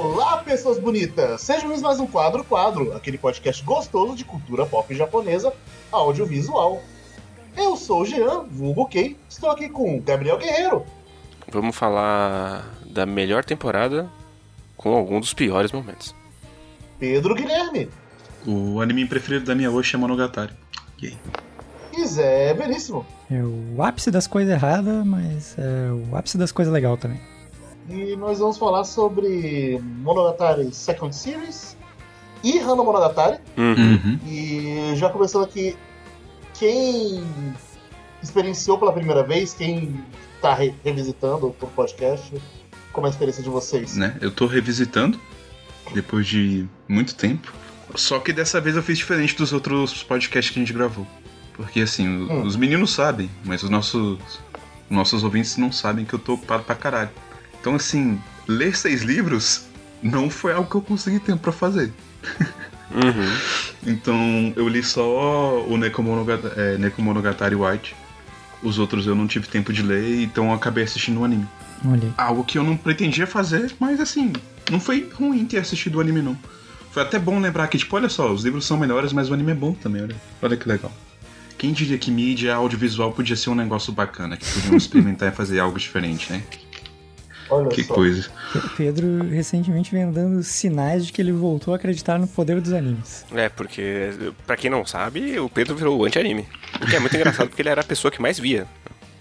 Olá, pessoas bonitas! Sejam bem-vindos mais um Quadro Quadro, aquele podcast gostoso de cultura pop japonesa audiovisual. Eu sou o Jean, vulgo Kei, estou aqui com Gabriel Guerreiro. Vamos falar da melhor temporada com algum dos piores momentos. Pedro Guilherme. O anime preferido da minha hoje é Monogatari. E aí? E Zé Veríssimo. É o ápice das coisas erradas, mas é o ápice das coisas legais também. E nós vamos falar sobre Monogatari Second Series e Hana Monogatari. Uhum. E já começando aqui, quem experienciou pela primeira vez, quem está re revisitando o podcast, como é a experiência de vocês? Né? Eu tô revisitando depois de muito tempo. Só que dessa vez eu fiz diferente dos outros podcasts que a gente gravou. Porque assim, Hum. os meninos sabem, mas os nossos, nossos ouvintes não sabem que eu tô ocupado pra caralho. Então assim, ler seis livros não foi algo que eu consegui tempo pra fazer. Uhum. Então eu li só o Nekomonogatari, é, Nekomonogatari White. Os outros eu não tive tempo de ler, então eu acabei assistindo o anime. Olha aí. Algo que eu não pretendia fazer, mas assim, não foi ruim ter assistido o anime, não. Foi até bom lembrar que, tipo, olha só, os livros são melhores, mas o anime é bom também, olha. Olha que legal. Quem diria que mídia audiovisual podia ser um negócio bacana, que podiam experimentar e fazer algo diferente, né? Olha Que só. coisa. Pe- Pedro recentemente vem dando sinais de que ele voltou a acreditar no poder dos animes. É, porque, pra quem não sabe, o Pedro virou o anti-anime. O que é muito engraçado porque ele era a pessoa que mais via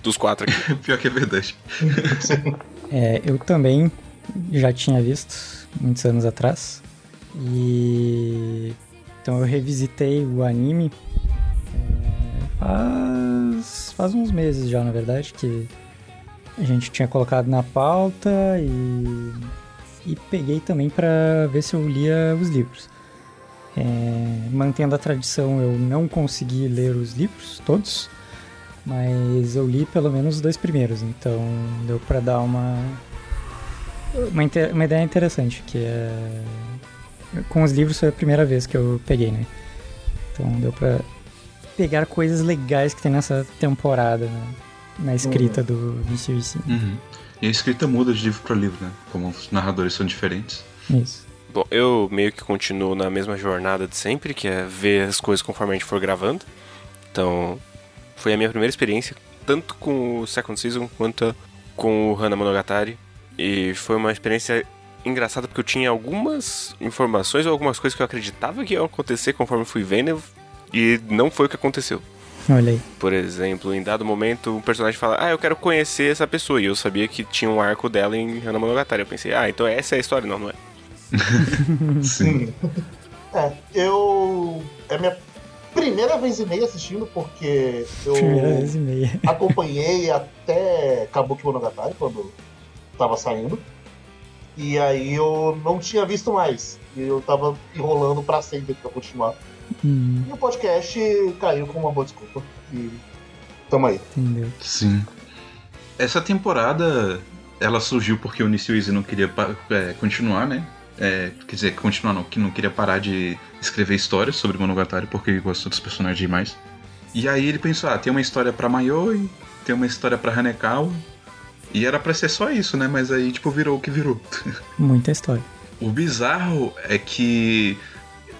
dos quatro aqui. Pior que é verdade. É, eu também já tinha visto muitos anos atrás. E então eu revisitei o anime é, faz, faz uns meses já, na verdade, que a gente tinha colocado na pauta e, e peguei também para ver se eu lia os livros. É, mantendo a tradição, eu não consegui ler os livros todos, mas eu li pelo menos os dois primeiros, então deu para dar uma uma, uma ideia interessante, que é com os livros foi a primeira vez que eu peguei, né? Então deu pra pegar coisas legais que tem nessa temporada, né? Na escrita do, do Sirius. Uhum. E a escrita muda de livro pra livro, né? Como os narradores são diferentes. Isso. Bom, eu meio que continuo na mesma jornada de sempre, que é ver as coisas conforme a gente for gravando. Então, foi a minha primeira experiência, tanto com o Second Season quanto com o Hana Monogatari. E foi uma experiência engraçada porque eu tinha algumas informações ou algumas coisas que eu acreditava que iam acontecer conforme fui vendo e não foi o que aconteceu. Olha aí. Por exemplo, em dado momento, um personagem fala: Ah, eu quero conhecer essa pessoa. E eu sabia que tinha um arco dela em Hana Monogatari. Eu pensei: Ah, então essa é a história. Não, não é. Sim. É, eu. É a minha primeira vez e meia assistindo, porque eu Primeira vez e meia. acompanhei até Kabuki Monogatari, quando tava saindo. E aí eu não tinha visto mais. E eu tava enrolando pra sempre pra continuar. Hum, E o podcast caiu com uma boa desculpa. E tamo aí. entendeu? Sim. Essa temporada, ela surgiu porque o Nisio Izzy não queria é, continuar, né? É, quer dizer, continuar não, que não queria parar de escrever histórias sobre Monogatari porque ele gostou dos personagens demais. E aí ele pensou, ah, tem uma história pra Mayoi, tem uma história pra Hanekawa, e era pra ser só isso, né? Mas aí, tipo, virou o que virou. Muita história. O bizarro é que,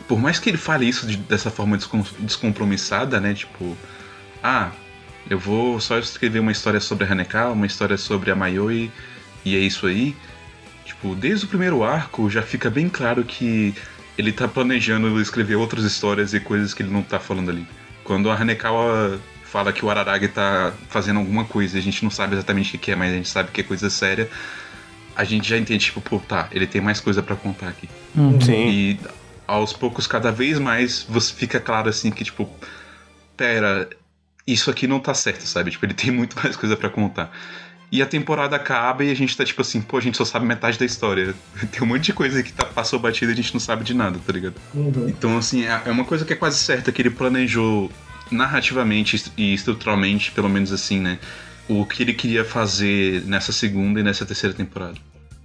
por mais que ele fale isso de- dessa forma descom- descompromissada, né? Tipo, ah, eu vou só escrever uma história sobre a Hanekawa, uma história sobre a Mayoi, e é isso aí. Tipo, desde o primeiro arco já fica bem claro que ele tá planejando escrever outras histórias e coisas que ele não tá falando ali. Quando a Hanekawa fala que o Araragi tá fazendo alguma coisa e a gente não sabe exatamente o que é, mas a gente sabe que é coisa séria, a gente já entende, tipo, pô, tá, ele tem mais coisa pra contar aqui. Uhum. Sim. E aos poucos, cada vez mais, você fica claro assim que, tipo, pera, isso aqui não tá certo, sabe? Tipo, ele tem muito mais coisa pra contar. E a temporada acaba e a gente tá tipo assim, pô, a gente só sabe metade da história. Tem um monte de coisa que tá, passou batida e a gente não sabe de nada, tá ligado? Então, assim, é é uma coisa que é quase certa, que ele planejou narrativamente e estruturalmente, pelo menos assim, né? O que ele queria fazer nessa segunda e nessa terceira temporada.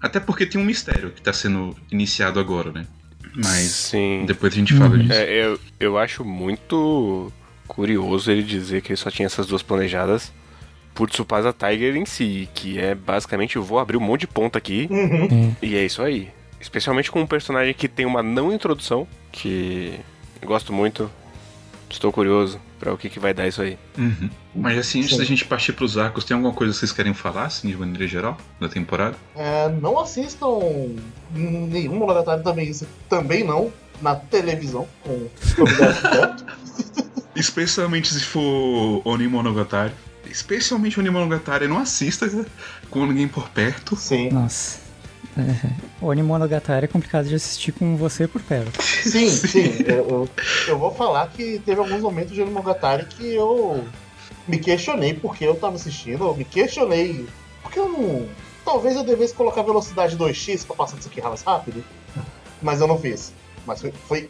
Até porque tem um mistério que tá sendo iniciado agora, né? Mas Sim. depois a gente fala Uhum. disso. É, eu, eu acho muito curioso ele dizer que ele só tinha essas duas planejadas por Tsupasa Tiger em si, que é basicamente eu vou abrir um monte de ponta aqui Uhum. E é isso aí. Especialmente com um personagem que tem uma não introdução, que eu gosto muito. Estou curioso para o que, que vai dar isso aí. Uhum. Mas assim, antes Sim. da gente partir pros arcos, tem alguma coisa que vocês querem falar, assim, de maneira geral, da temporada? É, não assistam nenhum Monogatari também, isso também não, na televisão, com. Especialmente se for Onimonogatari. Especialmente Onimonogatari, não assista com ninguém por perto. Sim. Nossa. É, Onimonogatari é complicado de assistir com você por perto. Sim, sim. Eu, eu, eu vou falar que teve alguns momentos de Monogatari que eu me questionei porque eu tava assistindo, eu me questionei porque eu não. Talvez eu devesse colocar velocidade 2x pra passar isso aqui mais rápido, mas eu não fiz. Mas foi, foi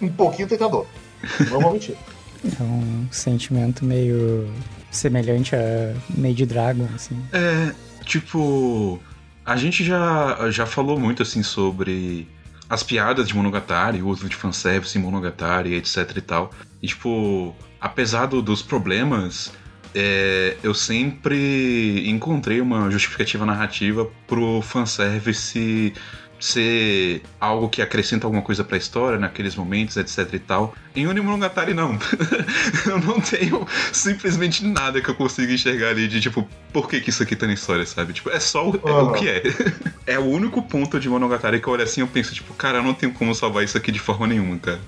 um pouquinho tentador. Não vou mentir. É um sentimento meio semelhante a Made Dragon, assim. É, tipo, a gente já, já falou muito assim sobre as piadas de Monogatari, o uso de fanservice em Monogatari, etc e tal. E tipo, apesar do- dos problemas, é, eu sempre encontrei uma justificativa narrativa pro fanservice ser algo que acrescenta alguma coisa pra história naqueles momentos, etc e tal. Em Onimonogatari não. eu não tenho simplesmente nada que eu consiga enxergar ali de tipo, por que, que isso aqui tá na história, sabe? Tipo, é só o, é o que é. é o único ponto de Monogatari que eu olho assim e eu penso, tipo, cara, eu não tenho como salvar isso aqui de forma nenhuma, cara.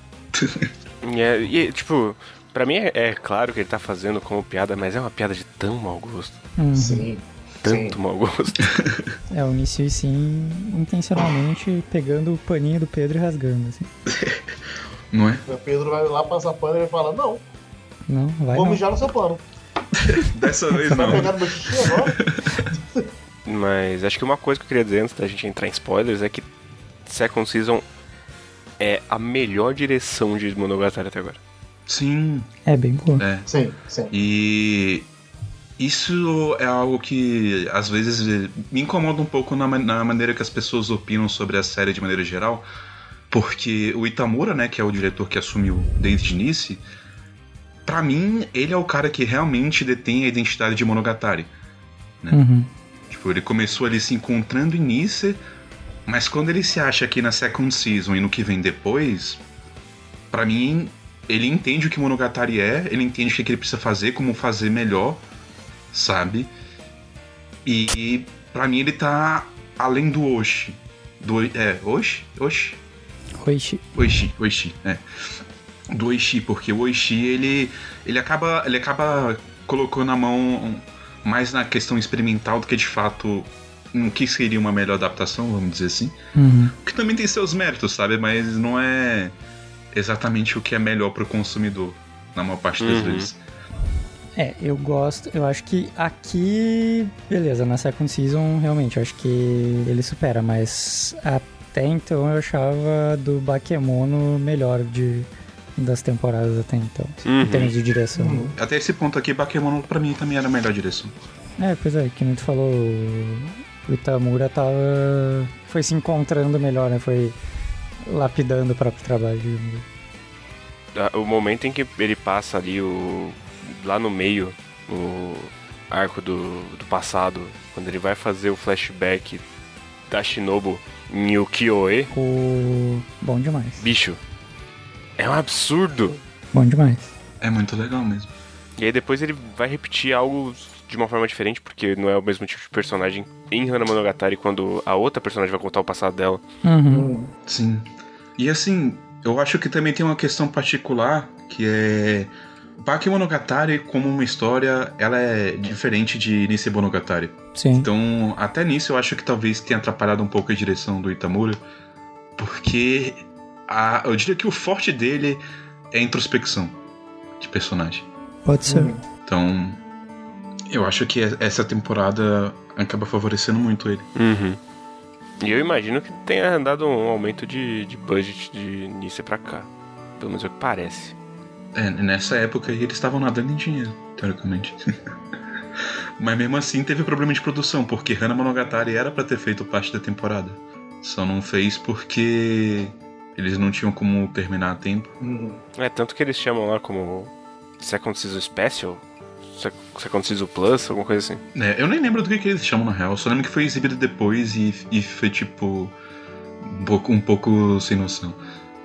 E, é- e, tipo, pra mim é, é claro que ele tá fazendo como piada, mas é uma piada de tão mau gosto. Uhum. Sim. Tanto Sim. mau gosto. É, o Nisui sim, intencionalmente pegando o paninho do Pedro e rasgando, assim. Não é? O Pedro vai lá, passa pano e ele fala: Não, Não, vai vou não. mijar no seu pano. Dessa vez Vai não. pegar no meu xixi agora? Mas acho que uma coisa que eu queria dizer antes da gente entrar em spoilers é que Second Season é a melhor direção de Monogatari até agora. Sim, É bem boa. é. Sim, sim. E isso é algo que às vezes me incomoda um pouco na, na maneira que as pessoas opinam sobre a série de maneira geral, porque o Itamura, né, que é o diretor que assumiu desde o início, pra mim ele é o cara que realmente detém a identidade de Monogatari. Uhum. Tipo, ele começou ali se encontrando em Nice, mas quando ele se acha aqui na second season e no que vem depois, pra mim, ele entende o que Monogatari é, ele entende o que que ele precisa fazer, como fazer melhor, sabe? E pra mim ele tá além do Oshi. Do, é, Oshi? Oshi? Oishi. Oishi, Oishi, é. Do Oishi, porque o Oishi, ele, ele, acaba, ele acaba colocando a mão mais na questão experimental do que de fato no que seria uma melhor adaptação, vamos dizer assim. Uhum. O que também tem seus méritos, sabe? Mas não é exatamente o que é melhor pro consumidor, na maior parte das Uhum. vezes. É, eu gosto, eu acho que aqui, beleza, na second season, realmente, eu acho que ele supera, mas até então eu achava do Bakemono melhor de, das temporadas até então, Uhum. em termos de direção. Uhum. Até esse ponto aqui, Bakemono pra mim também era a melhor direção. É, pois é, que nem tu falou, o Itamura tava, foi se encontrando melhor, né, foi lapidando o próprio trabalho. Ah, O momento em que ele passa ali o. lá no meio, o arco do, do passado, quando ele vai fazer o flashback da Shinobu em Ukiyo-e, O... Bom demais, bicho, é um absurdo. bom demais. É muito legal mesmo. E aí depois ele vai repetir algo de uma forma diferente, porque não é o mesmo tipo de personagem em Hana Monogatari quando a outra personagem vai contar o passado dela. Uhum. Hum, Sim. E assim, eu acho que também tem uma questão particular que é. Bakemonogatari, como uma história, ela é diferente de Nisebonogatari. Sim. Então, até nisso eu acho que talvez tenha atrapalhado um pouco a direção do Itamura, porque a- eu diria que o forte dele é a introspecção de personagem. Pode ser. Uhum. Então, eu acho que essa temporada acaba favorecendo muito ele. Uhum. E eu imagino que tenha dado um aumento de, de budget de início pra cá. Pelo menos é o que parece. É, nessa época eles estavam nadando em dinheiro, teoricamente. Mas mesmo assim teve problema de produção, porque Hana Monogatari era pra ter feito parte da temporada. Só não fez porque eles não tinham como terminar a tempo. uhum. É, tanto que eles chamam lá como Second Season Special, Sec- Second Season Plus, alguma coisa assim. É, eu nem lembro do que, que eles chamam na real, só lembro que foi exibido depois e, e foi tipo Um pouco, um pouco sem noção.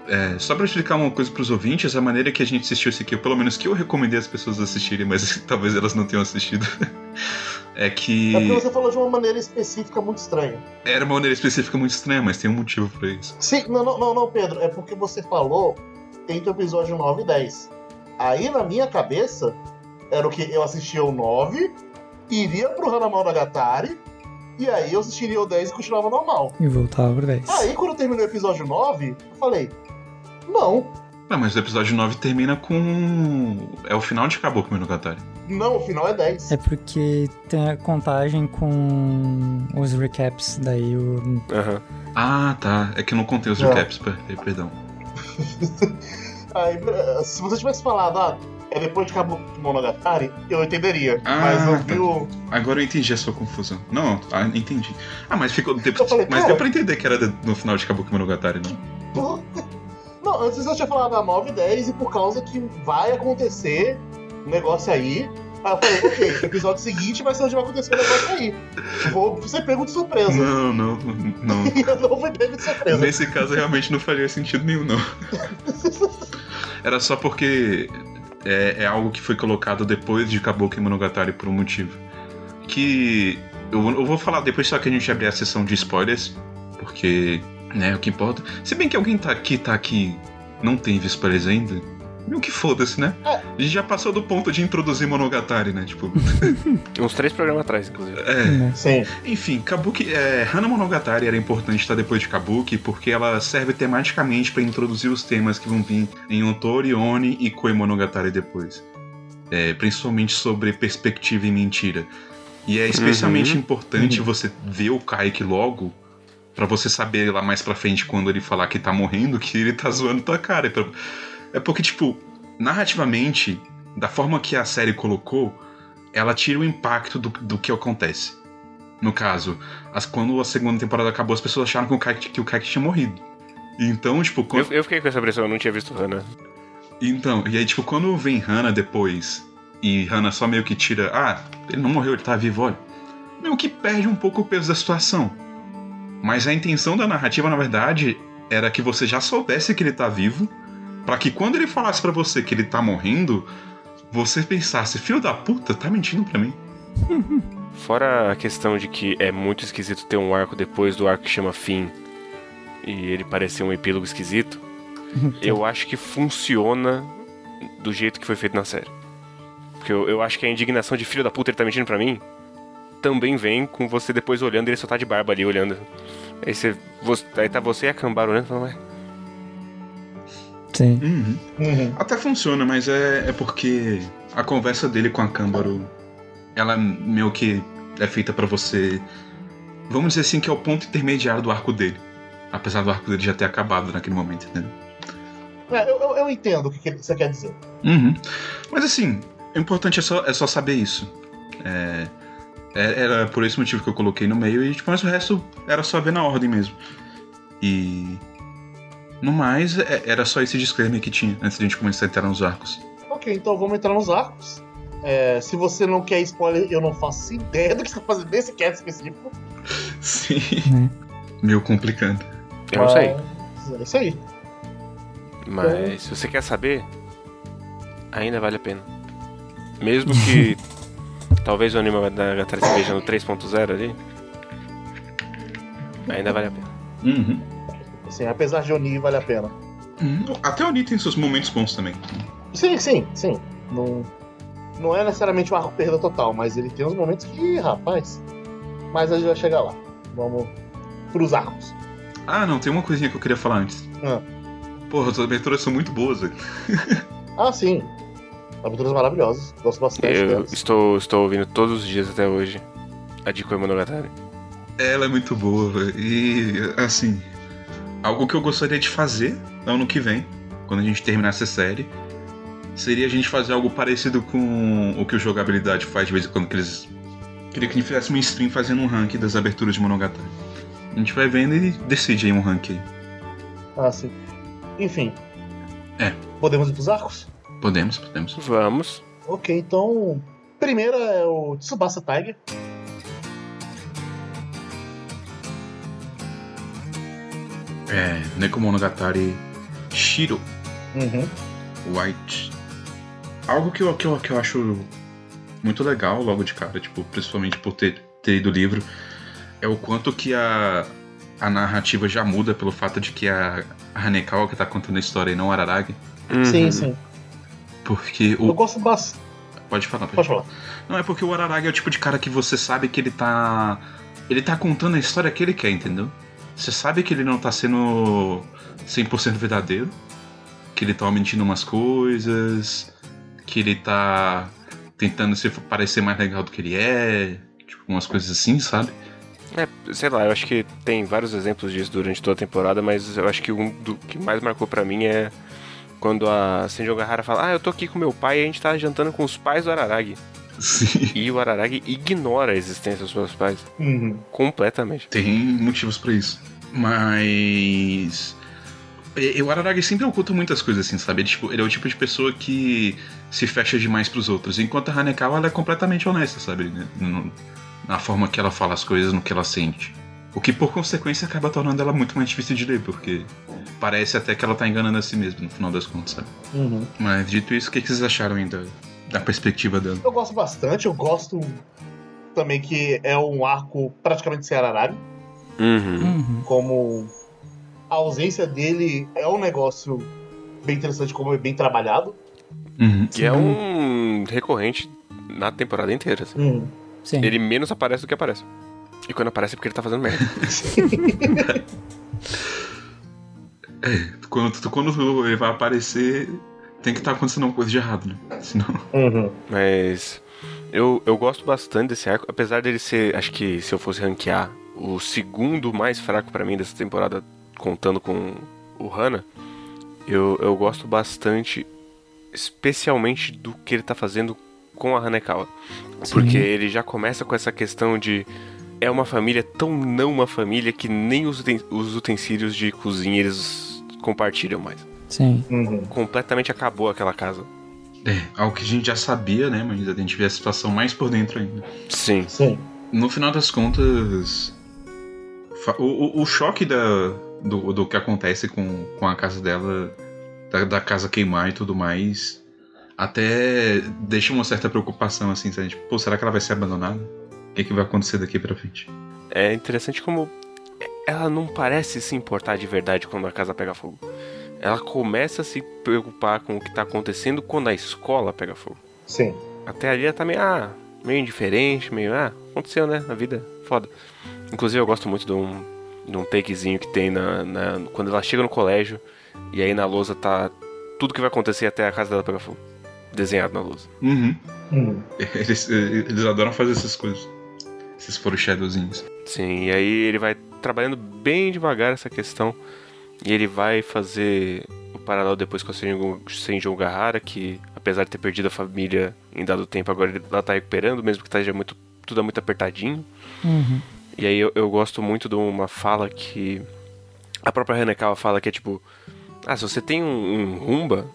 É, só pra explicar uma coisa pros ouvintes, a maneira que a gente assistiu esse aqui, ou pelo menos que eu recomendei as pessoas assistirem, mas talvez elas não tenham assistido, é que. É porque você falou de uma maneira específica muito estranha. Era uma maneira específica muito estranha, mas tem um motivo pra isso. Sim, não, não, não, não, Pedro, é porque você falou entre o episódio 9 e 10. Aí na minha cabeça, era o que eu assistia o 9, iria pro Hanamonogatari, e aí eu assistiria o 10 e continuava normal. E voltava pro 10. Aí quando eu terminei o episódio 9, eu falei, não, Ah, mas o episódio 9 termina com. É o final de Caboclo Monogatari. não, o final é 10. É porque tem a contagem com os recaps, daí o. Aham. Ah, tá. É que eu não contei os Não. recaps, per- perdão. Aí, eh, se você tivesse falado, ah, é depois de Cabo Monogatari, eu entenderia. Ah, mas eu tá. vi o. Agora eu entendi a sua confusão. Não, ah, entendi. Ah, mas ficou. Deu, Eu falei, mas deu pra entender que era no final de Caboclo Monogatari, não? Não, antes eu tinha falado a 9 e 10 e por causa que vai acontecer um negócio aí. Aí eu falei, ok, o episódio seguinte vai ser onde vai acontecer o negócio aí. Vou ser pego de surpresa. Não, não, não. E eu não fui pego de surpresa. Nesse caso realmente não faria sentido nenhum, não. Era só porque é, é algo que foi colocado depois de Kabuki Monogatari por um motivo. Que eu, eu vou falar depois só que a gente abrir a sessão de spoilers, porque né, o que importa. Se bem que alguém tá aqui, tá aqui, não tem spoilers ainda, meio que foda-se, né? É. A gente já passou do ponto de introduzir Monogatari, né? Tipo, Uns três programas atrás, inclusive. é. Sim. Enfim, Kabuki, é, Hana Monogatari era importante estar depois de Kabuki porque ela serve tematicamente para introduzir os temas que vão vir em Otori, Oni e Koi Monogatari depois. É, principalmente sobre perspectiva e mentira. E é especialmente Uhum. importante você ver o Kaiki logo para você saber lá mais pra frente quando ele falar que tá morrendo que ele tá zoando tua cara. É pra- É porque, tipo, narrativamente, da forma que a série colocou, ela tira o impacto do, do que acontece. No caso, as- quando a segunda temporada acabou, as pessoas acharam que o Kaiki, que o Kaiki tinha morrido. Então, tipo, quando, Eu, eu fiquei com essa impressão, eu não tinha visto Hannah. então, e aí, tipo, quando vem Hannah depois, e Hannah só meio que tira, ah, ele não morreu, ele tá vivo, olha. Meio que perde um pouco o peso da situação. Mas a intenção da narrativa, na verdade, era que você já soubesse que ele tá vivo, pra que quando ele falasse pra você que ele tá morrendo, você pensasse, filho da puta, tá mentindo pra mim. Fora a questão de que é muito esquisito ter um arco depois do arco que chama Fim e ele parecer um epílogo esquisito, eu acho que funciona do jeito que foi feito na série. Porque eu, eu acho que a indignação de filho da puta ele tá mentindo pra mim também vem com você depois olhando e ele só tá de barba ali olhando. Aí, você, você- aí tá você e a Cambara olhando e falando, ué, Sim. Uhum. Uhum. Até funciona, mas é, é porque a conversa dele com a Câmbaro, ela meio que é feita pra você. Vamos dizer assim que é o ponto intermediário do arco dele. Apesar do arco dele já ter acabado naquele momento, entendeu? É, eu, eu- eu entendo o que, você quer dizer. Uhum. Mas assim, o importante é só, é só saber isso. É- era por esse motivo que eu coloquei no meio, e tipo, mas o resto era só ver na ordem mesmo. E. No mais, é- era só esse disclaimer que tinha antes de a gente começar a entrar nos arcos. Ok, então vamos entrar nos arcos. É, se você não quer spoiler, eu não faço ideia do que você tá fazendo nesse cast específico. Sim. Né? Meio complicando. eu não sei. É isso aí. Mas se você quer saber, ainda vale a pena. Mesmo que talvez o anime da Gatari esteja no 3.0 ali, ainda vale a pena. Uhum. Assim, apesar de Oni, vale a pena. Uhum. Até o Oni tem seus momentos bons também. Sim, sim, sim. Não, não é necessariamente um arco perda total, mas ele tem uns momentos que, rapaz. Mas a gente vai chegar lá. Vamos pros arcos. Ah, não, tem uma coisinha que eu queria falar antes. Ah. Porra, as aberturas são muito boas, velho. Ah, sim. Aventuras maravilhosas. Gosto bastante Eu delas. estou, estou ouvindo todos os dias até hoje a de Koe Monogatari. Ela é muito boa, velho. E, assim, algo que eu gostaria de fazer ano que vem, quando a gente terminasse a série, seria a gente fazer algo parecido com o que o Jogabilidade faz de vez em quando, que eles... Queria que a gente fizesse uma stream fazendo um ranking das aberturas de Monogatari. A gente vai vendo e decide aí um ranking. Ah, sim. Enfim. É. Podemos ir pros arcos? Podemos, podemos. Vamos. Ok, então. Primeiro é o Tsubasa Tiger. É, Nekomonogatari Shiro Uhum. White. Algo que eu, que, eu, que eu acho muito legal logo de cara, tipo, principalmente por ter, ter ido o livro, é o quanto que a, a narrativa já muda pelo fato de que a Hanekawa que tá contando a história e não o Araragi. Uhum. Sim, sim. Porque Eu o. gosto bastante. Pode falar, pode Pode falar. falar. Não, é porque o Araragi é o tipo de cara que você sabe que ele tá. Ele tá contando a história que ele quer, entendeu? Você sabe que ele não tá sendo 100% verdadeiro, que ele tá mentindo umas coisas, que ele tá tentando se parecer mais legal do que ele é, tipo, umas coisas assim, sabe? É, sei lá, eu acho que tem vários exemplos disso durante toda a temporada, mas eu acho que um do que mais marcou pra mim é quando a Senjo Gahara fala: Ah, eu tô aqui com meu pai e a gente tá jantando com os pais do Araragi. Sim. E o Araragi ignora a existência dos seus pais Uhum. completamente. Tem motivos pra isso. Mas. O Araragi sempre oculta muitas coisas, assim, sabe? Ele, tipo, ele é o tipo de pessoa que se fecha demais pros outros. Enquanto a Hanekawa, ela é completamente honesta, sabe? No- na forma que ela fala as coisas, no que ela sente. O que, por consequência, acaba tornando ela muito mais difícil de ler, porque parece até que ela tá enganando a si mesma, no final das contas, sabe? Uhum. Mas, dito isso, o que que vocês acharam ainda da perspectiva dela? Eu gosto bastante, eu gosto também que é um arco praticamente sem Uhum. Uhum. como a ausência dele é um negócio bem interessante, como é bem trabalhado. Uhum. Que é um recorrente na temporada inteira. assim. Uhum. Sim. Ele menos aparece do que aparece. E quando aparece é porque ele tá fazendo merda. Quando, quando ele vai aparecer, tem que estar acontecendo alguma coisa de errado, né? Senão. Uhum. Mas eu, eu gosto bastante desse arco, apesar dele ser, acho que se eu fosse ranquear, o segundo mais fraco pra mim dessa temporada, contando com o Hana, eu, eu gosto bastante, especialmente do que ele tá fazendo com a Hanekawa. Porque ele já começa com essa questão de. É uma família tão não uma família que nem os uten- os utensílios de cozinha eles compartilham mais. Sim. Uhum. Completamente acabou aquela casa. É, algo que a gente já sabia, né? Mas a gente vê a situação mais por dentro ainda. Sim. Sim. No final das contas, o, o, o choque da, do, do que acontece com, com a casa dela, da, da casa queimar e tudo mais, até deixa uma certa preocupação, assim, sabe? Tipo, pô, será que ela vai ser abandonada? O que, que vai acontecer daqui pra frente? É interessante como ela não parece se importar de verdade quando a casa pega fogo. Ela começa a se preocupar com o que tá acontecendo quando a escola pega fogo. Sim. Até ali ela tá meio, ah, meio indiferente, meio, ah, aconteceu, né? A vida, foda. Inclusive eu gosto muito de um, de um takezinho que tem na, na- quando ela chega no colégio e aí na lousa tá tudo que vai acontecer até a casa dela pegar fogo. Desenhado na lousa. Uhum. Uhum. Eles, eles adoram fazer essas coisas. Esses foreshadowzinhos. Sim, e aí ele vai trabalhando bem devagar essa questão. E ele vai fazer o paralelo depois com a Senju- Senju Gahara, que apesar de ter perdido a família em dado tempo, agora ele- ela tá recuperando, mesmo que esteja muito, tudo é muito apertadinho. Uhum. E aí eu, eu gosto muito de uma fala que a própria Hanekawa fala que é tipo: Ah, se você tem um, um rumba,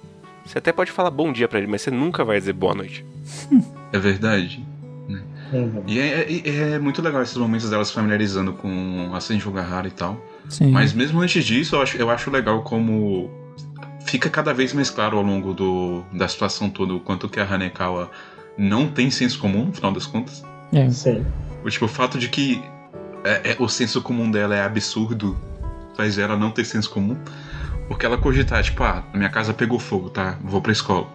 você até pode falar bom dia pra ele, mas você nunca vai dizer boa noite. É verdade. Uhum. E é, é- é muito legal esses momentos delas se familiarizando com a Senju Gahara e tal. Sim. Mas mesmo antes disso, eu acho, eu acho legal como fica cada vez mais claro ao longo do, da situação toda o quanto que a Hanekawa não tem senso comum, no final das contas. É. Sim. O, tipo, o fato de que é- é- o senso comum dela é absurdo faz ela não ter senso comum. Porque ela cogitar, tipo, ah, minha casa pegou fogo, tá? Vou pra escola.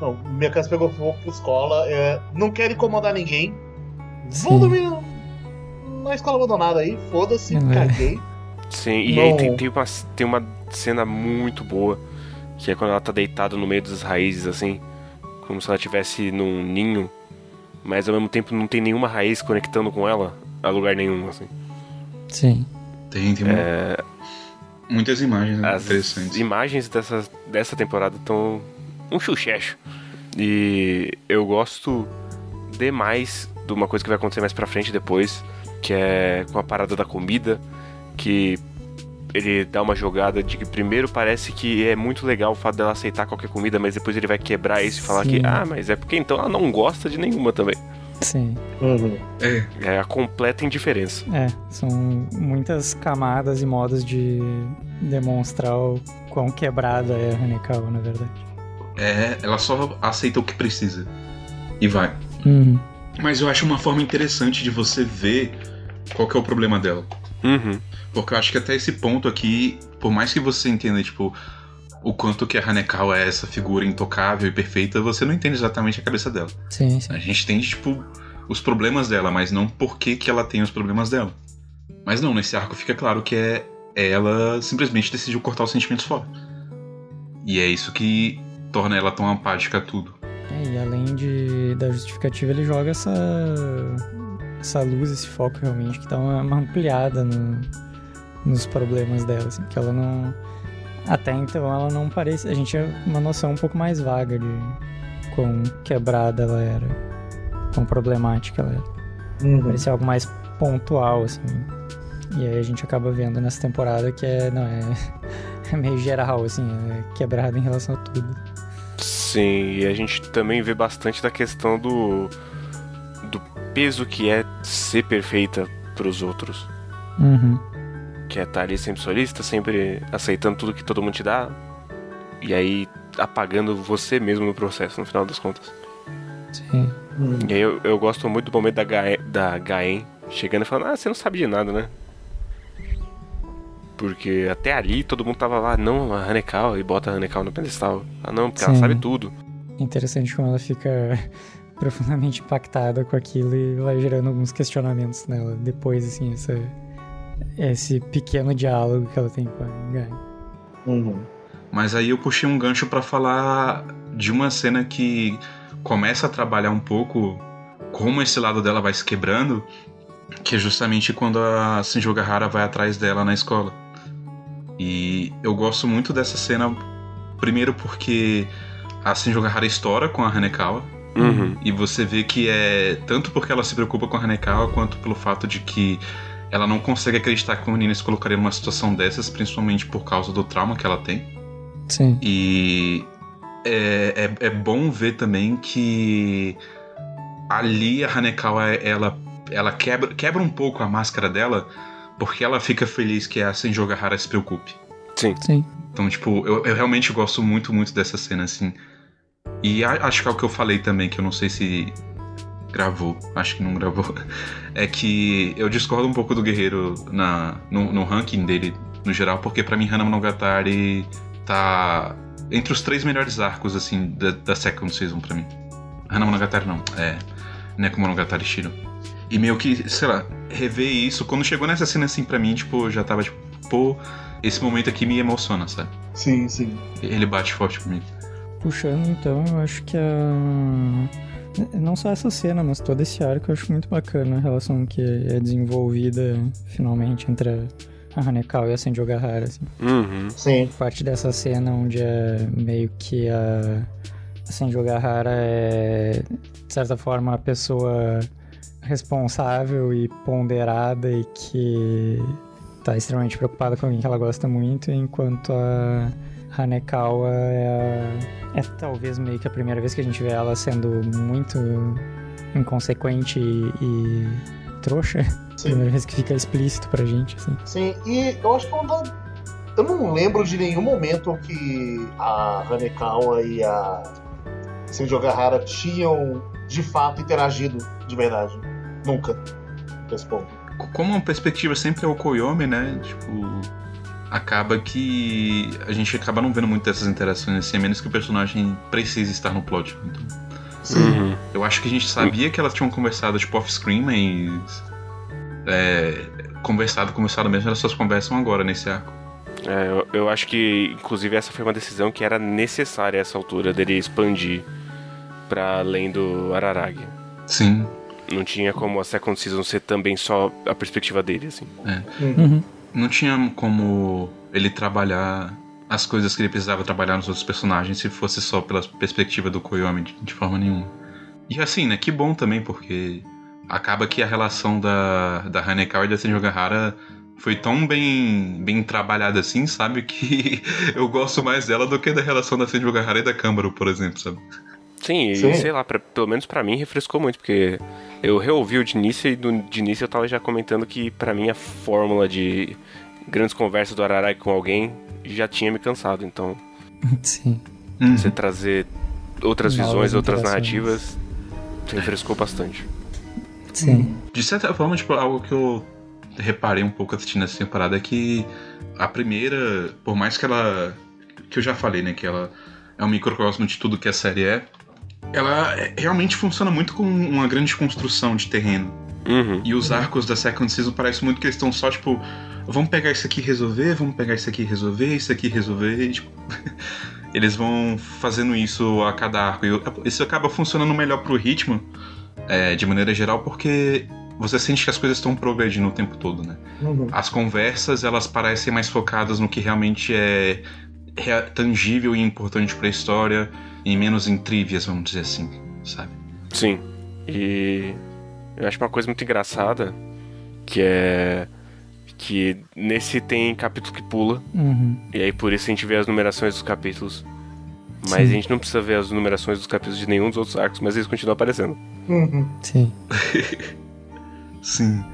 Não, minha casa pegou fogo pra escola. é, não quero incomodar ninguém. Vou Sim. dormir na escola abandonada aí. Foda-se, É. caguei. Sim, e Não. aí tem, tem, uma, tem uma cena muito boa, que é quando ela tá deitada no meio das raízes, assim, como se ela estivesse num ninho, mas ao mesmo tempo não tem nenhuma raiz conectando com ela a lugar nenhum, assim. Sim. Tem, tem uma- muitas imagens né, As interessantes. imagens dessa, dessa temporada estão um chuchecho. E eu gosto demais de uma coisa que vai acontecer mais pra frente depois, que é com a parada da comida, que ele dá uma jogada de que primeiro parece que é muito legal o fato dela aceitar qualquer comida, mas depois ele vai quebrar isso e falar Sim. que, ah, mas é porque então ela não gosta de nenhuma também. Sim. Uhum. É, É a completa indiferença. É, são muitas camadas e modos de demonstrar o quão quebrada é a Hanekawa, na verdade. É, ela só aceita o que precisa. E vai. Uhum. Mas eu acho uma forma interessante de você ver qual que é o problema dela. Uhum. Porque eu acho que até esse ponto aqui, por mais que você entenda, tipo, o quanto que a Hanekawa é essa figura intocável e perfeita, você não entende exatamente a cabeça dela. Sim, sim. A gente entende, tipo, os problemas dela, mas não por que, que ela tem os problemas dela. Mas não, nesse arco fica claro que é ela simplesmente decidiu cortar os sentimentos fora. E é isso que torna ela tão apática a tudo. É, e além de, da justificativa, ele joga essa, essa luz, esse foco realmente, que dá uma, uma ampliada no- nos problemas dela, assim, que ela não. Até então ela não parece. A gente tinha uma noção um pouco mais vaga de quão quebrada ela era, quão problemática ela era. Uhum. Parecia algo mais pontual, assim. E aí a gente acaba vendo nessa temporada que é. Não, é, é meio geral, assim, é quebrada em relação a tudo. Sim, e a gente também vê bastante da questão do. do peso que é ser perfeita pros outros. Uhum. Que é estar ali sempre solista, sempre aceitando tudo que todo mundo te dá. E aí apagando você mesmo no processo, no final das contas. Sim. Uhum. E aí eu, eu gosto muito do momento da, Gaen, da Gaen chegando e falando, ah, você não sabe de nada, né? Porque até ali todo mundo tava lá, não, a Hanekal, e bota a Hanekal no pedestal. Ah não, porque ela Sim. sabe tudo. Interessante como ela fica profundamente impactada com aquilo e vai gerando alguns questionamentos nela depois, assim, essa, esse pequeno diálogo que ela tem com a Gaia. Uhum. Mas aí eu puxei um gancho pra falar de uma cena que começa a trabalhar um pouco como esse lado dela vai se quebrando, que é justamente quando a Shinjo Gahara vai atrás dela na escola. E eu gosto muito dessa cena, primeiro porque a Shinjo Gahara estoura com a Hanekawa, Uhum. e você vê que é tanto porque ela se preocupa com a Hanekawa, quanto pelo fato de que ela não consegue acreditar que o menino se colocaria numa situação dessas, principalmente por causa do trauma que ela tem. Sim. E é, é, é bom ver também que ali a Hanekawa, ela, ela quebra, quebra um pouco a máscara dela, porque ela fica feliz que a Senjo Gahara se preocupe. Sim. Sim. Então, tipo, eu, eu realmente gosto muito, muito dessa cena, assim. E a- acho que é o que eu falei também, que eu não sei se gravou, acho que não gravou. É que eu discordo um pouco do Guerreiro na, no, no ranking dele, no geral, porque pra mim Hana Monogatari tá entre os três melhores arcos, assim, da, da Second Season pra mim. Hana Monogatari não, é Neko Monogatari Shiro. E meio que, sei lá, rever isso, quando chegou nessa cena assim pra mim, tipo, eu já tava tipo, pô, esse momento aqui me emociona, sabe? Sim, sim. Ele bate forte comigo. Puxando então, eu acho que a. Não só essa cena, mas todo esse arco eu acho muito bacana a relação que é desenvolvida finalmente entre a Hanekawa e a Senjo Gahara, assim. Uhum. Sim. parte dessa cena onde é meio que a, a Senjo Gahara é, de certa forma, a pessoa responsável e ponderada e que tá extremamente preocupada com alguém que ela gosta muito, enquanto a Hanekawa é, a- é talvez meio que a primeira vez que a gente vê ela sendo muito inconsequente e, e trouxa. Sim. Primeira vez que fica explícito pra gente, assim. Sim, e eu acho que eu não, eu não lembro de nenhum momento que a Hanekawa e a Senjo Gahara tinham de fato interagido de verdade. Nunca. Nesse ponto. C- Como a perspectiva sempre é o Koyomi, né? Tipo, acaba que a gente acaba não vendo muito dessas interações assim, a menos que o personagem precise estar no plot. Então, Uhum. eu acho que a gente sabia que elas tinham conversado, tipo, off-screen, mas. É, conversado, conversado mesmo, elas só conversam agora nesse arco. É, eu, eu acho que, inclusive, essa foi uma decisão que era necessária a essa altura dele expandir pra além do Araragi. Sim. Não tinha como a Second Season ser também só a perspectiva dele, assim. Uhum. Não tinha como ele trabalhar as coisas que ele precisava trabalhar nos outros personagens se fosse só pela perspectiva do Koyomi, de, de forma nenhuma. E assim, né, que bom também, porque acaba que a relação da, da Hanekawa e da Senjo Gahara foi tão bem, bem trabalhada assim, sabe, que eu gosto mais dela do que da relação da Senjo Gahara e da Câmara, por exemplo, sabe? Sim, e Sim. sei lá, pra- pelo menos pra mim refrescou muito, porque eu reouvi o de início e do, de início eu tava já comentando que pra mim a fórmula de grandes conversas do Ararai com alguém já tinha me cansado. Então, Sim. Uhum. você trazer outras Novas visões, outras narrativas, refrescou bastante. Sim. De certa forma, tipo, algo que eu reparei um pouco assistindo essa temporada é que a primeira, por mais que ela. que eu já falei, né? Que ela é um microcosmo de tudo que a série é, ela é- realmente funciona muito como uma grande construção de terreno. Uhum. E os arcos da Second Season parece muito que eles estão só, tipo, vamos pegar isso aqui e resolver, vamos pegar isso aqui e resolver, isso aqui e resolver, e, tipo. eles vão fazendo isso a cada arco. E isso acaba funcionando melhor pro ritmo, é, de maneira geral, porque você sente que as coisas estão progredindo o tempo todo, né? Uhum. As conversas, elas parecem mais focadas no que realmente é tangível e importante pra história, e menos em trivias, vamos dizer assim, sabe? Sim. E eu acho uma coisa muito engraçada que é que nesse tem capítulo que pula Uhum. e aí por isso a gente vê as numerações dos capítulos. Mas Sim. a gente não precisa ver as numerações dos capítulos de nenhum dos outros arcos, mas eles continuam aparecendo. Uhum. Sim. Sim.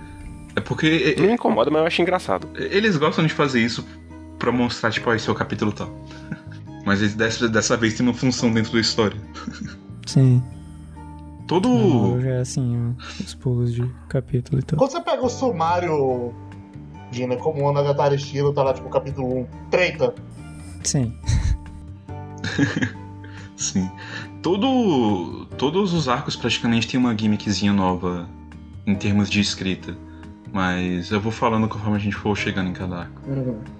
É porque Não me incomoda, mas eu acho engraçado. Eles gostam de fazer isso pra mostrar, tipo, ó, esse é o capítulo tal. Mas dessa, dessa vez tem uma função dentro da história. Sim. Todo. Não, já é assim, os pulos de capítulo e tal. Quando você pega o sumário, Dina, como o Anagatari estilo, tá lá tipo capítulo 1, treta. Sim. Sim. Todo. Todos os arcos praticamente tem uma gimmickzinha nova em termos de escrita. Mas eu vou falando conforme a gente for chegando em cada arco.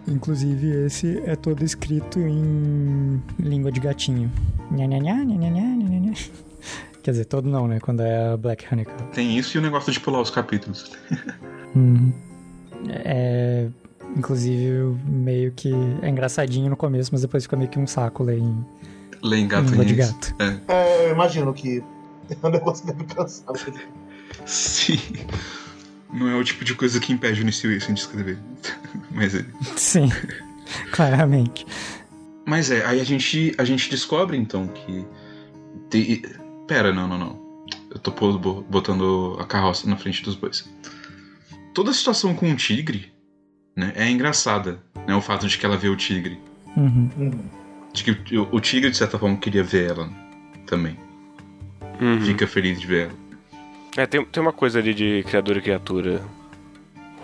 Inclusive, esse é todo escrito em língua de gatinho. Nha, nha, nha, nha, nha, nha, nha, nha. Quer dizer, todo não, né? Quando é a Black Honeycomb. Tem isso e o negócio de pular os capítulos. Uhum. É. Inclusive, meio que é engraçadinho no começo, mas depois fica meio que um saco ler em Lê em gato língua de nisso. gato. É. É, eu imagino que é um negócio deve cansar. Sim. Não é o tipo de coisa que impede o Nissi Wilson de escrever. Mas é. Sim, claramente. Mas é, aí a gente, a gente descobre então que. te- Pera, não, não, não. Eu tô botando a carroça na frente dos bois. Toda a situação com o tigre né, é engraçada. Né, o fato de que ela vê o tigre. Uhum. Uhum. De que o, o tigre, de certa forma, queria ver ela também. Uhum. Fica feliz de ver ela. É, tem, tem uma coisa ali de criador e criatura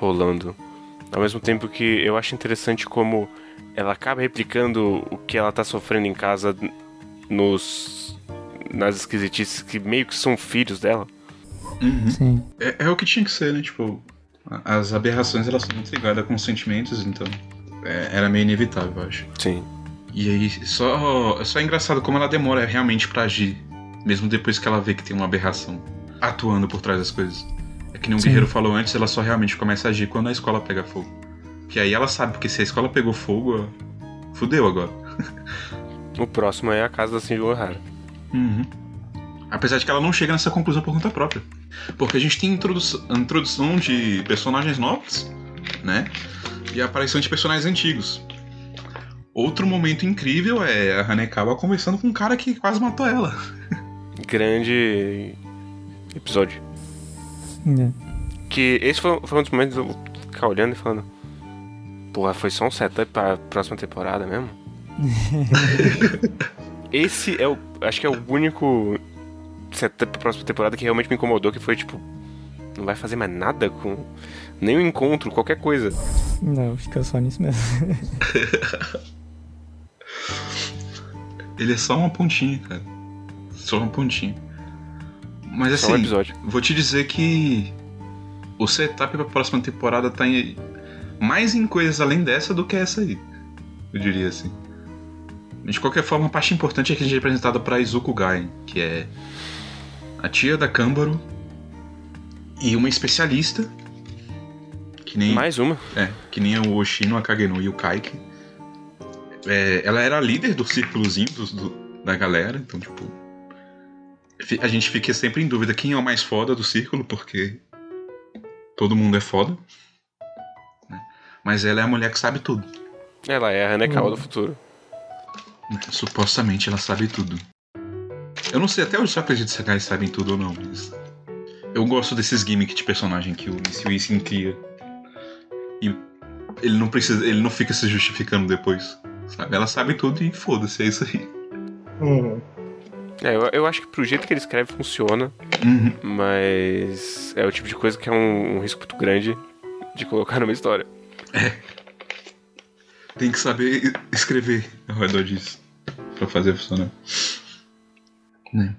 rolando. Ao mesmo tempo que eu acho interessante como ela acaba replicando o que ela tá sofrendo em casa nos nas esquisitices que meio que são filhos dela. Uhum. Sim. É, é o que tinha que ser, né? Tipo, as aberrações elas são muito ligadas com sentimentos, então. é, era meio inevitável, eu acho. Sim. E aí, só, só é engraçado como ela demora realmente pra agir, mesmo depois que ela vê que tem uma aberração atuando por trás das coisas. É que nem o Sim. Guerreiro falou antes, ela só realmente começa a agir quando a escola pega fogo. Que aí ela sabe, porque se a escola pegou fogo, fudeu agora. O próximo é a casa da Cindy O'Hara. Uhum. Apesar de que ela não chega nessa conclusão por conta própria. Porque a gente tem introdu introdução de personagens novos, né? E a aparição de personagens antigos. Outro momento incrível é a Hanekawa conversando com um cara que quase matou ela. Grande episódio. É. Que esse foi, foi um dos momentos eu ficar olhando e falando. Porra, foi só um setup pra próxima temporada mesmo? esse é o. Acho que é o único setup pra próxima temporada que realmente me incomodou, que foi tipo. Não vai fazer mais nada com. Nem um encontro, qualquer coisa. Não, fica só nisso mesmo. Ele é só uma pontinha, cara. Só uma pontinha. Mas Só um assim, episódio. vou te dizer que o setup pra próxima temporada tá em- mais em coisas além dessa do que essa aí. Eu diria assim. De qualquer forma, a parte importante é que a gente é apresentada pra Izuku Gaien, que é a tia da Kambaro e uma especialista que nem Mais uma. é, que nem o Oshino, a Kageno e o Kaiki. É, ela era a líder do círculozinho dos- do- da galera, então, tipo. A gente fica sempre em dúvida quem é o mais foda do círculo, porque todo mundo é foda. né? Mas ela é a mulher que sabe tudo. Ela é a Hanekawa do futuro. Supostamente ela sabe tudo. Eu não sei até eu acredito se a Guys sabem tudo ou não, mas. Eu gosto desses gimmicks de personagem que o Missy Wisin cria. E ele não precisa. Ele não fica se justificando depois. Sabe? Ela sabe tudo e foda-se, é isso aí. Uhum. É, eu, eu acho que pro jeito que ele escreve funciona, Uhum. mas é o tipo de coisa que é um, um risco muito grande de colocar numa história. Tem que saber escrever ao redor disso. Pra fazer funcionar. Né?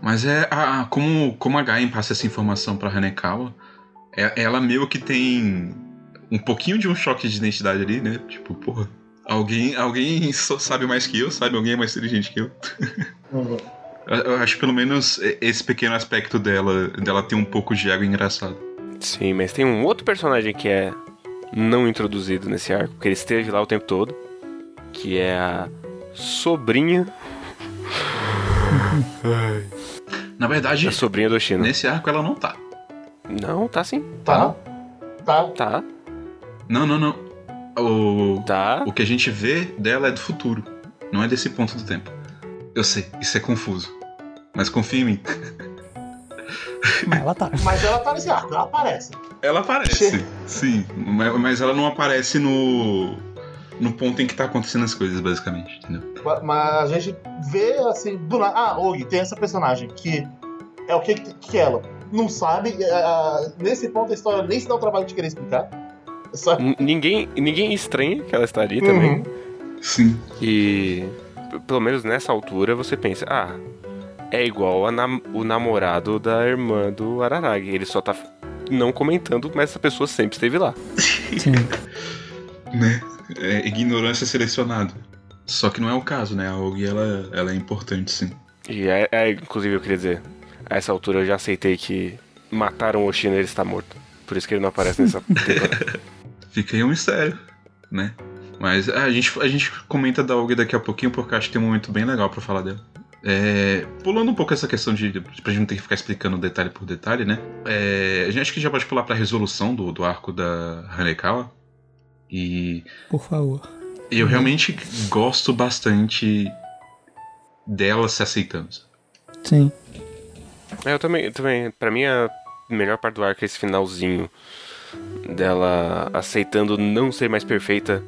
Mas é. A, como, como a Gaien passa essa informação pra Hanekawa, é- ela meio que tem um pouquinho de um choque de identidade ali, né? Tipo, porra. Alguém, alguém só sabe mais que eu, sabe? Alguém é mais inteligente que eu. Uhum. Eu, acho pelo menos esse pequeno aspecto dela, dela ter um pouco de ego engraçado. Sim, mas tem um outro personagem que é não introduzido nesse arco, porque ele esteve lá o tempo todo, que é a sobrinha. Na verdade, A sobrinha do Oshino. nesse arco ela não tá. Não, tá sim. Tá? Tá. Tá, Não, não, não. O, tá. o que a gente vê dela é do futuro, não é desse ponto do tempo. Eu sei, isso é confuso. Mas confia em mim. Mas ela tá. Mas ela tá nesse arco, ela aparece. Ela aparece, sim. Mas, mas ela não aparece no. no ponto em que tá acontecendo as coisas, basicamente, entendeu? Mas a gente vê assim, do nada. Ah, Og, tem essa personagem que é o que, que ela não sabe. ah, nesse ponto a história nem se dá o trabalho de querer explicar. Ninguém, ninguém estranha que ela está ali também. Uhum. Sim. E pelo menos nessa altura você pensa, ah, é igual a nam- o namorado da irmã do Araragi. Ele só tá f- não comentando, mas essa pessoa sempre esteve lá. Sim. Né? É ignorância selecionada. Só que não é o caso, né? A Og, ela, ela é importante, sim. E é, é, inclusive eu queria dizer, a essa altura eu já aceitei que mataram o Oshino e ele está morto. Por isso que ele não aparece nessa temporada. Fica aí um mistério, né? Mas a gente, a gente comenta da Og daqui a pouquinho, porque eu acho que tem um momento bem legal pra falar dela. É, pulando um pouco essa questão de. pra gente não ter que ficar explicando detalhe por detalhe, né? É, a gente acho que já pode pular pra resolução do, do arco da Hanekawa. E Por favor. eu realmente gosto bastante dela se aceitando. Sim. É, eu também, também, pra mim a melhor parte do arco é esse finalzinho dela aceitando não ser mais perfeita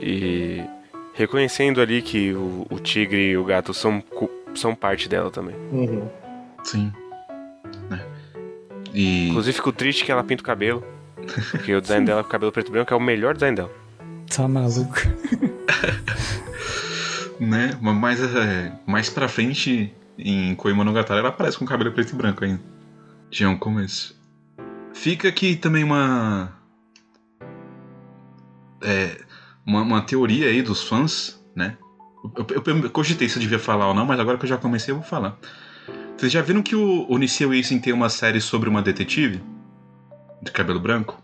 e reconhecendo ali que o, o tigre e o gato são, são parte dela também. Uhum. Sim. Né? E. Inclusive fico triste que ela pinta o cabelo, porque o design dela com cabelo preto e branco é o melhor design dela. Tá maluco. né? Mais, é, mais pra frente, em Koimonogatari, ela aparece com cabelo preto e branco ainda. Já é um começo. Fica aqui também uma. É, uma, uma teoria aí dos fãs, né? Eu, eu, eu cogitei se eu devia falar ou não, mas agora que eu já comecei, eu vou falar. Vocês já viram que o, o Niseo Isen tem uma série sobre uma detetive? De cabelo branco?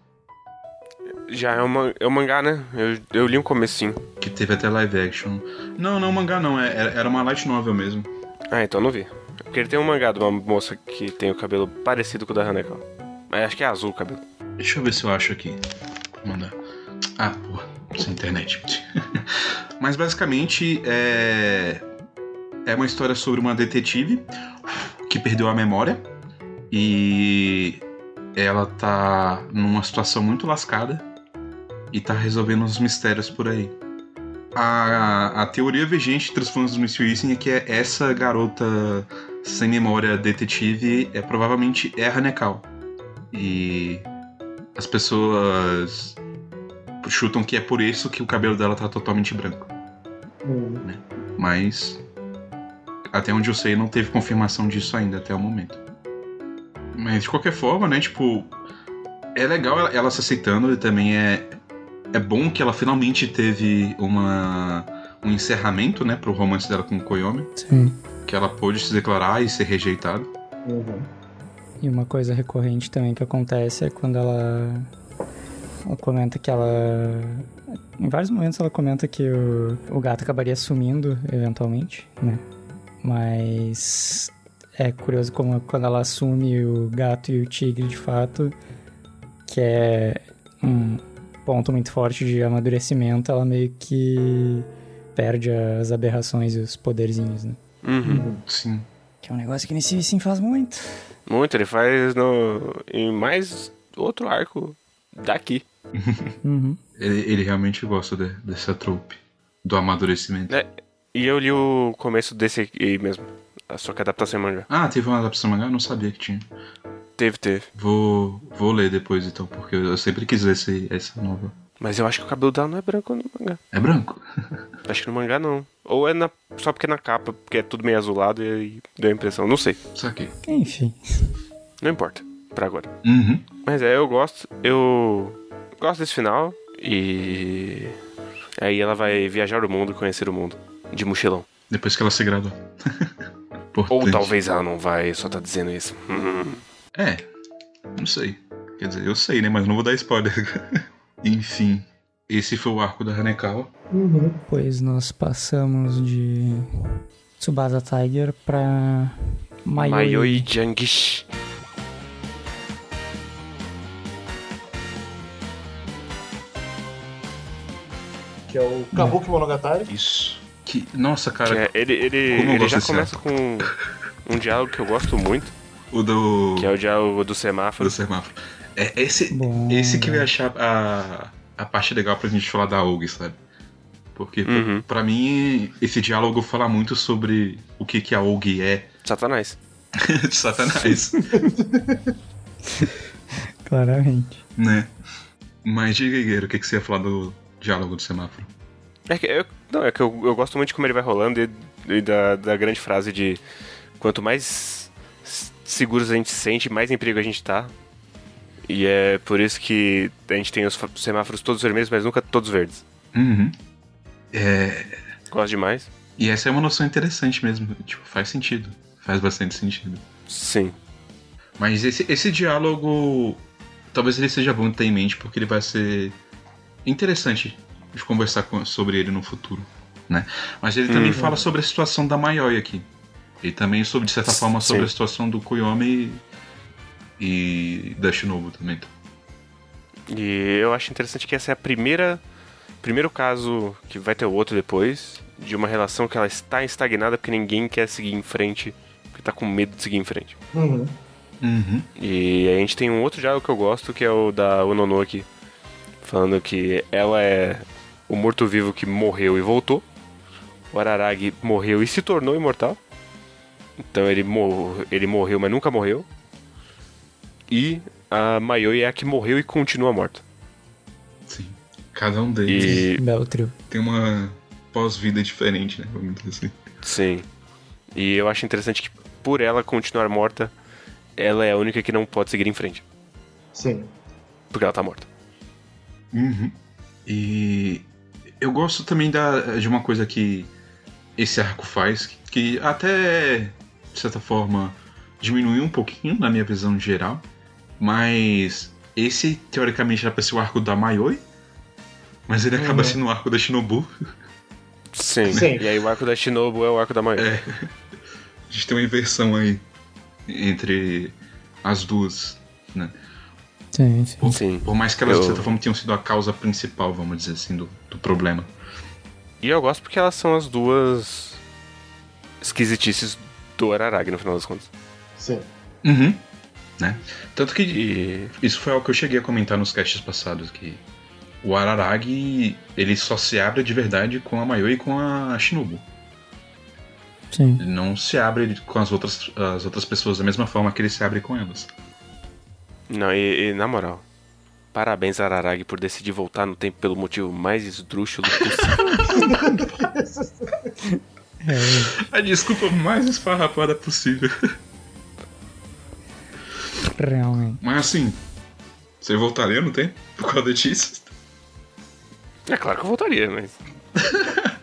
Já é, uma, é um mangá, né? Eu, eu li um comecinho. Que teve até live action. Não, não, mangá não, é, era uma light novel mesmo. Ah, então não vi. Porque ele tem um mangá de uma moça que tem o cabelo parecido com o da Haneko. Mas acho que é azul o cabelo. Deixa eu ver se eu acho aqui. Mandar. Ah, porra, sem internet. Mas basicamente é. É uma história sobre uma detetive que perdeu a memória e ela tá numa situação muito lascada e tá resolvendo uns mistérios por aí. A, a teoria vigente entre os fãs do Mr. Easing é que é essa garota sem memória detetive é provavelmente é a Hanekal. E as pessoas chutam que é por isso que o cabelo dela tá totalmente branco. Uhum. Mas até onde eu sei não teve confirmação disso ainda até o momento. Mas de qualquer forma, né, tipo, é legal ela, ela se aceitando e também é é bom que ela finalmente teve uma um encerramento, né, pro romance dela com o Koyomi, Sim. que ela pôde se declarar e ser rejeitada. Uhum. E uma coisa recorrente também que acontece é quando ela. Ela comenta que ela. Em vários momentos ela comenta que o, o gato acabaria sumindo eventualmente, né? Mas. É curioso como quando ela assume o gato e o tigre de fato, que é um ponto muito forte de amadurecimento, ela meio que perde as aberrações e os poderzinhos, né? Uhum. Sim. Que é um negócio que nesse sim faz muito. Muito, ele faz no, em mais outro arco daqui. Uhum. Ele, ele realmente gosta de- dessa trope. Do amadurecimento. É, e eu li o começo desse aqui mesmo. Só que a adaptação em mangá. Ah, teve uma adaptação mangá? Eu não sabia que tinha. Teve, teve. Vou, vou ler depois então, porque eu sempre quis ler esse, essa nova. Mas eu acho que o cabelo dela não é branco no mangá. É branco? Acho que no mangá não. Ou é na, só porque é na capa, porque é tudo meio azulado e aí deu a impressão. Não sei. Saquei. Enfim. Não importa. Pra agora. Uhum. Mas é, eu gosto. Eu gosto desse final. E. Aí ela vai viajar o mundo, conhecer o mundo. De mochilão. Depois que ela se graduou. Ou talvez ela não vai, só tá dizendo isso. Hum. É, não sei. Quer dizer, eu sei, né? Mas não vou dar spoiler. Enfim, esse foi o arco da Hanekawa. Uhum. Depois nós passamos de Tsubasa Tiger pra Mayoi. Mayoi Jangish. Que é o Kabuki Monogatari. Isso. Que, nossa, cara, Que é- ele ele, ele já começa com um diálogo que eu gosto muito, o do. que é o diálogo do semáforo. do semáforo. É esse, Bom. esse que eu ia achar a, a parte legal pra gente falar da OG, sabe? Porque, pra- Uhum. pra mim, esse diálogo fala muito sobre o que, que a OG é Satanás. de Satanás, Claramente. né? Mas diga, Guerreiro, o que, que você ia falar do diálogo do semáforo? É que, eu, não, é que eu, eu gosto muito de como ele vai rolando e, e da, da grande frase de quanto mais seguros a gente se sente, mais em perigo a gente tá. E é por isso que a gente tem os semáforos todos vermelhos, mas nunca todos verdes. Uhum. É, Gosto demais. e essa é uma noção interessante mesmo. Tipo, faz sentido. Faz bastante sentido. Sim. Mas esse, esse diálogo. Talvez ele seja bom ter em mente, porque ele vai ser interessante de conversar com- sobre ele no futuro. Né? Mas ele também Uhum. fala sobre a situação da Mayoi aqui. E também, sobre, de certa forma, sobre Sim. a situação do Koyomi e, da Shinobu também. E eu acho interessante que essa é a primeira. Primeiro caso que vai ter o outro depois, de uma relação que ela está estagnada porque ninguém quer seguir em frente, porque tá com medo de seguir em frente. Uhum. Uhum. E a gente tem um outro diálogo que eu gosto, que é o da Ononoki, falando que ela é o morto-vivo que morreu e voltou. O Araragi morreu e se tornou imortal. Então ele, mor ele morreu, mas nunca morreu. E a Mayoi é a que morreu e continua morta. Sim. Cada um deles E Belo trio. tem uma pós-vida diferente, né? Vamos dizer assim. sim. E eu acho interessante que por ela continuar morta, ela é a única que não pode seguir em frente. Sim. Porque ela tá morta. Uhum. E eu gosto também da, de uma coisa que esse arco faz, que, que até, de certa forma, diminuiu um pouquinho na minha visão geral. Mas esse, teoricamente, era pra ser o arco da Mayoi. Mas ele acaba Uhum. sendo o arco da Shinobu. Sim. Sim. E aí o arco da Shinobu é o arco da Mayoi. É. A gente tem uma inversão aí entre as duas, né? Sim, sim. Por, Sim. por mais que elas, Eu- de certa forma, tenham sido a causa principal, vamos dizer assim, do, do problema. E eu gosto porque elas são as duas esquisitices do Araragi, no final das contas. Sim. Uhum. Né? Tanto que E. isso foi algo que eu cheguei a comentar nos casts passados, que o Araragi, ele só se abre de verdade com a Mayoi e com a Shinobu. Sim. Ele não se abre com as outras, as outras pessoas da mesma forma que ele se abre com elas. Não, e, e, na moral. Parabéns, Araragi, por decidir voltar no tempo pelo motivo mais esdrúxulo possível. É, A desculpa mais esfarrapada possível. realmente. Mas assim, você voltaria no tempo por causa disso? é claro que eu voltaria, mas.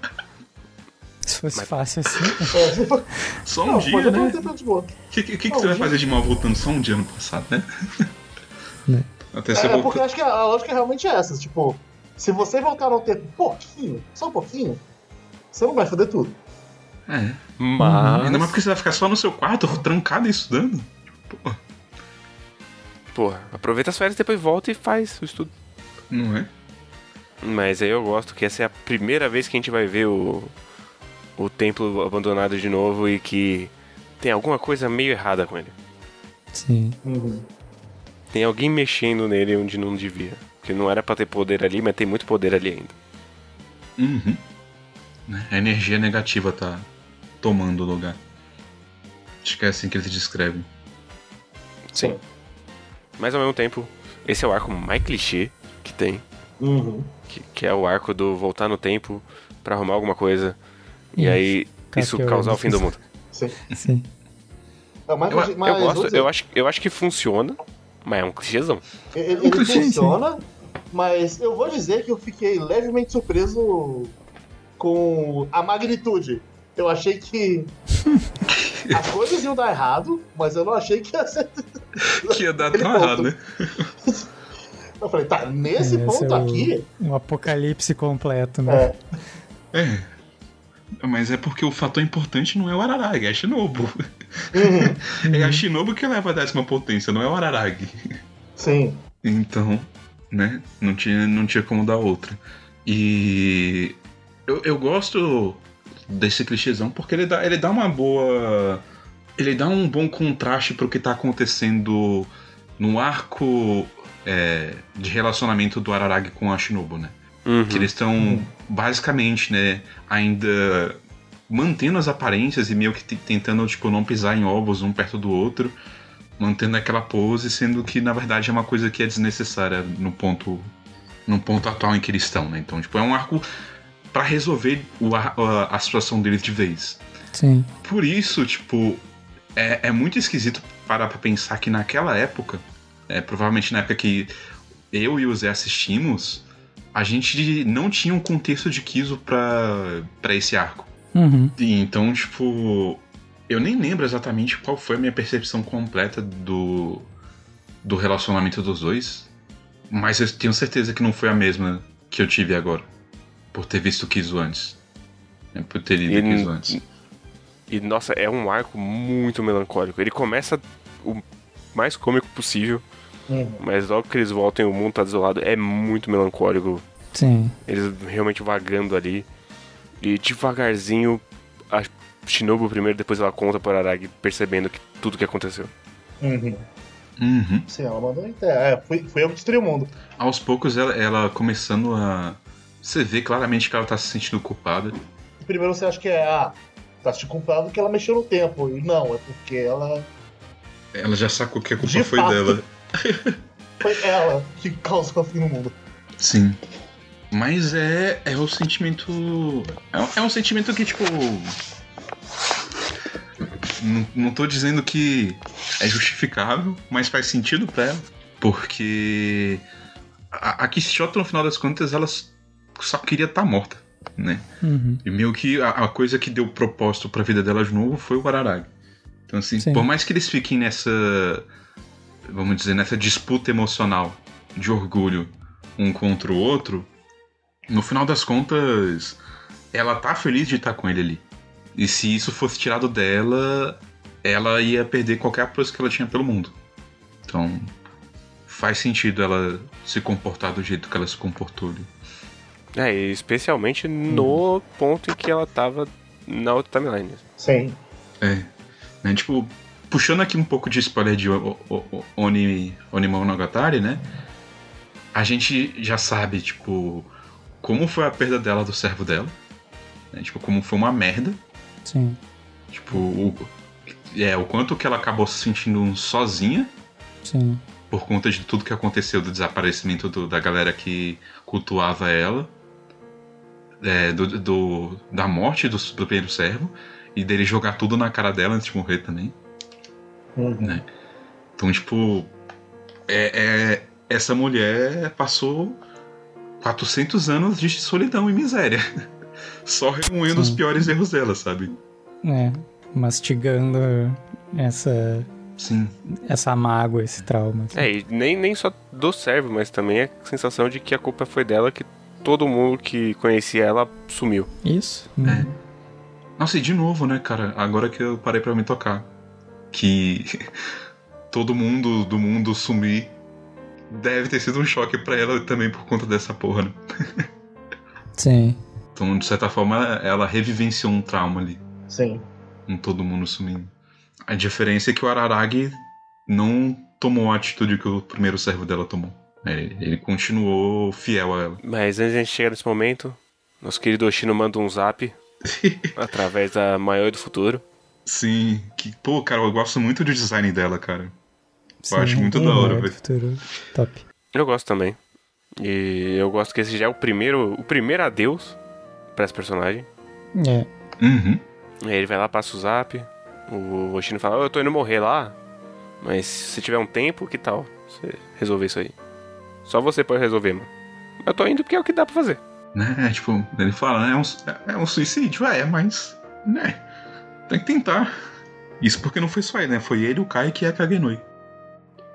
Se fosse Mas- fácil assim. É, for- Só um não, dia, pode né? ter um tempo de boa. O que, que, que, que você vai dia- fazer de mal voltando só um dia no passado, né? Né. Até você É, porque eu acho que a, lógica realmente é essa. Tipo, se você voltar no tempo um pouquinho, só um pouquinho, você não vai foder tudo. É. Mas. Ainda mais porque você vai ficar só no seu quarto, trancado e estudando. Pô, Porra, aproveita as férias, depois volta e faz o estudo. não é? Mas aí eu gosto que essa é a primeira vez que a gente vai ver o, o templo abandonado de novo e que tem alguma coisa meio errada com ele. Sim. Uhum. Tem alguém mexendo nele onde não devia. Porque não era pra ter poder ali, mas tem muito poder ali ainda. Uhum. A energia negativa tá tomando o lugar. Acho que é assim que eles descrevem. Sim. Mas ao mesmo tempo, esse é o arco mais clichê que tem. Uhum. Que, que é o arco do voltar no tempo pra arrumar alguma coisa. E Isso. aí isso Kakeori causar o fim do mundo. Sim. Sim. É, mas, Eu- mas, Eu gosto, dizer, eu acho, eu acho que funciona, mas é um clichêzão. Ele, ele Sim, sim. funciona, mas eu vou dizer que eu fiquei levemente surpreso com a magnitude. Eu achei que as coisas iam dar errado, mas eu não achei que ia ser. Que ia dar tão ponto. errado, né? Eu falei, tá, nesse Esse ponto é o- aqui. Um apocalipse completo, né? É, É. Mas é porque o fator importante não é o Araragi, é a Shinobu. uhum, É a Shinobu que leva a décima potência, não é o Araragi. sim. Então, né? Não tinha, não tinha como dar outra. E eu, eu gosto desse clichêzão porque ele dá, ele dá uma boa. Ele dá um bom contraste pro que tá acontecendo no arco é, de relacionamento do Araragi com a Shinobu, né? Uhum. Que eles estão basicamente, né, ainda mantendo as aparências e meio que tentando, tipo, não pisar em ovos um perto do outro, mantendo aquela pose, sendo que na verdade é uma coisa que é desnecessária no ponto no ponto atual em que eles estão, né? Então, tipo, é um arco pra resolver o a, a situação deles de vez. Sim. Por isso, tipo, é, é muito esquisito parar pra pensar que naquela época, é, provavelmente na época que eu e o Zé assistimos, a gente não tinha um contexto de Kiso pra, pra esse arco. Uhum. E então, tipo, eu nem lembro exatamente qual foi a minha percepção completa do, do relacionamento dos dois, mas eu tenho certeza que não foi a mesma que eu tive agora, por ter visto Kiso antes. né, Por ter lido E- Kiso antes. E nossa, é um arco muito melancólico. Ele começa o mais cômico possível, Uhum. mas logo que eles voltam e o mundo tá desolado, é muito melancólico. Sim. Eles realmente vagando ali. E devagarzinho, a Shinobu primeiro, depois ela conta pro Araragi, percebendo que tudo que aconteceu. Uhum. Uhum. Sim, ela mandou. É, fui, fui eu que destruí o mundo. Aos poucos, ela, ela começando a. Você vê claramente que ela tá se sentindo culpada. Primeiro você acha que é, ah, tá se culpado que ela mexeu no tempo. E não, é porque ela. Ela já sacou que a culpa De foi fato. dela. Foi ela que causou o fim do mundo. Sim. Mas é, é o sentimento. É, um- é um sentimento que, tipo. Não, não tô dizendo que é justificável, mas faz sentido pra ela. Porque. A, a Kishota, no final das contas, ela só queria estar morta, né? Uhum. E meio que a, a coisa que deu propósito pra vida dela de novo foi o Araragi. Então, assim, Sim. por mais que eles fiquem nessa. Vamos dizer, nessa disputa emocional de orgulho um contra o outro, no final das contas, ela tá feliz de estar com ele ali. E se isso fosse tirado dela, ela ia perder qualquer apreço que ela tinha pelo mundo. Então, faz sentido ela se comportar do jeito que ela se comportou ali. É, especialmente no ponto em que ela tava na outra timeline. Sim. É. Né, tipo, puxando aqui um pouco de spoiler de O- O- O- Oni, Onimonogatari, né? A gente já sabe, tipo, como foi a perda dela do servo dela. Né, tipo, como foi uma merda. Sim. Tipo, o, é, o quanto que ela acabou se sentindo sozinha Sim. por conta de tudo que aconteceu do desaparecimento do- da galera que cultuava ela, é, do, do- da morte do, do primeiro servo e dele jogar tudo na cara dela antes de morrer também. Uhum. Né? Então, tipo, é, é- essa mulher passou 400 anos de solidão e miséria. Só remoendo os piores erros dela, sabe? É. Mastigando essa, Sim. essa mágoa, esse trauma. assim. É, e nem, nem só do servo, mas também a sensação de que a culpa foi dela, que todo mundo que conhecia ela sumiu. Isso. É. Uhum. Nossa, e de novo, né, cara? Agora que eu parei pra me tocar. Que todo mundo do mundo sumir deve ter sido um choque pra ela também por conta dessa porra, né? Sim. Então, de certa forma, ela revivenciou um trauma ali. Sim. Com todo mundo sumindo. A diferença é que o Araragi não tomou a atitude que o primeiro servo dela tomou. Ele, ele continuou fiel a ela. Mas antes de a gente chegar nesse momento, nosso querido Oshino manda um zap através da maior do futuro. Sim, que, pô, cara, eu gosto muito do design dela, cara. Sim, eu acho muito bem da hora, Maior do velho. Futuro. Top. Eu gosto também. E eu gosto que esse já é o primeiro, o primeiro adeus pra esse personagem. É. Uhum. Aí ele vai lá, passa o zap. O Oshino fala: "Ô, Eu tô indo morrer lá, mas se tiver um tempo, que tal você resolver isso aí? Só você pode resolver, mano. Eu tô indo porque é o que dá pra fazer. Né, tipo, ele fala, né, é um, é um suicídio, é, mas, né, tem que tentar. Isso porque não foi só ele, né, foi ele, o Kai que é a Kagenoi.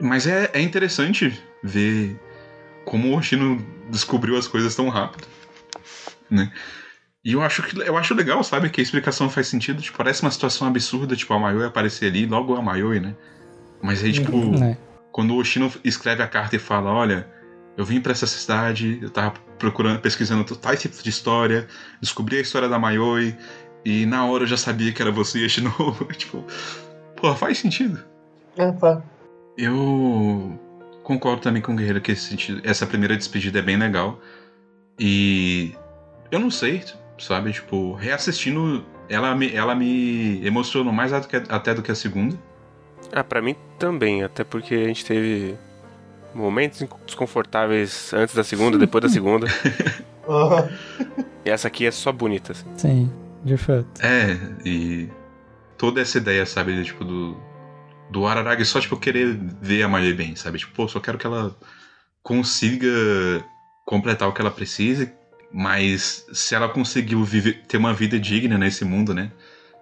Mas é, é interessante ver como o Oshino descobriu as coisas tão rápido, né. E eu acho, que, eu acho legal, sabe, que a explicação faz sentido, tipo, parece uma situação absurda, tipo, a Mayoi aparecer ali, logo a Mayoi, né. Mas aí, tipo, Né? quando o Oshino escreve a carta e fala, olha, eu vim pra essa cidade, eu tava procurando, pesquisando tais tipos de história, descobri a história da Mayoi, e na hora eu já sabia que era você, Oshino. tipo, pô, faz sentido. É, tá. Eu concordo também com o Guerreiro que esse sentido- essa primeira despedida é bem legal. E eu não sei, sabe, tipo, reassistindo, ela me, ela me emocionou mais até do que- até do que a segunda. Ah, pra mim também, até porque a gente teve momentos desconfortáveis antes da segunda, depois da segunda. E essa aqui é só bonita, assim. Sim, de fato. É, e toda essa ideia, sabe, de, tipo, do, do Araragi só, tipo, querer ver a Mayoi bem, sabe? Tipo, pô, só quero que ela consiga completar o que ela precisa, mas se ela conseguiu viver, ter uma vida digna nesse mundo, né?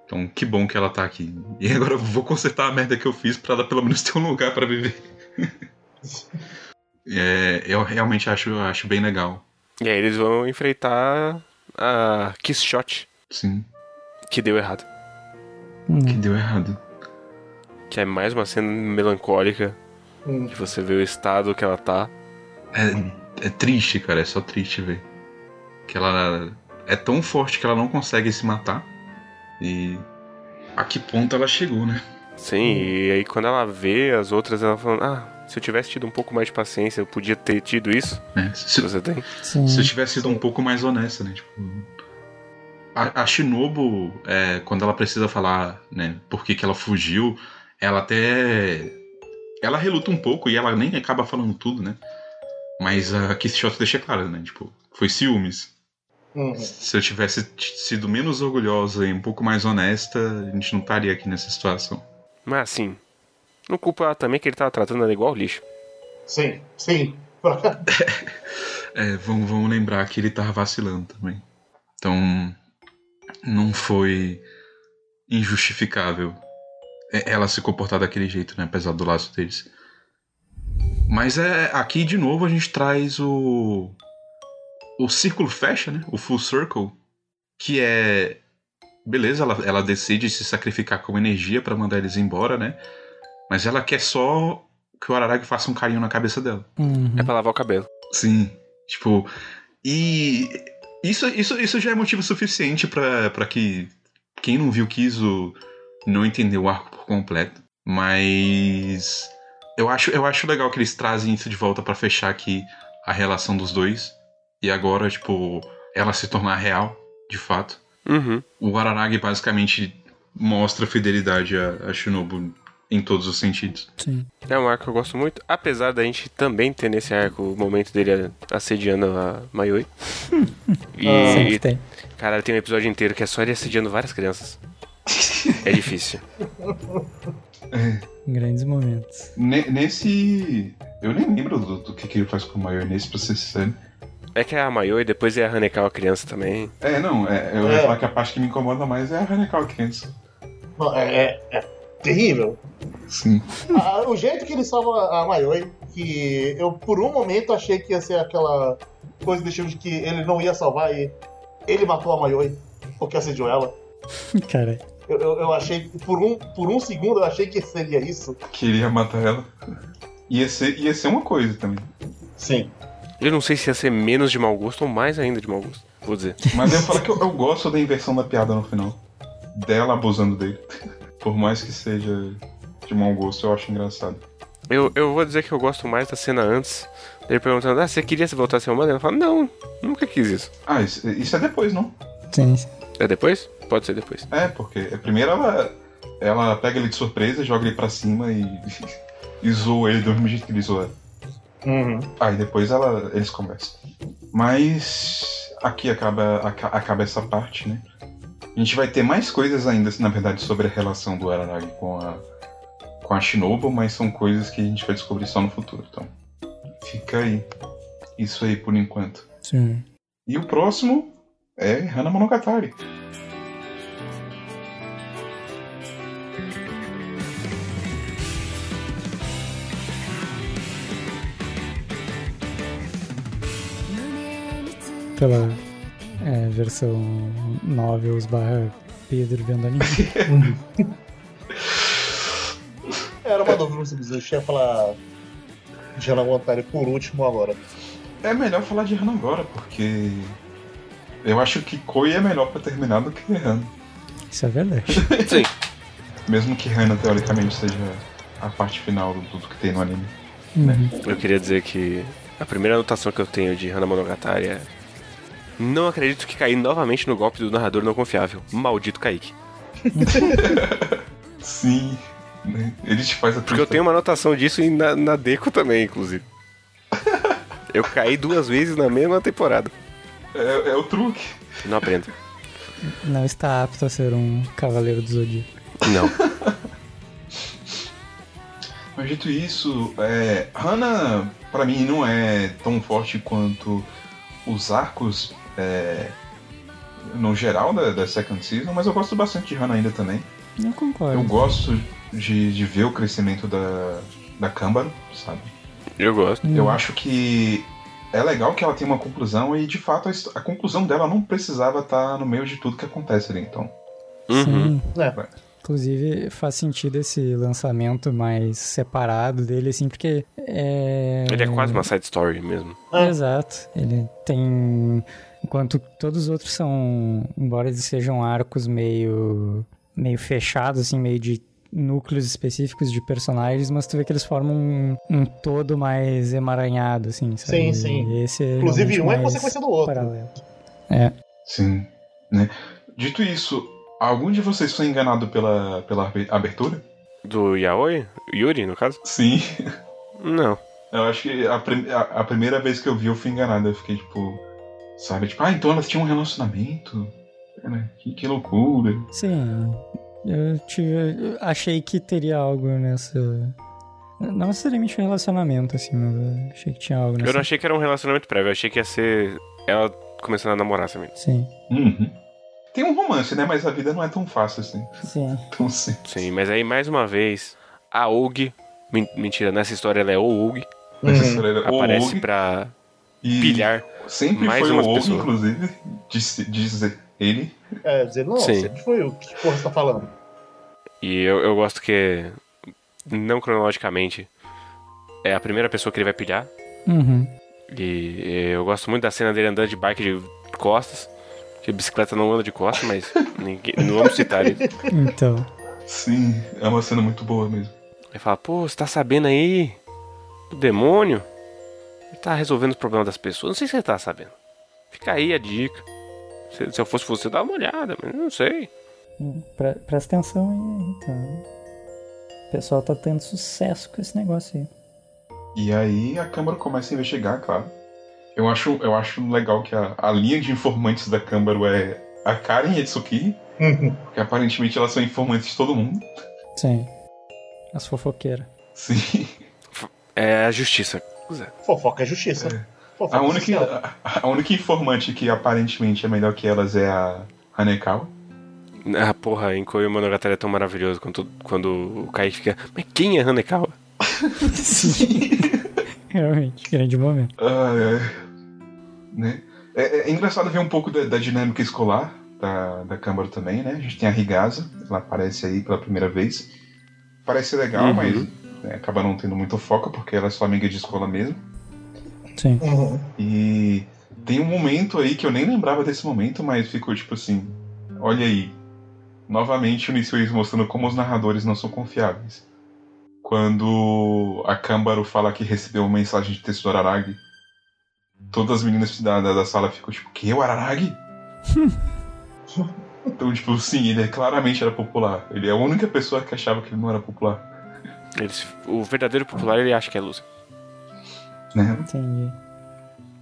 Então, que bom que ela tá aqui. E agora eu vou consertar a merda que eu fiz pra ela pelo menos ter um lugar pra viver. É, eu realmente acho, acho bem legal. E aí eles vão enfrentar a Kiss Shot, Sim, que deu errado. Hum, que deu errado. Que é mais uma cena melancólica, Hum. que você vê o estado que ela tá. É, é triste, cara, é só triste ver. Que ela é tão forte que ela não consegue se matar. E a que ponto ela chegou, né? Sim, e aí quando ela vê as outras, ela falando, ah, se eu tivesse tido um pouco mais de paciência, eu podia ter tido isso É, se, você tem. Sim. se eu tivesse sido um pouco mais honesta, né? Tipo, a, a Shinobu, é, quando ela precisa falar, né, por que, que ela fugiu, ela até. Ela reluta um pouco e ela nem acaba falando tudo, né? Mas a Kiss Shot deixa claro, né? Tipo, foi ciúmes. Hum. Se eu tivesse sido menos orgulhosa e um pouco mais honesta, a gente não estaria aqui nessa situação. Mas assim, não culpa ela também que ele tava tratando ela igual lixo. Sim, sim. É, vamos, vamos lembrar que ele tava vacilando também. Então, não foi injustificável é, ela se comportar daquele jeito, né? Apesar do laço deles. Mas é aqui de novo a gente traz o o círculo fecha, né? O full circle, que é beleza, ela, ela decide se sacrificar com energia pra mandar eles embora, né? Mas ela quer só que o Araragi faça um carinho na cabeça dela. Uhum. É pra lavar o cabelo. Sim, tipo, e isso, isso, isso já é motivo suficiente pra pra que quem não viu Kizo não entendeu o arco por completo, mas eu acho, eu acho legal que eles trazem isso de volta pra fechar aqui a relação dos dois e agora, tipo, ela se tornar real, de fato. Uhum. O Araragi basicamente mostra fidelidade a, a Shinobu em todos os sentidos. Sim. É um arco que eu gosto muito, apesar da gente também ter nesse arco o momento dele assediando a Mayoi. E, Ah. Sempre tem. cara, tem um episódio inteiro que é só ele assediando várias crianças. É difícil. Grandes momentos. nesse. Eu nem lembro do, do que, que ele faz com o Maior nesse, pra ser sincero. É que é a Mayoi, depois é a Hanekawa criança também. É, não, é, eu É. ia falar que a parte que me incomoda mais é a Hanekawa criança. Não, é, é- é terrível. Sim. Ah, o jeito que ele salva a Mayoi, que eu por um momento achei que ia ser aquela coisa do estilo de que ele não ia salvar e ele matou a Mayoi porque assediou ela. Cara, Eu, eu, eu achei, por um, por um segundo eu achei que seria isso. Queria matar ela. Ia ser, ia ser uma coisa também. Sim. Eu não sei se ia ser menos de mau gosto ou mais ainda de mau gosto. Vou dizer. Mas eu ia falar que eu, eu gosto da inversão da piada no final. Dela abusando dele. Por mais que seja de mau gosto, eu acho engraçado. Eu, eu vou dizer que eu gosto mais da cena antes. Ele perguntando, ah, você queria se voltar a ser humano? Ela fala, não, nunca quis isso. Ah, isso, isso é depois, não? Sim, sim. É depois? Pode ser depois. É, porque primeiro ela, ela pega ele de surpresa, joga ele pra cima e, e zoa ele do mesmo jeito que ele zoa. Uhum. Aí depois ela, eles conversam. Mas aqui acaba, aca- acaba essa parte, né? A gente vai ter mais coisas ainda, na verdade, sobre a relação do Araragi com a, com a Shinobu, mas são coisas que a gente vai descobrir só no futuro. Então, fica aí. Isso aí por enquanto. Sim. E o próximo é Hana Monogatari. Pela é, versão novels barra Pedro vendo anime. Era uma dúvida, eu ia falar de Hannah Montari por último agora. É melhor falar de Hana agora, porque eu acho que Koi é melhor pra terminar do que Hana. Isso é verdade. Sim. Mesmo que Hana teoricamente seja a parte final do tudo que tem no anime. Uhum. Eu queria dizer que a primeira anotação que eu tenho de Hana Monogatari é. Não acredito que caí novamente no golpe do narrador não confiável. Maldito Kaique. Sim. né? Ele te faz a Porque eu tenho uma anotação disso na, na Deco também, inclusive. Eu caí duas vezes na mesma temporada. É, é o truque. Não aprendo. Não está apto a ser um cavaleiro do Zodíaco. Não. Mas dito isso, é, Hana pra mim não é tão forte quanto os arcos é, no geral da, da Second Season, mas eu gosto bastante de Hana ainda também. Eu concordo. Eu gosto de, de ver o crescimento da, da Câmbaro, sabe? Eu gosto. Eu acho que é legal que ela tem uma conclusão e de fato a, a conclusão dela não precisava estar no meio de tudo que acontece ali, então. Uhum. Sim. É. Inclusive, faz sentido esse lançamento mais separado dele, assim, porque é... Ele é quase uma side story mesmo. É. Exato. Ele tem... Enquanto todos os outros são... Embora eles sejam arcos meio... Meio fechados, assim, meio de núcleos específicos de personagens, mas tu vê que eles formam um, um todo mais emaranhado, assim, sabe? Sim, sim. Esse é Inclusive, um é consequência do outro. paralelo. É. Sim. Né? Dito isso, algum de vocês foi enganado pela, pela abe- abertura? Do Yaoi? Yuri, no caso? Sim. Não. Eu acho que a, prim- a- a primeira vez que eu vi eu fui enganado. Eu fiquei tipo. Sabe? Tipo, ah, então elas tinham um relacionamento? É, né? Que, que loucura. Sim. Eu tive. eu achei que teria algo nessa. Não necessariamente um relacionamento, assim, mas eu achei que tinha algo nessa. Eu não achei que era um relacionamento prévio, eu achei que ia ser ela começando a namorar também. Sim. Uhum. Tem um romance, né? Mas a vida não é tão fácil assim. Sim. Tão sim. Sim, mas aí mais uma vez, a Og. men- Mentira, nessa história ela é o Og. Essa Uhum. história era o Aparece Og pra e pilhar. Sempre mais foi o pessoas. inclusive. Disse, diz ele. É, dizer, não, Sim. sempre foi o que porra você tá falando. E eu, eu gosto que, não cronologicamente, é a primeira pessoa que ele vai pilhar. Uhum. E eu gosto muito da cena dele andando de bike de costas. Que bicicleta não anda de costas, mas ninguém, não vamos citar isso. Então. Sim, é uma cena muito boa mesmo. Ele fala, pô, você tá sabendo aí do demônio? Ele tá resolvendo os problemas das pessoas. Não sei se você tá sabendo. Fica aí a dica. Se, se eu fosse você, dá uma olhada, mas não sei. Pre presta atenção aí, então. O pessoal tá tendo sucesso com esse negócio aí. E aí a Câmara começa a investigar, claro. Eu acho, eu acho legal que a, a linha de informantes da Câmara é a Karen e a Tsuki, Uhum. porque aparentemente elas são informantes de todo mundo. Sim. As fofoqueiras. Sim. É a justiça. Zé. Fofoca é justiça. Fofoca A é única, social. a, a única informante que aparentemente é melhor que elas é a Hanekawa. Ah, porra, em Koyo Monogatari é tão maravilhoso quando, quando o Kaique fica. Mas quem é Hanekawa? Sim. Realmente, grande momento. Ah, é. Né? É, é engraçado ver um pouco da, da dinâmica escolar da, da Câmara também, né? A gente tem a Rigaza, ela aparece aí pela primeira vez. Parece legal, Uhum. mas acaba não tendo muito foco, porque ela é só amiga de escola mesmo. Sim. Uhum. E tem um momento aí que eu nem lembrava desse momento, mas ficou tipo assim: olha aí, novamente o Nisui mostrando como os narradores não são confiáveis. Quando a Câmbaro fala que recebeu uma mensagem de texto do Araragi, todas as meninas da, da, da sala ficam tipo, que? O Araragi? então, tipo, sim, ele claramente era popular. Ele é a única pessoa que achava que ele não era popular. Eles, o verdadeiro popular ele acha que é loser. Né? Entendi.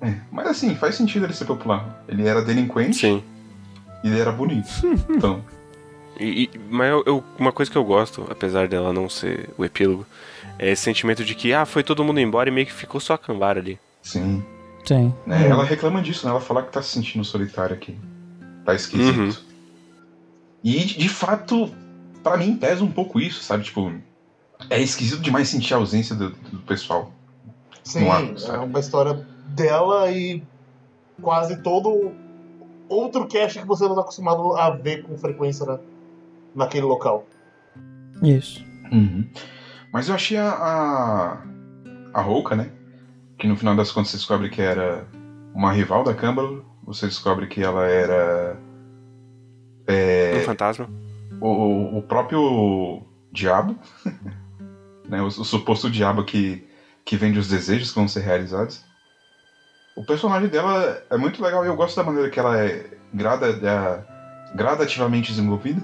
É, mas assim, faz sentido ele ser popular. Ele era delinquente Sim. e ele era bonito. Então, E, e- mas eu, eu- uma coisa que eu gosto, apesar dela não ser o epílogo, é esse sentimento de que, ah, foi todo mundo embora e meio que ficou só a Cambara ali. sim. Sim. Né? Ela reclama disso, né? Ela fala que tá se sentindo solitária aqui. Tá esquisito. Uhum. E, de fato, pra mim pesa um pouco isso, sabe? Tipo, é esquisito demais sentir a ausência do, do pessoal. Sim, arco, é uma história dela e quase todo outro cast que você não está acostumado a ver com frequência na, naquele local. Isso. Mas eu achei a, a. a Rouca, né? Que no final das contas você descobre que era uma rival da Câmbaro. Você descobre que ela era. Um É, fantasma. o, o próprio diabo. né? O, o suposto diabo que, que vende os desejos que vão ser realizados. O personagem dela é muito legal e eu gosto da maneira que ela é grada, é, gradativamente desenvolvida.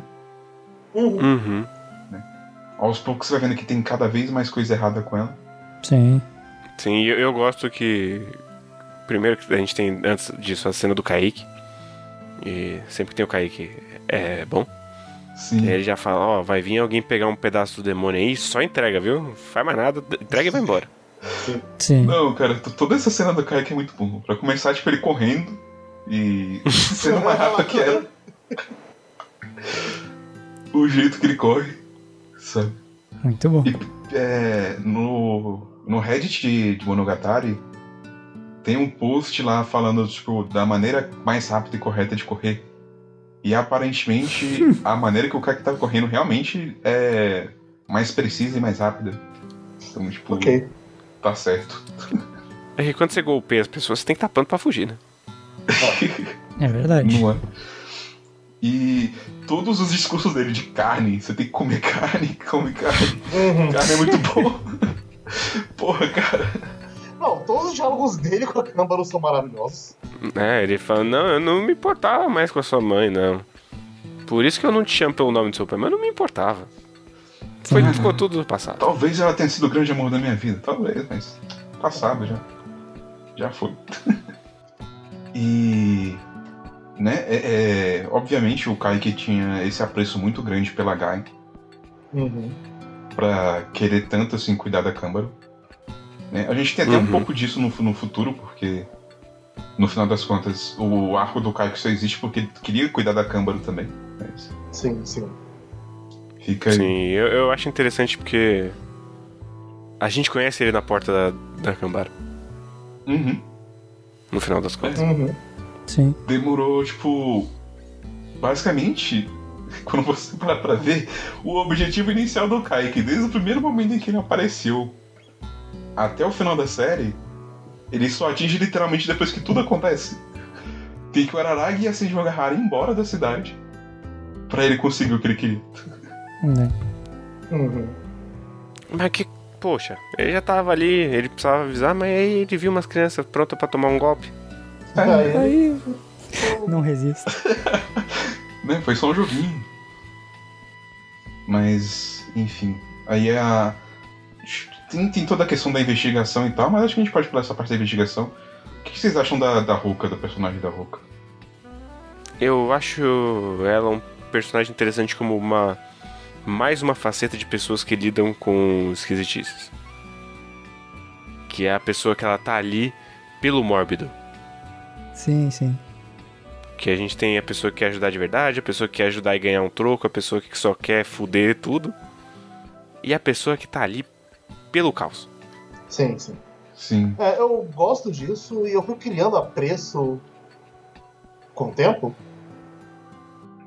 Uhum. Aos poucos você vai vendo que tem cada vez mais coisa errada com ela. Sim. Sim, eu, eu gosto que. Primeiro que a gente tem, antes disso, a cena do Kaique. E sempre que tem o Kaique é bom. Sim. E aí ele já fala, ó, vai vir alguém pegar um pedaço do demônio aí, só entrega, viu? Não faz mais nada, entrega e vai embora. Sim. Não, cara, toda essa cena do Kaique é muito bom. Pra começar, tipo, ele correndo e sendo mais rápido que ela. o jeito que ele corre, sabe? Muito bom. É, no, no Reddit de, de Monogatari tem um post lá falando, tipo, da maneira mais rápida e correta de correr. E aparentemente a maneira que o Kaique tava correndo realmente é mais precisa e mais rápida. Então, tipo, Ok. tá certo. É que quando você golpeia as pessoas, você tem que estar tapando pra fugir, né? É verdade. Não é? E todos os discursos dele de carne, você tem que comer carne, come carne. Uhum. Carne é muito bom. Porra, cara. Não, todos os diálogos dele com a Câmbaro são maravilhosos. É, ele fala, não, eu não me importava mais com a sua mãe, não. Por isso que eu não te chamo pelo nome do seu pai, mas eu não me importava. Foi, ficou tudo no passado. Talvez ela tenha sido o grande amor da minha vida. Talvez, mas passado já. Já foi. e. Né, é, é, obviamente o Kaique tinha esse apreço muito grande pela Gai Uhum. pra querer tanto assim cuidar da Câmbaro. Né? A gente tem até um Uhum. pouco disso no, no futuro, porque no final das contas o arco do Kaique só existe porque ele queria cuidar da Câmbaro também. Mas Sim, sim. fica aí. Sim, eu, eu acho interessante porque a gente conhece ele na porta da, da Cambara, Uhum. no final das contas. Uhum. Sim. demorou, tipo. Basicamente, quando você parar pra ver, o objetivo inicial do Kaique, desde o primeiro momento em que ele apareceu até o final da série, ele só atinge literalmente depois que tudo acontece. Tem que o Araragi e a Agahara ir embora da cidade pra ele conseguir o que ele queria. Né. Uhum. Mas que, poxa, ele já tava ali, ele precisava avisar, mas aí ele viu umas crianças prontas pra tomar um golpe. Aí, Aí. Não resisto. Né? Foi só um joguinho. Mas, enfim. Aí a. Tem, tem toda a questão da investigação e tal, mas acho que a gente pode pular essa parte da investigação. O que vocês acham da, da Ruka, da personagem da Ruka? Eu acho ela um personagem interessante como uma. Mais uma faceta de pessoas que lidam com esquisitices. Que é a pessoa que ela tá ali pelo mórbido. Sim, sim. Que a gente tem a pessoa que quer ajudar de verdade, a pessoa que quer ajudar e ganhar um troco, a pessoa que só quer fuder tudo. E a pessoa que tá ali pelo caos. sim, sim. Sim. É, eu gosto disso e eu fui criando apreço com o tempo.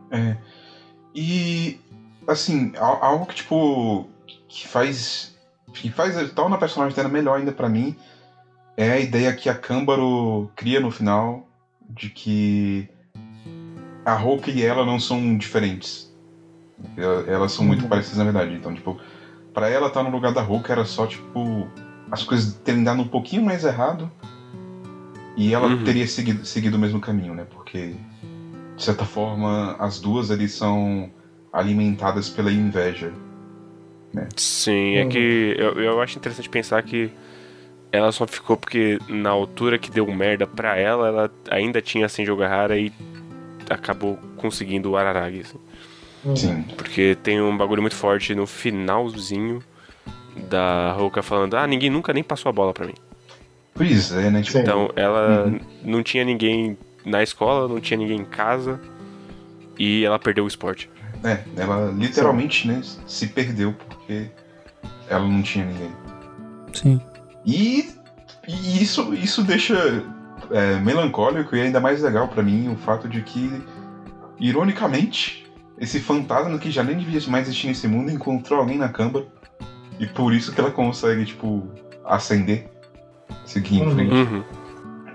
É. E. Assim, al- algo que, tipo. Que faz. Que faz tal na personagem dela melhor ainda pra mim. É a ideia que a Câmbaro cria no final. De que. A Ruka e ela não são diferentes. Elas são muito parecidas na verdade. Então, tipo, pra ela estar tá no lugar da Hulk era só, tipo, as coisas terem dado um pouquinho mais errado e ela uhum. teria seguido, seguido o mesmo caminho, né? Porque, de certa forma, as duas ali são alimentadas pela inveja. Né? Sim, é que eu, eu acho interessante pensar que ela só ficou porque na altura que deu merda pra ela, ela ainda tinha sem Ogahara e acabou conseguindo o Araragi. Assim. Sim. Porque tem um bagulho muito forte no finalzinho da Roka falando: Ah, ninguém nunca nem passou a bola pra mim. Pois é, né? Tipo... Então ela uhum. não tinha ninguém na escola, não tinha ninguém em casa e ela perdeu o esporte. É, ela literalmente, né, se perdeu porque ela não tinha ninguém. Sim. E, e isso, isso deixa é, melancólico e ainda mais legal para mim o fato de que, ironicamente, esse fantasma que já nem devia mais existir nesse mundo encontrou alguém na câmara e por isso que ela consegue, tipo, acender, seguir em uhum. frente. Uhum.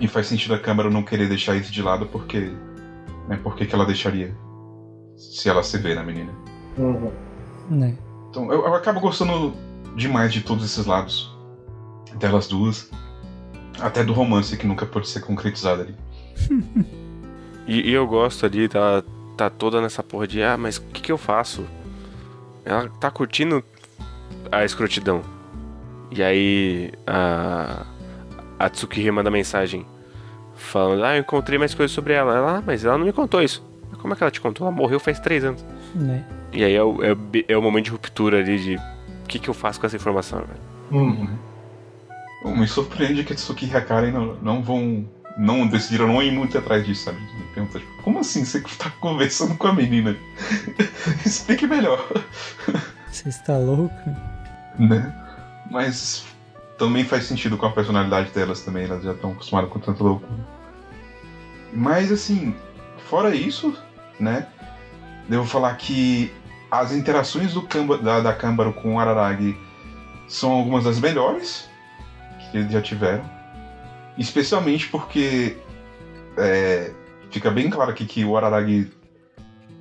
E faz sentido a câmara não querer deixar isso de lado porque. Né, por que ela deixaria? Se ela se vê na menina. Uhum. Né. Então eu, eu acabo gostando demais de todos esses lados delas duas. Até do romance que nunca pode ser concretizado ali. e, e, eu gosto ali, tá, tá toda nessa porra de, ah, mas o que, que eu faço? Ela tá curtindo a escrotidão. E aí a, a Tsukihira manda mensagem falando, ah, eu encontrei mais coisas sobre ela. Ela, ah, mas ela não me contou isso. Como é que ela te contou? Ela morreu faz três anos. Né? E aí é o, é, é o momento de ruptura ali de o que, que eu faço com essa informação, velho. Uhum. Me surpreende que Tsuki e Hakari não, não vão. Não decidiram não ir muito atrás disso, sabe? Tipo, como assim você tá conversando com a menina? Explique melhor. Você está louco? Né? Mas também faz sentido com a personalidade delas também, elas já estão acostumadas com tanto louco. Mas assim, fora isso, né? Devo falar que as interações do Kamba, da, da Câmbaro com o Araragi são algumas das melhores que eles já tiveram. Especialmente porque é, fica bem claro aqui que o Araragi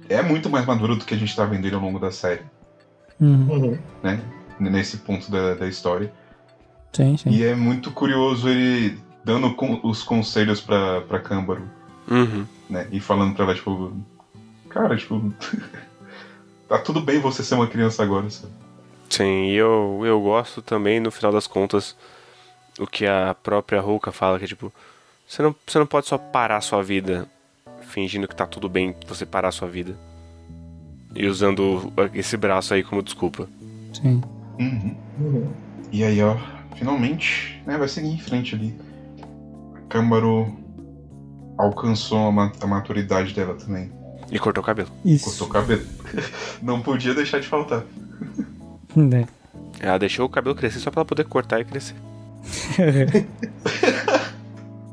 é muito mais maduro do que a gente está vendo ele ao longo da série. Uhum. uhum. Né? Nesse ponto da, da história. Sim, sim. E é muito curioso ele dando os conselhos pra, pra Câmbaro. Uhum. Né? E falando pra ela, tipo. Cara, tipo. tá tudo bem você ser uma criança agora, sabe? Sim, e eu, eu gosto também, no final das contas, o que a própria Ruka fala, que é tipo, você não, você não pode só parar a sua vida fingindo que tá tudo bem você parar a sua vida. E usando esse braço aí como desculpa. Sim. Uhum. Uhum. E aí, ó, finalmente, né, vai seguir em frente ali. A Câmaro alcançou a maturidade dela também. E cortou o cabelo. Isso. Cortou o cabelo. Não podia deixar de faltar. Né? Ela deixou o cabelo crescer só pra ela poder cortar e crescer.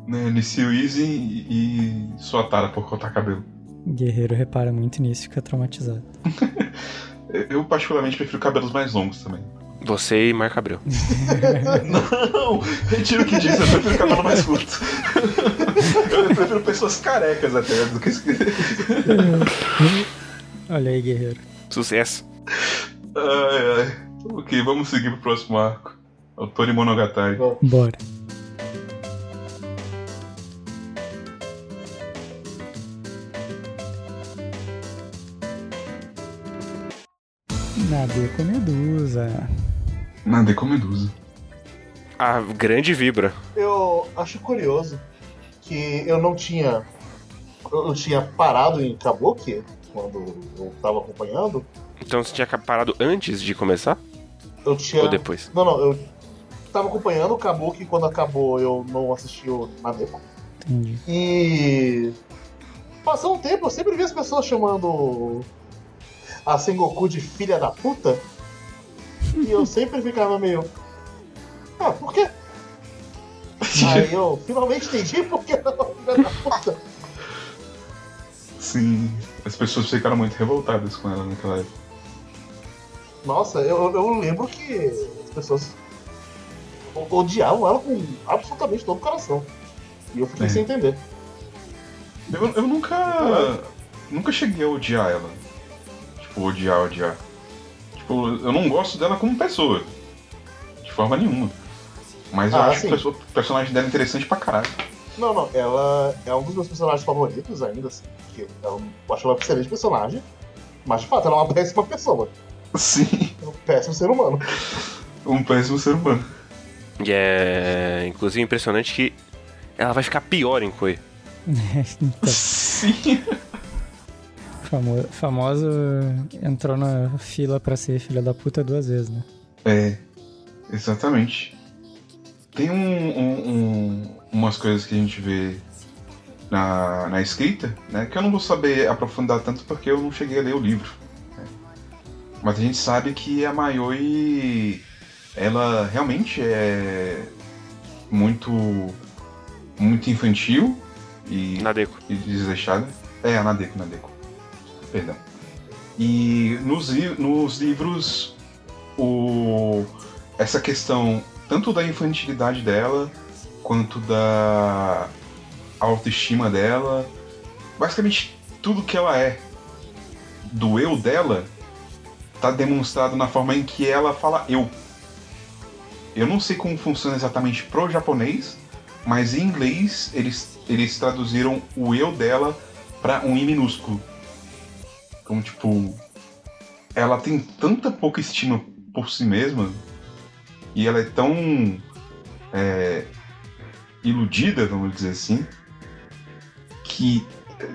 né, Nissil Easy e, e sua tara por cortar cabelo. Guerreiro repara muito nisso e fica traumatizado. Eu particularmente prefiro cabelos mais longos também. Você e Marco Abreu. não, retiro o que disse, eu prefiro cabelo mais curto. eu prefiro pessoas carecas até do que. Olha aí, guerreiro. Sucesso. Ai, ai. Ok, vamos seguir pro próximo arco. Autor Monogatari. Bora. Nada com Medusa. Nada com Medusa. A grande vibra. Eu acho curioso que eu não tinha. Eu tinha parado em Kabuki quando eu tava acompanhando. Então você tinha parado antes de começar? Eu tinha. Ou depois? Não, não, eu tava acompanhando, acabou que quando acabou eu não assisti o Nadeko. Entendi. E. Passou um tempo, eu sempre vi as pessoas chamando a Sengoku de filha da puta. e eu sempre ficava meio. Ah, por quê? Aí eu finalmente entendi por que ela é filha da puta. Sim, as pessoas ficaram muito revoltadas com ela naquela época. Nossa, eu, eu lembro que as pessoas odiavam ela com absolutamente todo o coração. E eu fiquei é. sem entender. Eu, eu nunca. Nunca cheguei a odiar ela. tipo, odiar, odiar. Tipo, eu não gosto dela como pessoa. De forma nenhuma. Mas eu Ah, acho sim. o perso- o personagem dela interessante pra caralho. Não, não, ela é um dos meus personagens favoritos ainda, assim. porque Eu acho ela um excelente personagem. Mas de fato, ela é uma péssima pessoa. Sim, um péssimo ser humano. um péssimo ser humano. E é inclusive impressionante que ela vai ficar pior em Koi. então, Sim. famo- famoso entrou na fila pra ser filha da puta duas vezes, né? É, exatamente. Tem um, um- um- umas coisas que a gente vê na, na escrita, né? Que eu não vou saber aprofundar tanto porque eu não cheguei a ler o livro. né. Mas a gente sabe que a Mayoi, ela realmente é muito, muito infantil e e desleixada. É, a Nadeko, Nadeko. Perdão. E nos, nos livros, o, essa questão tanto da infantilidade dela, quanto da autoestima dela, basicamente tudo que ela é, do eu dela, tá demonstrado na forma em que ela fala eu. Eu não sei como funciona exatamente pro japonês, mas em inglês eles, eles traduziram o eu dela para um i minúsculo. Então, tipo, ela tem tanta pouca estima por si mesma e ela é tão é, iludida, vamos dizer assim, que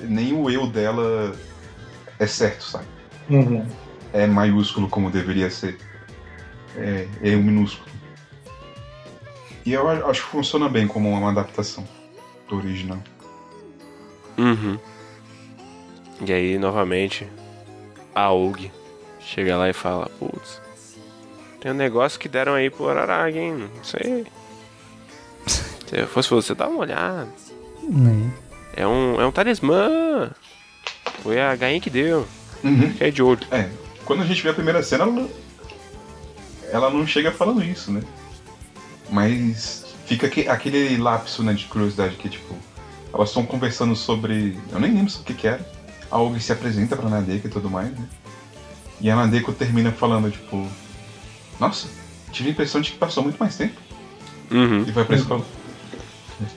nem o eu dela é certo, sabe? É maiúsculo como deveria ser. É, é um minúsculo. E eu acho que funciona bem como uma adaptação do original. Uhum. E aí, novamente, a Og chega lá e fala, putz, tem um negócio que deram aí pro Araragi, hein? Não sei. Se eu fosse você, dá uma olhada. Né? É um, é um talismã. Foi a gainha que deu. Uhum. Que é de ouro. É, quando a gente vê a primeira cena, ela, não- ela não chega falando isso, né? Mas fica aque- aquele lapso né, de curiosidade que, tipo, elas estão conversando sobre. Eu nem lembro sobre o que, que era. A Og se apresenta pra Nadeko e tudo mais, né? E a Nadeko termina falando, tipo, nossa, tive a impressão de que passou muito mais tempo Uhum. e vai pra escola.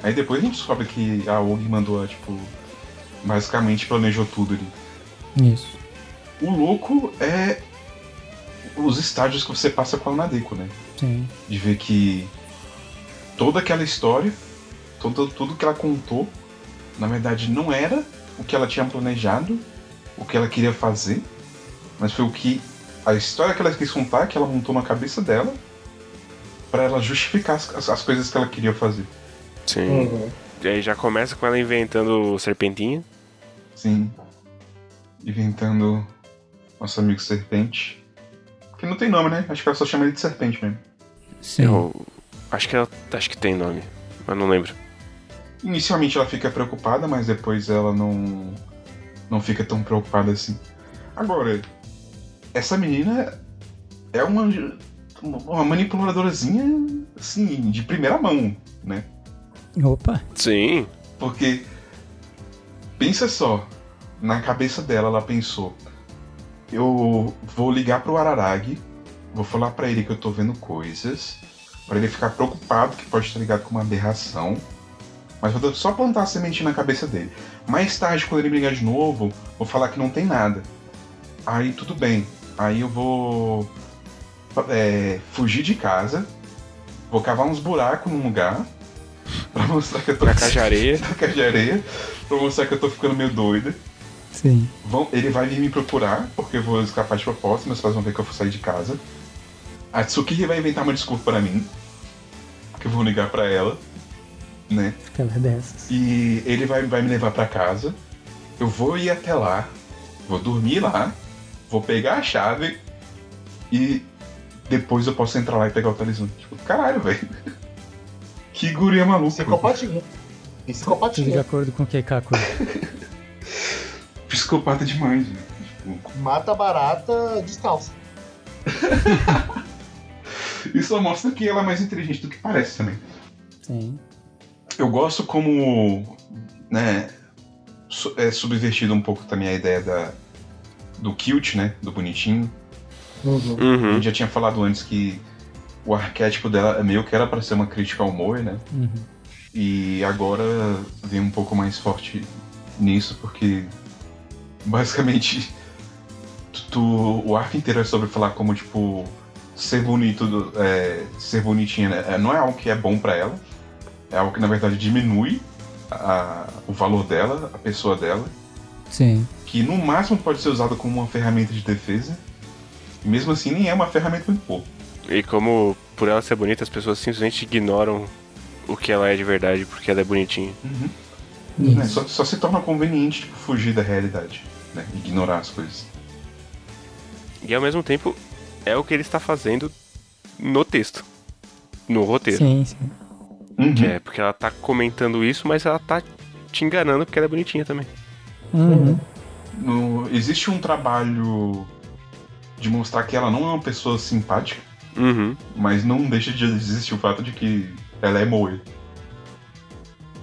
Aí depois a gente descobre que a Og mandou, tipo, basicamente planejou tudo ali. Isso. O louco é os estágios que você passa com a Nadeko, né? Sim. De ver que toda aquela história, todo, tudo que ela contou, na verdade não era o que ela tinha planejado, o que ela queria fazer, mas foi o que a história que ela quis contar, que ela montou na cabeça dela, para ela justificar as, as- as coisas que ela queria fazer. Sim. Uhum. E aí já começa com ela inventando serpentinha. Sim. Inventando nosso amigo Serpente. Que não tem nome, né? Acho que ela só chama ele de Serpente mesmo. Sim. Eu acho que ela acho que tem nome, mas não lembro. Inicialmente ela fica preocupada, mas depois ela não não fica tão preocupada assim. Agora, essa menina é uma uma manipuladorazinha assim de primeira mão, né? Opa. Sim. Porque pensa só, na cabeça dela ela pensou: eu vou ligar pro Araragi, vou falar pra ele que eu tô vendo coisas, pra ele ficar preocupado que pode estar ligado com uma aberração, mas vou só plantar a semente na cabeça dele. Mais tarde, quando ele brigar de novo, vou falar que não tem nada. Aí tudo bem, aí eu vou é, fugir de casa, vou cavar uns buracos num lugar. Pra mostrar que eu tô Tacar de areia. taca de areia pra mostrar que eu tô ficando meio doida. Sim. Vão, ele vai vir me procurar, porque eu vou escapar de propósito, meus pais vão ver que eu vou sair de casa. A Tsukiri vai inventar uma desculpa pra mim, que eu vou ligar pra ela, né? Aquela dessas. E ele vai, vai me levar pra casa. Eu vou ir até lá, vou dormir lá, vou pegar a chave e depois eu posso entrar lá e pegar o talismã. Tipo, caralho, velho. Que guria maluca. Psicopatinha. Tudo de Psicopatinha. acordo com o Keikaku. Psicopata demais, velho. Tipo, Mata barata descalça. Isso mostra que ela é mais inteligente do que parece também. Sim. Eu gosto como, né, é subvertido um pouco também a ideia da, do cute, né? Do bonitinho. Uhum. A Uhum. gente já tinha falado antes que o arquétipo dela é meio que era pra ser uma crítica ao Moe, né? Uhum. E agora vem um pouco mais forte nisso, porque basicamente tu, tu- o arco inteiro é sobre falar como, tipo, ser bonito, é, ser bonitinha, né? É, Não é algo que é bom pra ela, é algo que na verdade diminui a- o valor dela, a pessoa dela, Sim. que no máximo pode ser usada como uma ferramenta de defesa, e mesmo assim nem é uma ferramenta muito boa. E como por ela ser bonita, as pessoas simplesmente ignoram o que ela é de verdade porque ela é bonitinha. Né, Só, só se torna conveniente tipo, fugir da realidade, né? ignorar as coisas. E ao mesmo tempo, é o que ele está fazendo no texto. No roteiro. Sim, sim. Uhum. Que é porque ela tá comentando isso, mas ela tá te enganando porque ela é bonitinha também. Uhum. No- existe um trabalho de mostrar que ela não é uma pessoa simpática, Uhum. mas não deixa de existir o fato de que ela é Moe.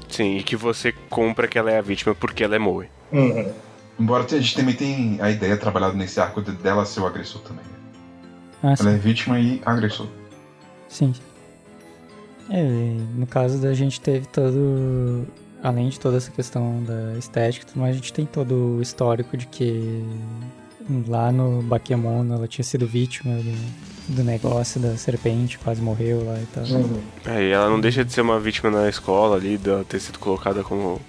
Sim, e que você compra que ela é a vítima porque ela é Moe. Uhum. Embora a gente também tenha a ideia trabalhada nesse arco de- dela ser o agressor também. né? Ah, sim. Ela é vítima e agressor. Sim. É, no caso da gente teve todo. Além de toda essa questão da estética, e tudo mais, a gente tem todo o histórico de que lá no Bakemono ela tinha sido vítima do, do negócio da serpente, quase morreu lá e tal. Uhum. Aí ela não deixa de ser uma vítima na escola ali, dela ter sido colocada como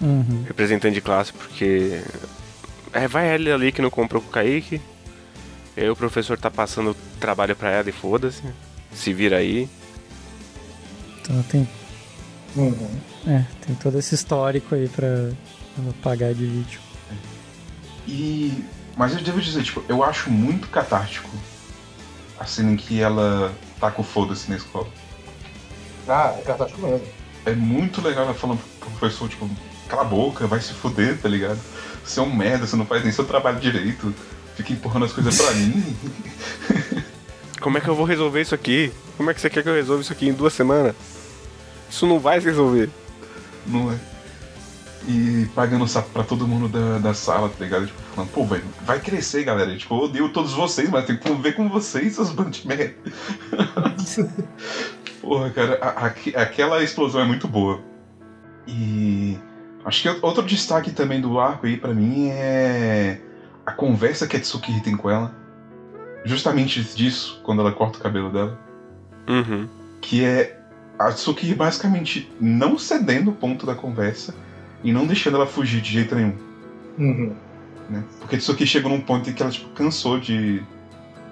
Uhum. representante de classe, porque. É, vai ela ali que não comprou com o Kaique. E aí o professor tá passando trabalho pra ela e foda-se. Se vira aí. Então tem, Uhum. é, tem todo esse histórico aí pra ela pagar de vítima. E. Mas eu devo dizer, tipo, eu acho muito catártico a cena em que ela tá com foda-se na escola. Ah, é catástrofe mesmo. É muito legal ela falando pro professor, tipo, cala a boca, vai se fuder, tá ligado? Você é um merda, você não faz nem seu trabalho direito, fica empurrando as coisas pra mim. Como é que eu vou resolver isso aqui? Como é que você quer que eu resolva isso aqui em duas semanas? Isso não vai se resolver. Não é? E pagando sapo pra todo mundo da, da sala, tá ligado? Tipo, falando, pô, velho, vai crescer, galera. Tipo, eu odeio todos vocês, mas tem que conviver com vocês, seus merda. Porra, cara, a- a- aquela explosão é muito boa. E acho que outro destaque também do arco aí pra mim é a conversa que a Tsukiri tem com ela. Justamente disso, quando ela corta o cabelo dela. Uhum. Que é a Tsukiri basicamente não cedendo o ponto da conversa e não deixando ela fugir de jeito nenhum. Uhum. né? Porque Tsuki chegou num ponto em que ela tipo, cansou de,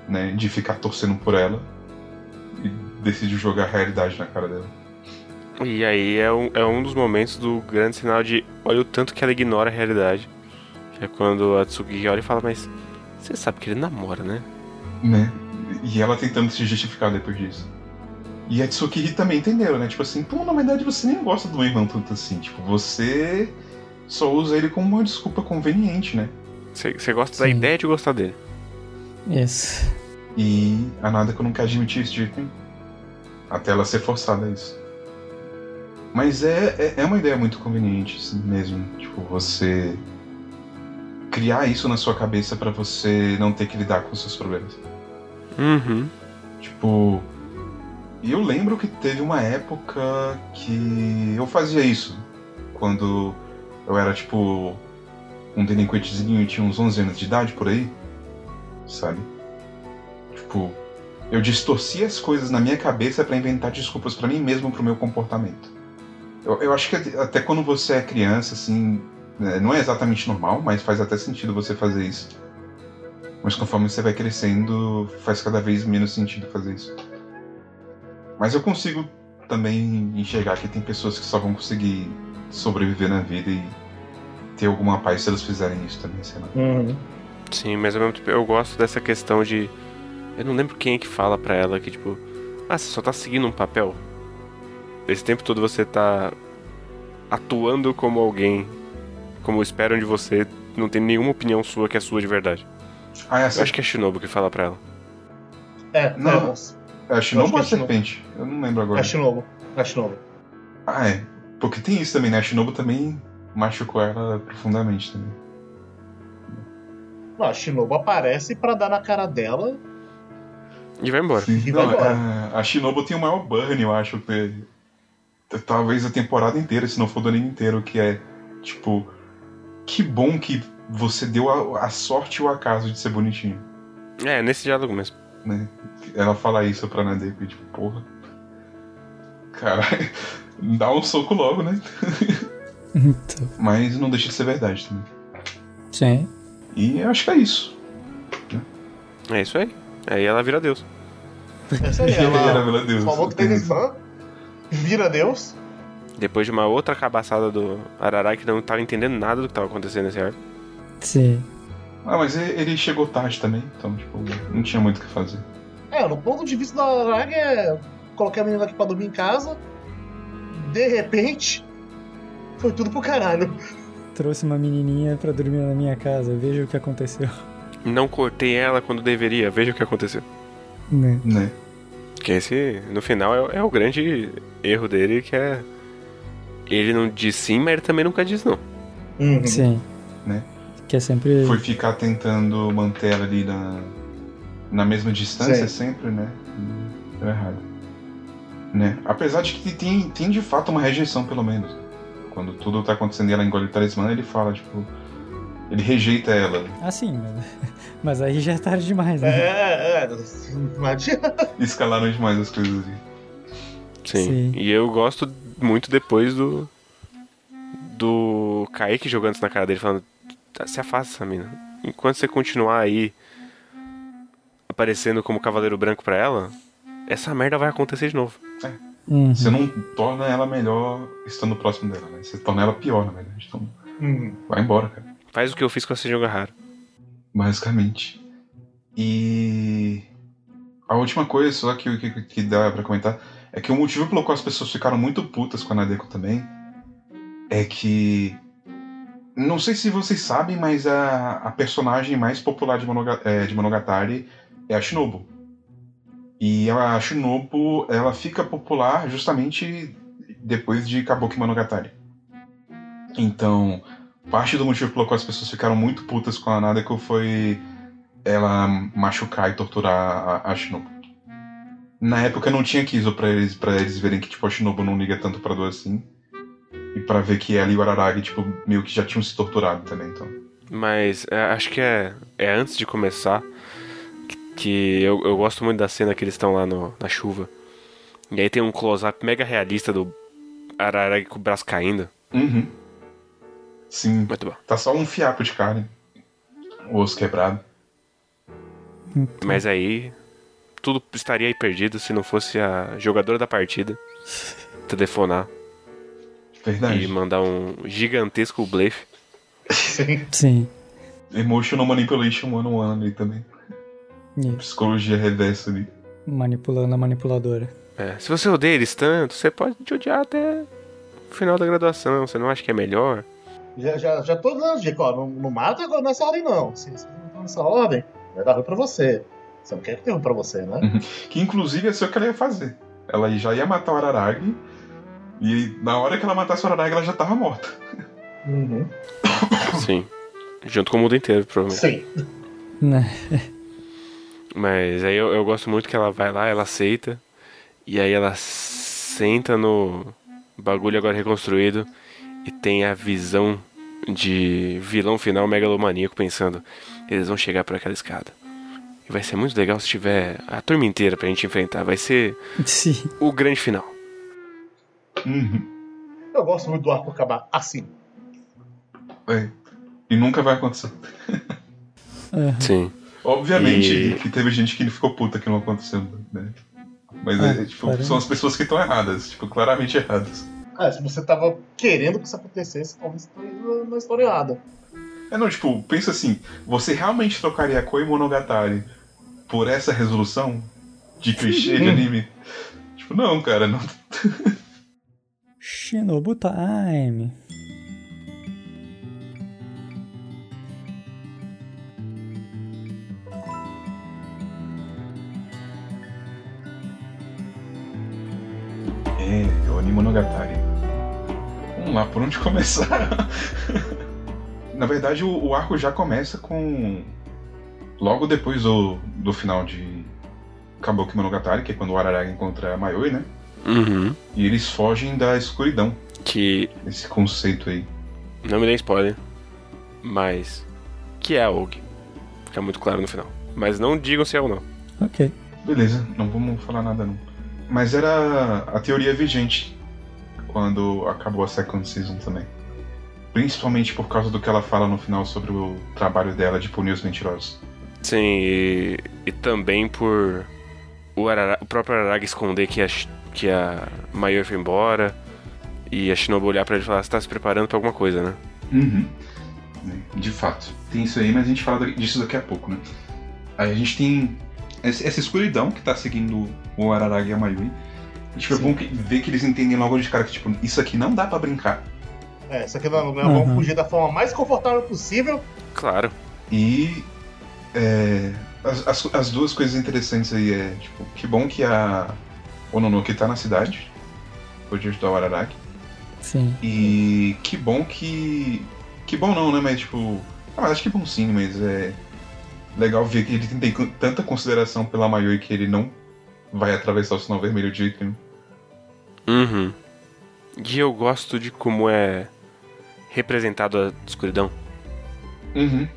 né, de ficar torcendo por ela e decidiu jogar a realidade na cara dela. E aí é um, é um dos momentos do grande sinal de olha o tanto que ela ignora a realidade. Que é quando a Tsuki olha e fala, mas você sabe que ele namora, né? Né? E ela tentando se justificar depois disso. E a Tsukiri também entenderam, né? Tipo assim, pô, na verdade você nem gosta do irmão tanto assim. Tipo, você só usa ele como uma desculpa conveniente, né? Você gosta da Sim. ideia de gostar dele. Isso. E a Nadako não quer admitir isso de. Até ela ser forçada a isso. Mas é, é, é uma ideia muito conveniente, assim, mesmo. Tipo, você criar isso na sua cabeça pra você não ter que lidar com os seus problemas. Uhum. Tipo, e eu lembro que teve uma época que eu fazia isso. Quando eu era, tipo, um delinquentezinho e tinha uns 11 anos de idade por aí. Sabe? Tipo, eu distorcia as coisas na minha cabeça pra inventar desculpas pra mim mesmo pro meu comportamento. Eu, eu acho que até- quando você é criança, assim, não é exatamente normal, mas faz até sentido você fazer isso. Mas conforme você vai crescendo, faz cada vez menos sentido fazer isso. Mas eu consigo também enxergar que tem pessoas que só vão conseguir sobreviver na vida e ter alguma paz se elas fizerem isso também, sei lá. Uhum. Sim, mas ao mesmo tempo eu gosto dessa questão de. Eu não lembro quem é que fala pra ela que, tipo, ah, você só tá seguindo um papel. Esse tempo todo você tá atuando como alguém, como esperam de você, não tem nenhuma opinião sua que é sua de verdade. Ah, é Eu essa. acho que é Shinobu que fala pra ela. É, Não. é, É a Shinobu ou é Shinobu. Serpente? Eu não lembro agora. é Shinobu. É Shinobu. Ah, é. Porque tem isso também, né? A Shinobu também machucou ela profundamente também. Não, a Shinobu aparece pra dar na cara dela. E vai embora. E Não, vai embora. a, a Shinobu tem o maior burn, eu acho, que t- talvez a temporada inteira, se não for do anime inteiro, que é, tipo, que bom que você deu a, a sorte e o acaso de ser bonitinho, É, nesse diálogo mesmo. né? Ela fala isso pra Nadeko, e tipo, porra. Cara, dá um soco logo, né? Então, Mas não deixa de ser verdade também. sim. E eu acho que é isso. É isso aí. Aí ela vira Deus. Essa aí, Era, ela meu Deus. falou Tênisban, vira Deus. Depois de uma outra cabaçada do Ararai que não tava entendendo nada do que tava acontecendo nesse arco. Sim. Ah, mas ele chegou tarde também, então, tipo, não tinha muito o que fazer. É, no ponto de vista da Arag é coloquei a menina aqui pra dormir em casa. De repente, foi tudo pro caralho. Trouxe uma menininha pra dormir na minha casa. Veja o que aconteceu. Não cortei ela quando deveria. Veja o que aconteceu. Né? Né? Que esse, no final, é, é o grande erro dele, que é... Ele não diz sim, mas ele também nunca diz não. Uhum. Sim. Né? Que é sempre. Foi ficar tentando manter ela ali na, na mesma distância Sim. sempre, né? Deu errado. Né? Apesar de que tem, tem de fato uma rejeição, pelo menos. Quando tudo tá acontecendo e ela engole o talismã, ele fala, tipo. Ele rejeita ela. Ah, sim, mas... mas aí já é tarde demais, né? É, é, não adianta. Escalaram demais as coisas ali. Sim. Sim. E eu gosto muito depois do. Do Kaique jogando isso na cara dele, falando: "Tá, se afasta essa mina. Enquanto você continuar aí aparecendo como Cavaleiro Branco pra ela, essa merda vai acontecer de novo. Uhum. Você não torna ela melhor estando próximo dela, né? Você torna ela pior, na verdade. Então, Uhum. vai embora, cara. Faz o que eu fiz com a Sejonga Rara. Basicamente. E. A última coisa só que, que, que dá pra comentar é que o motivo pelo qual as pessoas ficaram muito putas com a Nadeko também é que. Não sei se vocês sabem, mas a, a personagem mais popular de, Monoga, é, de Monogatari é a Shinobu. E a Shinobu, ela fica popular justamente depois de Kabuki Monogatari. Então, parte do motivo pelo qual as pessoas ficaram muito putas com a Nadeko foi ela machucar e torturar a, a Shinobu. Na época não tinha Kizo pra eles, pra eles verem que tipo, a Shinobu não liga tanto pra dor assim. E pra ver que ela e o Araragi, tipo, meio que já tinham se torturado também, então. Mas é, acho que é, é antes de começar que, que eu, eu gosto muito da cena que eles estão lá no, na chuva. E aí tem um close-up mega realista do Araragi com o braço caindo. Uhum. Sim, Muito bom. tá só um fiapo de carne. O osso quebrado. Mas aí tudo estaria aí perdido se não fosse a jogadora da partida telefonar Verdade. e mandar um gigantesco blefe. Sim. Sim. Emotional Manipulation One on One ali também. Isso. Psicologia reversa ali. Manipulando a manipuladora. É, se você odeia eles tanto, você pode te odiar até o final da graduação. Você não acha que é melhor? Já, já, já tô dando dica, ó. Não, não mata agora nessa ordem, não. Se você não tá nessa ordem, vai dar ruim pra você. Você não quer que dê ruim pra você, né? Que inclusive é isso que ela ia fazer. Ela já ia matar o Araragi. E na hora que ela matasse o Araragi, ela já tava morta. Uhum. Sim. Junto com o mundo inteiro, provavelmente. Sim. Né? Mas aí eu, eu gosto muito que ela vai lá, ela aceita. E aí ela senta no bagulho agora reconstruído e tem a visão de vilão final megalomaníaco pensando: eles vão chegar por aquela escada. E vai ser muito legal se tiver a turma inteira pra gente enfrentar. Vai ser Sim. o grande final. Uhum. Eu gosto muito do arco acabar assim. É. E nunca vai acontecer. Aham. Sim. Obviamente E- que teve gente que ficou puta que não aconteceu, né? Mas Ah, é, tipo, são as pessoas que estão erradas, tipo, claramente erradas. Ah, se você tava querendo que isso acontecesse, talvez na história errada. É não, tipo, pensa assim, você realmente trocaria Koi Monogatari por essa resolução de clichê de anime? Tipo, não, cara, não. Shinobu Time. É, o Anime Monogatari. Vamos lá, por onde começar? Na verdade, o, o arco já começa com logo depois do, do final de Kabuki Monogatari, que é quando o Araragi encontra a Mayoi, né? Uhum. E eles fogem da escuridão, Que esse conceito aí. não me dê spoiler, mas que é a Og. Fica muito claro no final. Mas não digam se é ou não. Ok. Beleza, não vamos falar nada não. Mas era a teoria vigente quando acabou a second season também. Principalmente por causa do que ela fala no final sobre o trabalho dela de punir os mentirosos. Sim, e, e também por o, Arara- o próprio Araragi esconder que a, que a Mayoi foi embora e a Shinobu olhar pra ele e falar: Você tá se preparando pra alguma coisa, né? Uhum. De fato. Tem isso aí, mas a gente fala disso daqui a pouco, né? Aí a gente tem essa escuridão que tá seguindo o Araragi e a Mayui. E, tipo, é Sim. bom que, ver que eles entendem logo de cara que, tipo, isso aqui não dá pra brincar. É, isso aqui não, não vamos Uhum. fugir da forma mais confortável possível. Claro. E é, as, as, as duas coisas interessantes aí é, tipo, que bom que a Ononoke tá na cidade, pode ajudar o Araragi. Sim. E que bom que. Que bom não, né? Mas tipo. Ah, mas acho que bom sim, mas é. Legal ver que ele tem tanta consideração pela Mayoi que ele não vai atravessar o sinal vermelho de jeito nenhum. Uhum. E eu gosto de como é representado a escuridão. Uhum.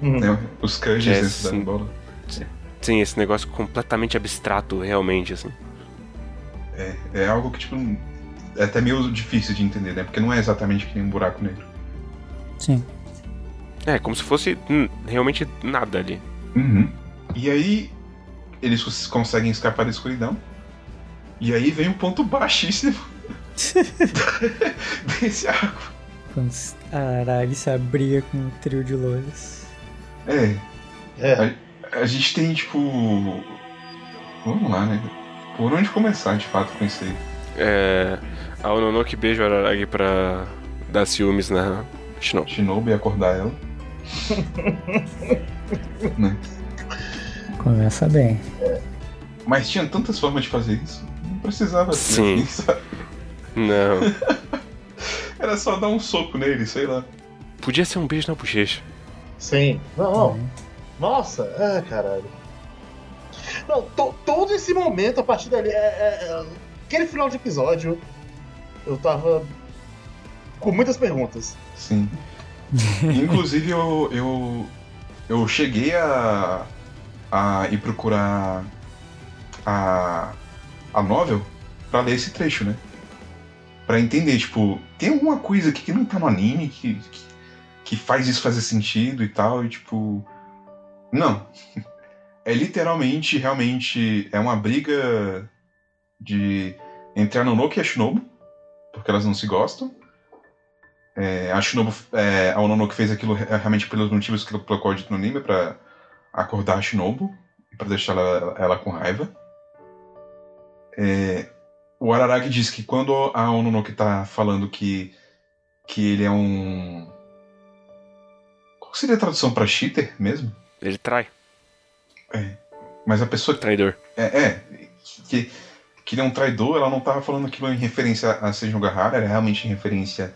Uhum. né? Os kanjis é dentro da sim. bola. Sim, esse negócio completamente abstrato, realmente, assim. É, é algo que, tipo, é até meio difícil de entender, né? Porque não é exatamente que nem um buraco negro. Sim. É, como se fosse hum, realmente nada ali. Uhum. E aí, eles cons- conseguem escapar da escuridão. E aí vem um ponto baixíssimo desse arco. Quando a se abriga com um trio de loiras. É, É. a gente tem, tipo. Vamos lá, né? Por onde começar, de fato, com isso aí? É, a Ononoke beija o Araragi pra dar ciúmes na Shinobu. Shinobu e acordar ela. né? Começa bem. Mas tinha tantas formas de fazer isso. Não precisava ser Sim. assim, sabe? Não. Era só dar um soco nele, sei lá. Podia ser um beijo na bochecha. Sim. Não, não. Nossa, é, caralho. Não, to- todo esse momento, a partir dali, é, é- é- aquele final de episódio, eu tava com muitas perguntas. Sim. Inclusive eu, eu. Eu cheguei a. a ir procurar a. a novel pra ler esse trecho, né? Pra entender, tipo, tem alguma coisa aqui que não tá no anime que, que, que faz isso fazer sentido e tal, e tipo. Não. É literalmente, realmente, é uma briga de. entre a Nonoke e a Shinobu, porque elas não se gostam. É, a Shinobu, é, a fez aquilo re- realmente pelos motivos que ela colocou dito no anime, pra acordar a Shinobu, e pra deixar ela, ela com raiva. É, o Araragi diz que quando a Ononoke tá falando que, que ele é um... Qual seria a tradução pra cheater mesmo? Ele trai. Mas a pessoa que Traidor. É, é que, que ele é um traidor, ela não tava falando aquilo em referência a Seijo Gahara, era realmente em referência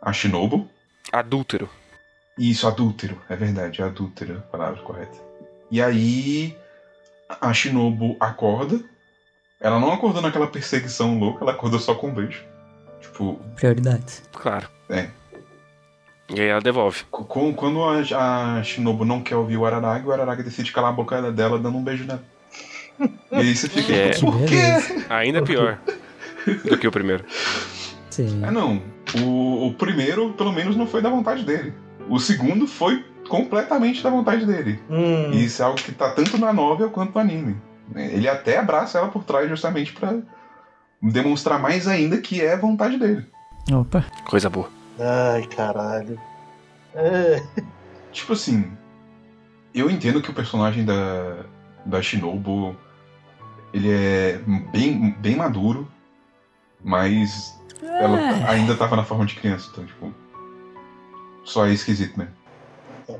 a Shinobu. Adúltero. Isso, adúltero, é verdade, é adúltero, a palavra correta. E aí a Shinobu acorda. Ela não acordou naquela perseguição louca, ela acordou só com um beijo. Tipo, Prioridades. Claro. É. E aí ela devolve. quando a, Shinobu não quer ouvir o Araragi, o Araragi decide calar a boca dela dando um beijo nela. E aí você fica, É. por Que quê? Ainda pior do que o primeiro. Sim. É não. O, o primeiro, pelo menos, não foi da vontade dele. O segundo foi completamente da vontade dele. Hum, E isso é algo que tá tanto na novel quanto no anime. Ele até abraça ela por trás justamente pra demonstrar mais ainda que é vontade dele. Opa. Coisa boa. Ai, caralho. É, Tipo assim, eu entendo que o personagem da, da Shinobu ele é bem, bem maduro, mas ela ainda tava na forma de criança, então, tipo. Só é esquisito, né?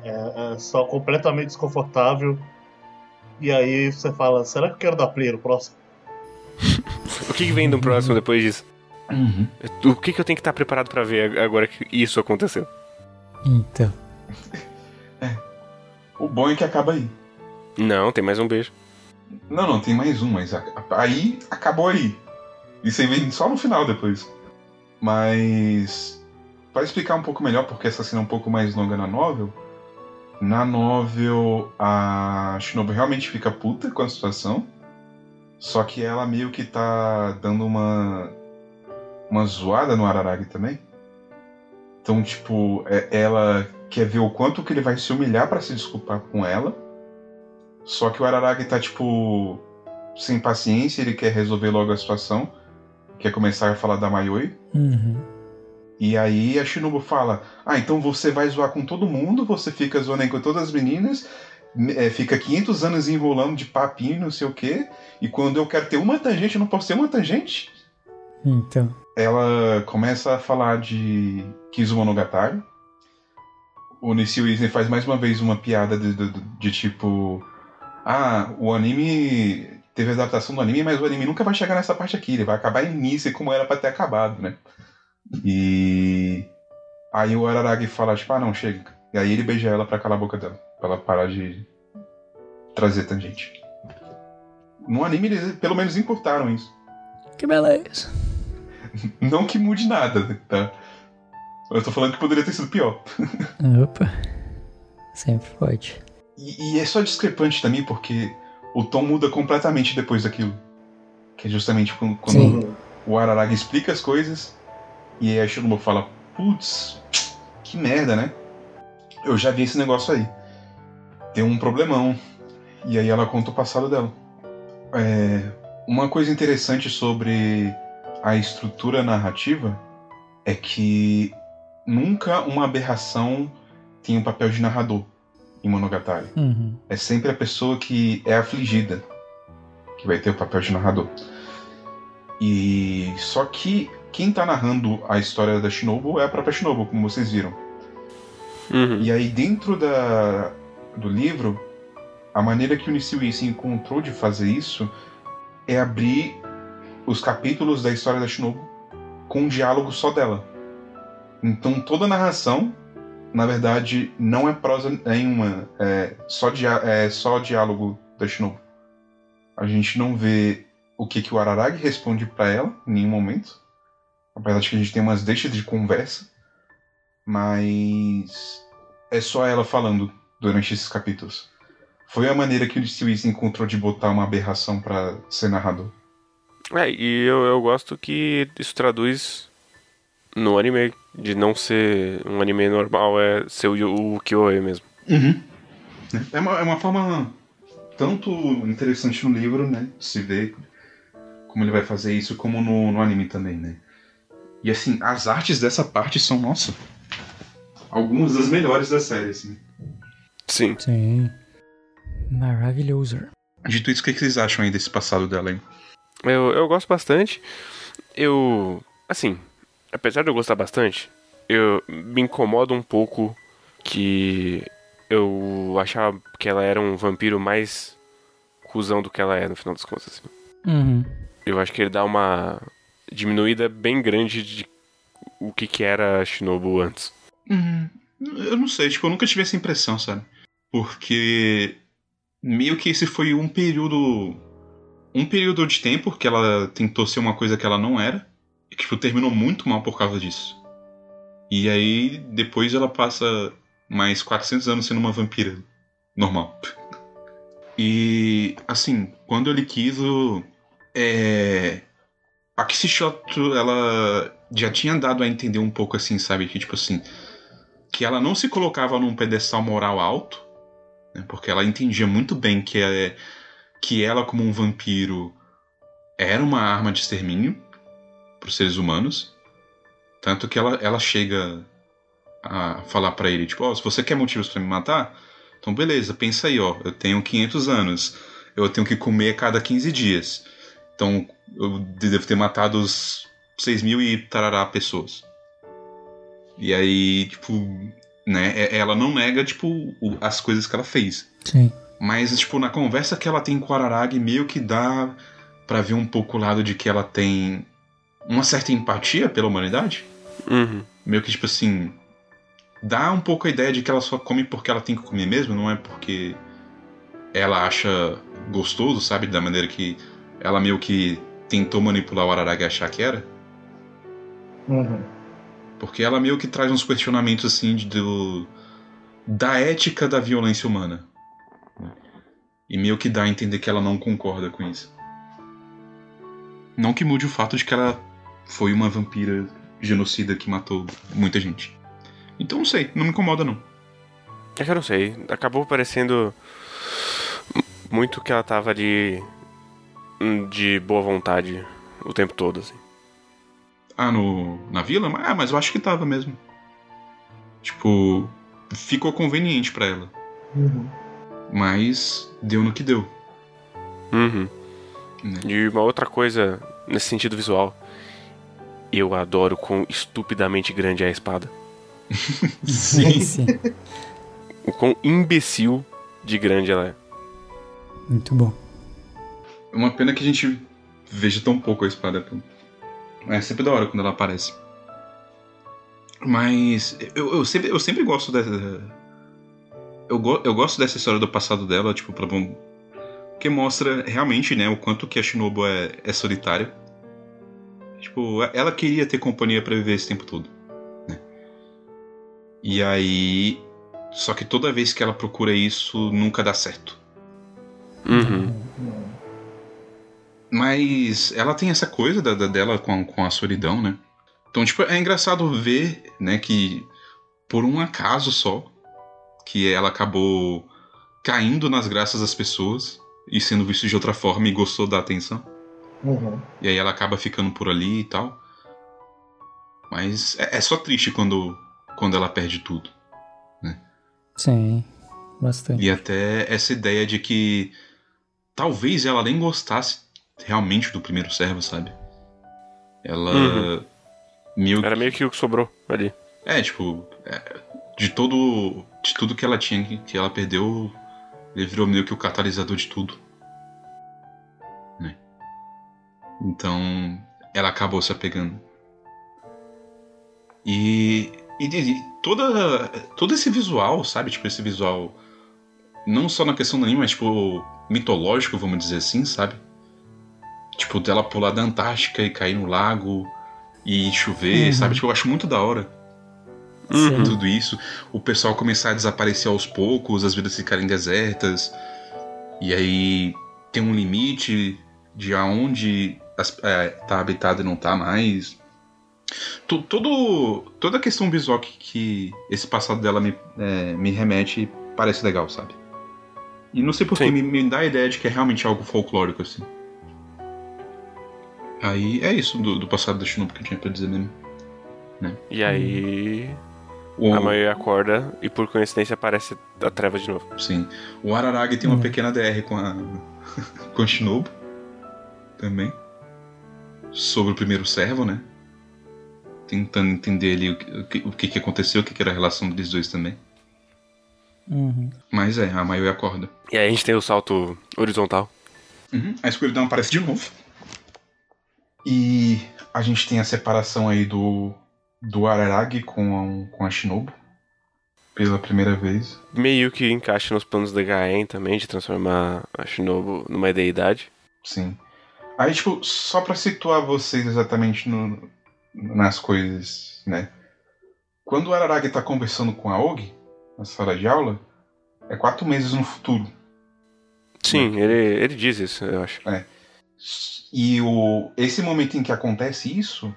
é, é só completamente desconfortável. E aí você fala, será que eu quero dar play no próximo? O que, que vem do próximo depois disso? Uhum. O que, que eu tenho que estar preparado pra ver agora que isso aconteceu? Então. O bom é que acaba aí. Não, tem mais um beijo. Não, não, tem mais um, mas aí acabou aí. Isso aí vem só no final depois. Mas. Para explicar um pouco melhor, porque essa cena é um pouco mais longa na novel. Na novel, a Shinobu realmente fica puta com a situação. Só que ela meio que tá dando uma. Uma zoada no Araragi também. Então, tipo, é, ela quer ver o quanto que ele vai se humilhar para se desculpar com ela. Só que o Araragi tá, tipo, sem paciência, ele quer resolver logo a situação. Quer começar a falar da Mayoi. Uhum. E aí a Shinobu fala: Ah, então você vai zoar com todo mundo, você fica zoando aí com todas as meninas, é, fica 500 anos enrolando de papinho, não sei o quê, e quando eu quero ter uma tangente, eu não posso ter uma tangente? Então. Ela começa a falar de Kizumonogatari. O Nishio Isen faz mais uma vez uma piada de, de, de tipo: Ah, o anime teve a adaptação do anime, mas o anime nunca vai chegar nessa parte aqui, ele vai acabar em Nise como era para ter acabado, né? E aí o Araragi fala, tipo, ah não, chega. E aí ele beija ela pra calar a boca dela, pra ela parar de trazer tangente. No anime eles pelo menos encurtaram isso. Que beleza. Não que mude nada, tá? Eu tô falando que poderia ter sido pior. Opa. Sempre pode. E, e é só discrepante também porque o tom muda completamente depois daquilo. Que é justamente quando, quando o Araragi explica as coisas e aí a Shinobu fala, putz, que merda, né? Eu já vi esse negócio aí. Tem um problemão. E aí ela conta o passado dela. É, uma coisa interessante sobre a estrutura narrativa é que nunca uma aberração tem um papel de narrador em Monogatari. Uhum. É sempre a pessoa que é afligida que vai ter o papel de narrador. E só que quem tá narrando a história da Shinobu é a própria Shinobu, como vocês viram. Uhum. E aí dentro da, do livro, a maneira que o Nishiui se encontrou de fazer isso é abrir os capítulos da história da Shinobu com um diálogo só dela. Então toda a narração, na verdade, não é prosa nenhuma, é só, é só diálogo da Shinobu. A gente não vê o que, que o Araragi responde para ela em nenhum momento. Apesar de que a gente tem umas deixas de conversa. Mas é só ela falando durante esses capítulos. Foi a maneira que o Stewie encontrou de botar uma aberração para ser narrador. É, e eu, eu gosto que isso traduz no anime, de não ser um anime normal, é ser o, o Kyoe mesmo. Uhum. É, uma, é uma forma tanto interessante no livro, né? Se ver como ele vai fazer isso, como no, no anime também, né? E assim, as artes dessa parte são, nossa, algumas das melhores da série, assim. Sim. Sim. Maravilhoso. Dito isso, o que vocês acham aí desse passado dela, hein? Eu, eu gosto bastante. Eu. Assim, apesar de eu gostar bastante, eu me incomoda um pouco que eu achava que ela era um vampiro mais cuzão do que ela é no final das contas. Assim. Uhum. Eu acho que ele dá uma diminuída bem grande de o que, que era a Shinobu antes. Uhum. Eu não sei, tipo, eu nunca tive essa impressão, sabe? Porque meio que esse foi um período. Um período de tempo que ela tentou ser uma coisa que ela não era. E que tipo, terminou muito mal por causa disso. E aí depois ela passa mais 400 anos sendo uma vampira normal. E assim, quando eu li Kizo, é, a Kishimoto, ela já tinha dado a entender um pouco assim, sabe? Que tipo assim, que ela não se colocava num pedestal moral alto, né? porque ela entendia muito bem que, é, que ela, como um vampiro, era uma arma de extermínio para os seres humanos. Tanto que ela, ela chega a falar para ele, tipo, oh, se você quer motivos para me matar, então beleza, pensa aí, ó, eu tenho 500 anos, eu tenho que comer a cada 15 dias. Então, eu devo ter matado os 6 mil e tarará pessoas. E aí, tipo, né, ela não nega, tipo, as coisas que ela fez. Sim. Mas, tipo, na conversa que ela tem com o Araragi, meio que dá para ver um pouco o lado de que ela tem uma certa empatia pela humanidade. Uhum. Meio que, tipo assim, dá um pouco a ideia de que ela só come porque ela tem que comer mesmo, não é porque ela acha gostoso, sabe? Da maneira que ela meio que tentou manipular o Araragi a achar que era. Uhum. Porque ela meio que traz uns questionamentos assim de, do, da ética da violência humana. E meio que dá a entender que ela não concorda com isso. Não que mude o fato de que ela foi uma vampira genocida que matou muita gente. Então não sei, não me incomoda não. É que eu não sei. Acabou parecendo muito que ela tava ali hum, de boa vontade o tempo todo, assim. Ah, no, na vila? Ah, mas eu acho que tava mesmo. Tipo, ficou conveniente para ela. Uhum. Mas deu no que deu. Uhum. Né? E uma outra coisa nesse sentido visual. Eu adoro quão estupidamente grande é a espada. Sim, sim. O quão imbecil de grande ela é. Muito bom. É uma pena que a gente veja tão pouco a espada. É sempre da hora quando ela aparece. Mas eu, eu, sempre, eu sempre gosto dessa. Eu, go, eu gosto dessa história do passado dela, tipo, pra bom. Que mostra realmente, né, o quanto que a Shinobu é, é solitária. Tipo, ela queria ter companhia pra viver esse tempo todo. Né? E aí. Só que toda vez que ela procura isso, nunca dá certo. Uhum. Mas ela tem essa coisa da, da- dela com, com a solidão, né? Então, tipo, é engraçado ver, né, que por um acaso só, que ela acabou caindo nas graças das pessoas e sendo vista de outra forma e gostou da atenção. Uhum. E aí ela acaba ficando por ali e tal. Mas é, é só triste quando, quando ela perde tudo. Sim, bastante. E até essa ideia de que talvez ela nem gostasse realmente do primeiro servo, sabe? Ela. Uhum. Meio Era meio que o que sobrou ali. É, tipo, é, de todo. De tudo que ela tinha, que- que ela perdeu, ele virou meio que o catalisador de tudo. Né? Então, ela acabou se apegando. E. E, e toda, todo esse visual, sabe? Tipo, esse visual. Não só na questão do anime, mas, tipo, mitológico, vamos dizer assim, sabe? Tipo, dela pular da Antártica e cair no lago e chover, Uhum. sabe? Tipo, eu acho muito da hora Uhum. tudo isso, o pessoal começar a desaparecer aos poucos, as vidas ficarem desertas, e aí tem um limite de aonde as- é, tá habitado e não tá mais. Todo, toda a questão visual que, que esse passado dela me, é, me remete parece legal, sabe? E não sei porque Sim. me, me dá a ideia de que é realmente algo folclórico, assim. Aí é isso do, do passado da Shinobu que eu tinha pra dizer mesmo. E aí. O- A mãe acorda e por coincidência aparece a treva de novo. Sim. O Araragi tem uma Hum. pequena DR com a. com a Shinobu. Também. Sobre o primeiro servo, né? Tentando entender ali o que, o que, aconteceu, o que, que era a relação deles dois também. Uhum. Mas é, a Mayoi acorda. E aí a gente tem o salto horizontal. Uhum. A escuridão aparece de novo. E a gente tem a separação aí do. Do Araragi com a, com a Shinobu. Pela primeira vez. Meio que encaixa nos planos da Gaen também, de transformar a Shinobu numa deidade. Sim. Aí, tipo, só pra situar vocês exatamente no, nas coisas, né? Quando o Araragi tá conversando com a Og, na sala de aula, é quatro meses no futuro. Sim, ele, ele diz isso, eu acho. E o, esse momento em que acontece isso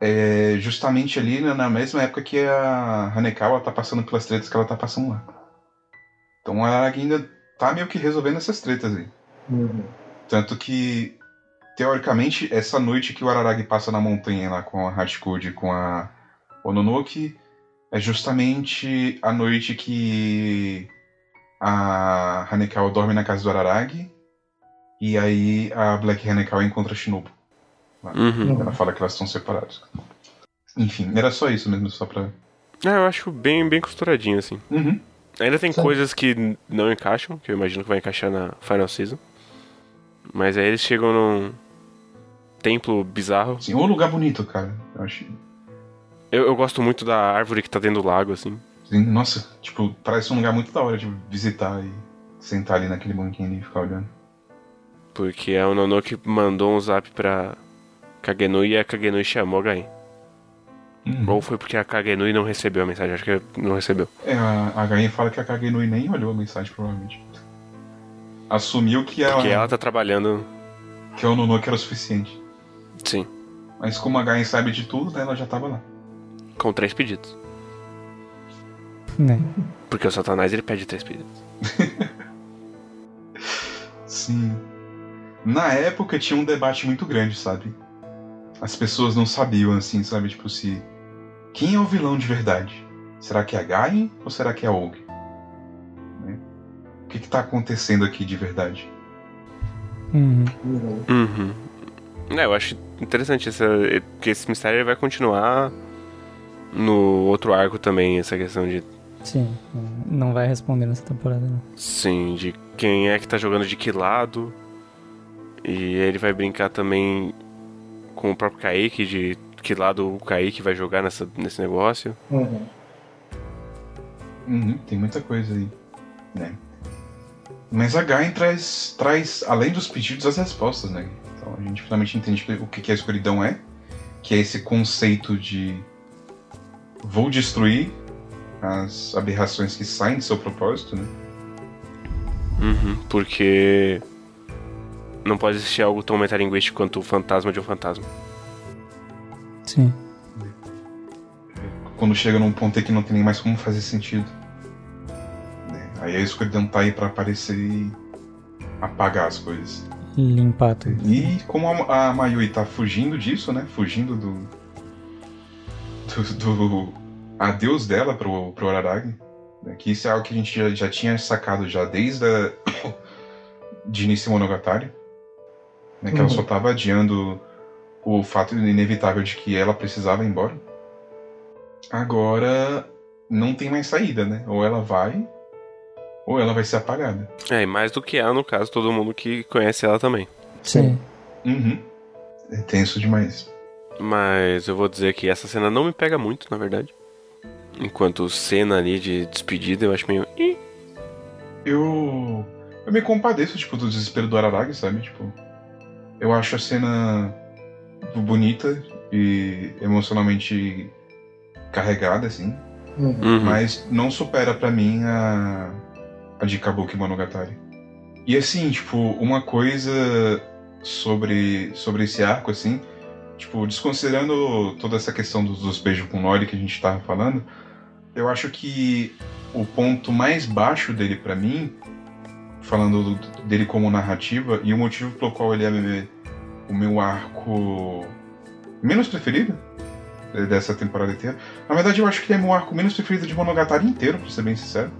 é justamente ali na, na mesma época que a Hanekawa tá passando pelas tretas que ela tá passando lá. Então o Araragi ainda tá meio que resolvendo essas tretas aí. Uhum. Tanto que, teoricamente, essa noite que o Araragi passa na montanha lá com a Hachikuji e com a Ononoki é justamente a noite que a Hanekawa dorme na casa do Araragi e aí a Black Hanekawa encontra a Shinobu. Uhum. Ela fala que elas estão separadas. Enfim, era só isso mesmo, só pra... É, eu acho bem, bem costuradinho, assim. Uhum. Ainda tem Sim. coisas que não encaixam, que eu imagino que vai encaixar na Final Season. Mas aí eles chegam num templo bizarro. Sim, um lugar bonito, cara. Eu acho... Eu, eu gosto muito da árvore que tá dentro do lago, assim. Sim, Nossa, tipo, parece um lugar muito da hora de visitar e sentar ali naquele banquinho e ficar olhando. Porque é o Nonoke mandou um zap pra Kagenui e a Kagenui chamou a Gain. Uhum. Ou foi porque a Kagenui não recebeu a mensagem? Acho que não recebeu. É, a, a Gain fala que a Kagenui nem olhou a mensagem, provavelmente. Assumiu que ela, Porque ela tá trabalhando. que o Nonoke era o suficiente. Sim, Mas como a Gain sabe de tudo, né, ela já tava lá. com três pedidos. Né? Porque o Satanás ele pede três pedidos. Sim. Na época tinha um debate muito grande, sabe? As pessoas não sabiam, assim, sabe? Tipo, se. Quem é o vilão de verdade? Será que é a Gain ou será que é a Og? Né? O que, que tá acontecendo aqui de verdade? Uhum. Uhum. É, eu acho interessante essa, que esse mistério vai continuar no outro arco também, essa questão de Sim, não vai responder nessa temporada, não. sim, de quem é que tá jogando de que lado. E ele vai brincar também com o próprio Kaique, de que lado o Kaique vai jogar nessa, nesse negócio. Uhum. Uhum, tem muita coisa aí, né? Mas a Gain traz, traz, além dos pedidos, as respostas, né? Então a gente finalmente entende o que que a escuridão é, que é esse conceito de vou destruir as aberrações que saem do seu propósito, né? Uhum, porque não pode existir algo tão metalinguístico quanto o fantasma de um fantasma. Sim. Quando chega num ponto aí que não tem nem mais como fazer sentido. né? Aí a escuridão tá aí pra aparecer e apagar as coisas. Limpar tudo. E como a, a Mayui tá fugindo disso, né? Fugindo do. do, do adeus dela pro, pro Araragi. Né? Que isso é algo que a gente já, já tinha sacado já desde a, de início Monogatari. Né? Que ela Uhum. só tava adiando o fato inevitável de que ela precisava ir embora. Agora não tem mais saída, né? Ou ela vai, ou ela vai ser apagada. É, e mais do que ela, no caso, todo mundo que conhece ela também. Sim. Uhum. É tenso demais. Mas eu vou dizer que essa cena não me pega muito, na verdade. Enquanto cena ali de despedida, eu acho meio. Eu. Eu me compadeço, tipo, do desespero do Araragi, sabe? Tipo. Eu acho a cena bonita e emocionalmente carregada, assim. Uhum. Uhum. Mas não supera pra mim a. a de Kabuki Monogatari. E assim, tipo, uma coisa sobre, sobre esse arco, assim, tipo, desconsiderando toda essa questão dos, dos beijos com Nori que a gente tava falando, eu acho que o ponto mais baixo dele pra mim, falando do- dele como narrativa, e o motivo pelo qual ele é o meu arco menos preferido dessa temporada inteira, na verdade eu acho que ele é meu arco menos preferido de Monogatari inteiro, pra ser bem sincero.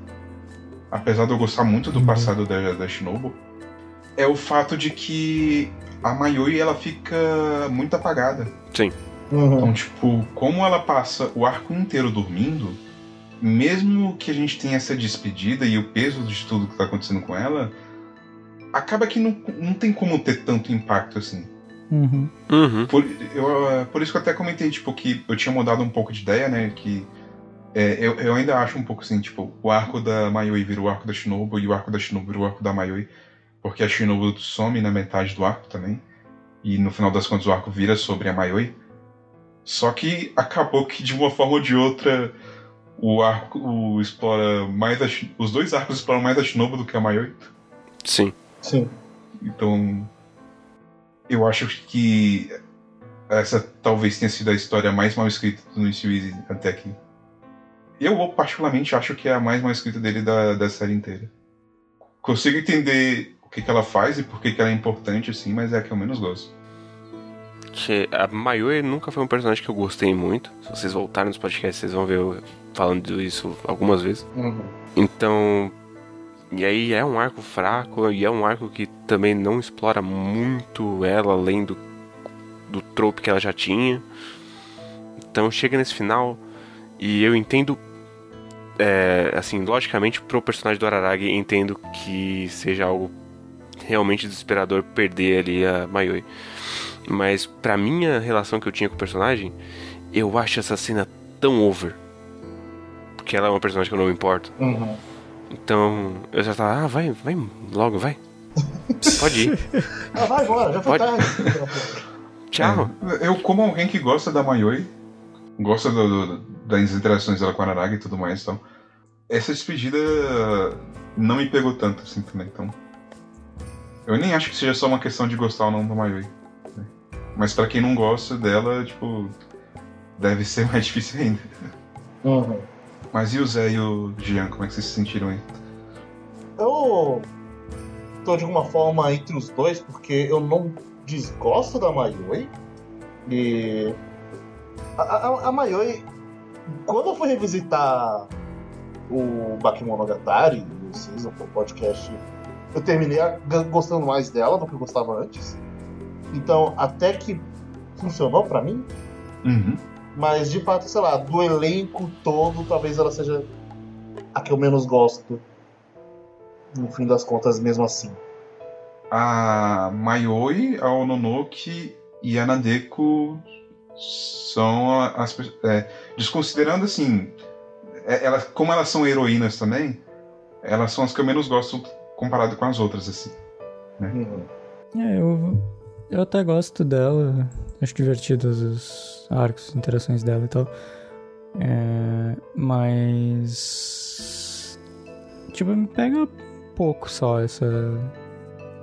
Apesar de eu gostar muito do Uhum. passado da, da Shinobu, é o fato de que a Mayoi ela fica muito apagada. Uhum. Então, tipo, como ela passa o arco inteiro dormindo, mesmo que a gente tenha essa despedida e o peso de tudo que tá acontecendo com ela, acaba que não, não tem como ter tanto impacto assim. Uhum. Uhum. Por, eu, por isso que eu até comentei, tipo, que eu tinha mudado um pouco de ideia, né? Que é, eu, eu ainda acho um pouco assim, tipo, o arco da Mayoi vira o arco da Shinobu e o arco da Shinobu vira o arco da Mayoi. Porque a Shinobu some na metade do arco também. E no final das contas o arco vira sobre a Mayoi. Só que acabou que de uma forma ou de outra o arco o explora mais a, os dois arcos exploram mais a Shinobu do que a Mayoi. Sim. Sim. Então, eu acho que essa talvez tenha sido a história mais mal escrita do Nishiyuizi até aqui. Eu, particularmente, acho que é a mais mal escrita dele da, da série inteira. Consigo entender o que, que ela faz e por que, que ela é importante, assim, mas é a que eu menos gosto. Que a Mayoi nunca foi um personagem que eu gostei muito. Se vocês voltarem nos podcasts, vocês vão ver eu falando isso algumas vezes. Uhum. Então. E aí é um arco fraco, e é um arco que também não explora muito ela, além do, do trope que ela já tinha. Então chega nesse final, e eu entendo. é, assim, logicamente, pro personagem do Araragi, entendo que seja algo realmente desesperador perder ali a Mayoi. Mas pra minha relação que eu tinha com o personagem, eu acho essa cena tão over. Porque ela é uma personagem que eu não me importo. Uhum. Então eu já tava, ah, vai, vai logo, vai. Pode ir. Ah, vai embora, já foi Pode. tarde. Tchau. É, Eu, como alguém que gosta da Mayoi, gosta do- do- das interações dela com a Araraga e tudo mais, então. Essa despedida não me pegou tanto assim também, então. Eu nem acho que seja só uma questão de gostar ou não da Mayoi. né? Mas pra quem não gosta dela, tipo. Deve ser mais difícil ainda. Uhum. Mas e o Zé e o Jean, como é que vocês se sentiram aí? Eu tô de alguma forma entre os dois, porque eu não desgosto da Mayoi. E. A, a, a Mayoi, quando eu fui revisitar o Bakemonogatari, o Season, o podcast, eu terminei gostando mais dela do que eu gostava antes. Então, até que funcionou pra mim, Uhum. Mas de fato, sei lá, do elenco todo, talvez ela seja a que eu menos gosto. No fim das contas, mesmo assim. A Mayoi, a Ononoki e a Nadeko são as é, desconsiderando assim, é, elas, como elas são heroínas também, elas são as que eu menos gosto comparado com as outras assim. Uhum. É, eu, eu até gosto dela. Acho divertidos os arcos, interações dela e tal. É, mas. Tipo, me pega pouco só essa.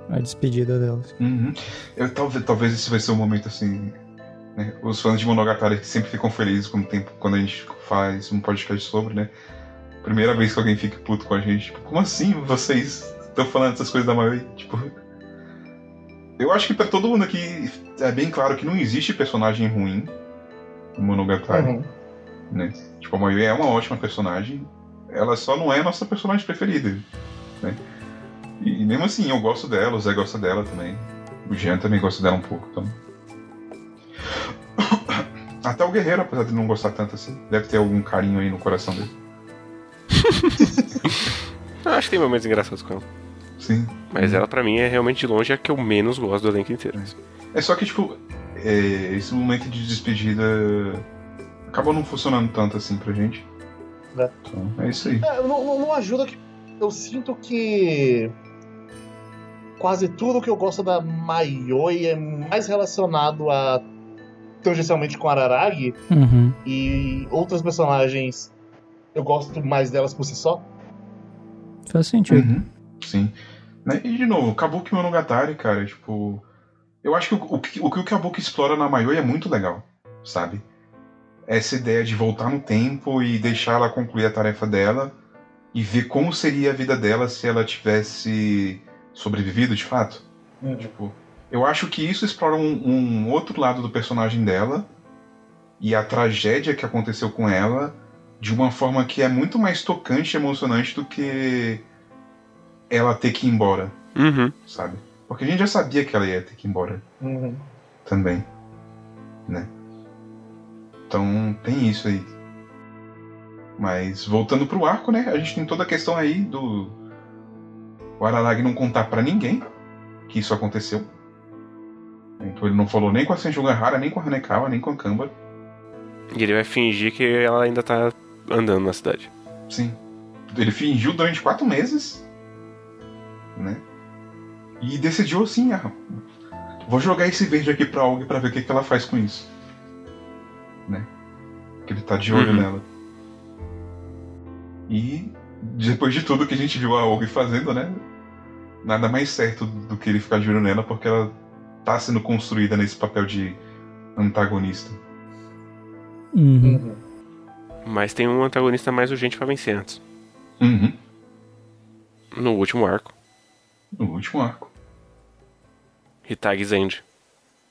A despedida dela. Uhum. Eu, talvez, talvez esse vai ser um momento assim. né, Os fãs de Monogatari sempre ficam felizes quando, tem, quando a gente faz um podcast sobre, né? Primeira vez que alguém fica puto com a gente. Tipo, como assim vocês estão falando essas coisas da Mayoi? Tipo. Eu acho que pra todo mundo aqui é bem claro que não existe personagem ruim em Monogatari, Uhum. né? Tipo, a Mayoi é uma ótima personagem. Ela só não é a nossa personagem preferida, né? E, e mesmo assim, eu gosto dela, o Zé gosta dela também. O Jean também gosta dela um pouco, então. Até o Guerreiro, apesar de não gostar tanto assim, deve ter algum carinho aí no coração dele. Eu acho que tem momentos engraçados com ela. Sim. Mas ela, pra mim, é realmente de longe a que eu menos gosto do elenco inteiro. É só que, tipo, é, esse momento de despedida acabou não funcionando tanto assim pra gente. É. Então, é isso aí. É, não, não- não ajuda que. Eu sinto que. Quase tudo que eu gosto da Mayoi é mais relacionado a. tangencialmente com Araragi Uhum. e outras personagens. Eu gosto mais delas por si só. Faz sentido. Uhum. Sim. Né, E de novo, Kabuki Monogatari, cara, tipo. Eu acho que o, o, que- o que o Kabuki explora na Mayoi é muito legal, sabe? Essa ideia de voltar no tempo e deixar ela concluir a tarefa dela e ver como seria a vida dela se ela tivesse sobrevivido de fato. Tipo, eu acho que isso explora um, um outro lado do personagem dela e a tragédia que aconteceu com ela de uma forma que é muito mais tocante e emocionante do que ela ter que ir embora, Uhum. sabe? Porque a gente já sabia que ela ia ter que ir embora Uhum. também, né? Então tem isso aí. Mas voltando pro arco, né? A gente tem toda a questão aí do o Araragi não contar pra ninguém que isso aconteceu. Então ele não falou nem com a Senjugahara, nem com a Hanekawa, nem com a Kamba. E ele vai fingir que ela ainda tá andando na cidade. Sim. Ele fingiu durante quatro meses, né? E decidiu assim, ah, vou jogar esse verde aqui pra Og pra ver o que, que ela faz com isso. Né? Que ele tá de olho Uhum. nela. E depois de tudo que a gente viu a Og fazendo, né? Nada mais certo do que ele ficar de olho nela, porque ela tá sendo construída nesse papel de antagonista. Uhum. Uhum. Mas tem um antagonista mais urgente pra vencer antes. Uhum. No último arco. No último arco. Hitagi Zenji.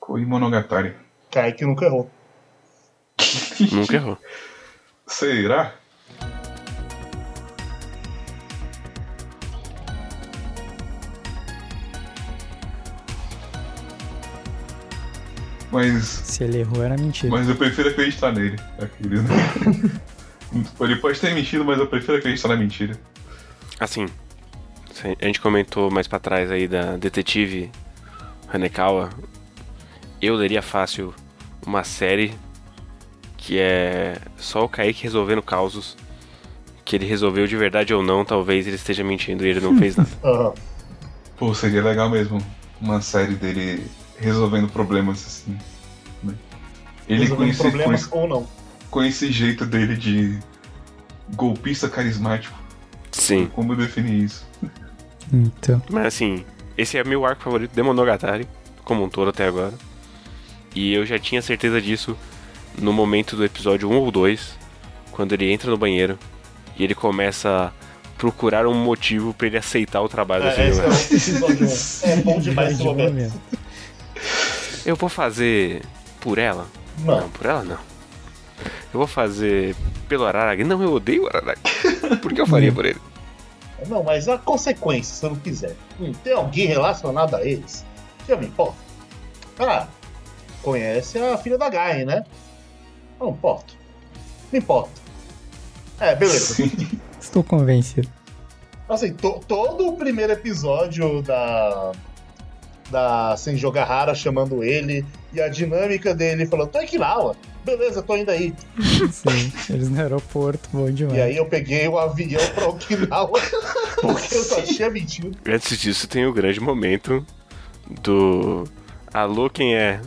Koi Monogatari. Kaique nunca errou. Nunca errou. Será? Mas, Se ele errou, era mentira. mas eu prefiro acreditar nele, aquele, né? Ele pode ter mentido, mas eu prefiro acreditar na mentira. Assim, a gente comentou mais pra trás aí da detetive Hanekawa. Eu leria fácil uma série que é só o Kaique resolvendo causos que ele resolveu de verdade ou não, talvez ele esteja mentindo e ele não fez nada. Pô, seria legal mesmo uma série dele resolvendo problemas assim. né? Ele Resolvendo com, problemas esse, ou não. com esse jeito dele de golpista carismático. Sim. Como definir isso? Então. Mas assim, esse é meu arco favorito de Monogatari, como um todo até agora. E eu já tinha certeza disso no momento do episódio 1 ou 2, quando ele entra no banheiro e ele começa a procurar um motivo pra ele aceitar o trabalho É, esse é 1. É bom demais esse momento. Eu vou fazer por ela? Não. por ela não. Eu vou fazer pelo Araragi? Não, eu odeio o Araragi. Por que eu faria por ele? Não, mas a consequência, se eu não quiser. Hum, tem alguém relacionado a eles? Já me importa. Ah, conhece a filha da Gaia, né? Não importa. Não importa. É, beleza. Sim. Estou convencido. Assim, to- todo o primeiro episódio da. Da Senjogahara chamando ele e a dinâmica dele falando: Okinawa. Beleza, tô indo aí. Sim, eles no aeroporto, bom demais. E aí eu peguei o avião pra Okinawa porque eu só tinha mentido. Antes disso, tem o grande momento do. Alô, quem é?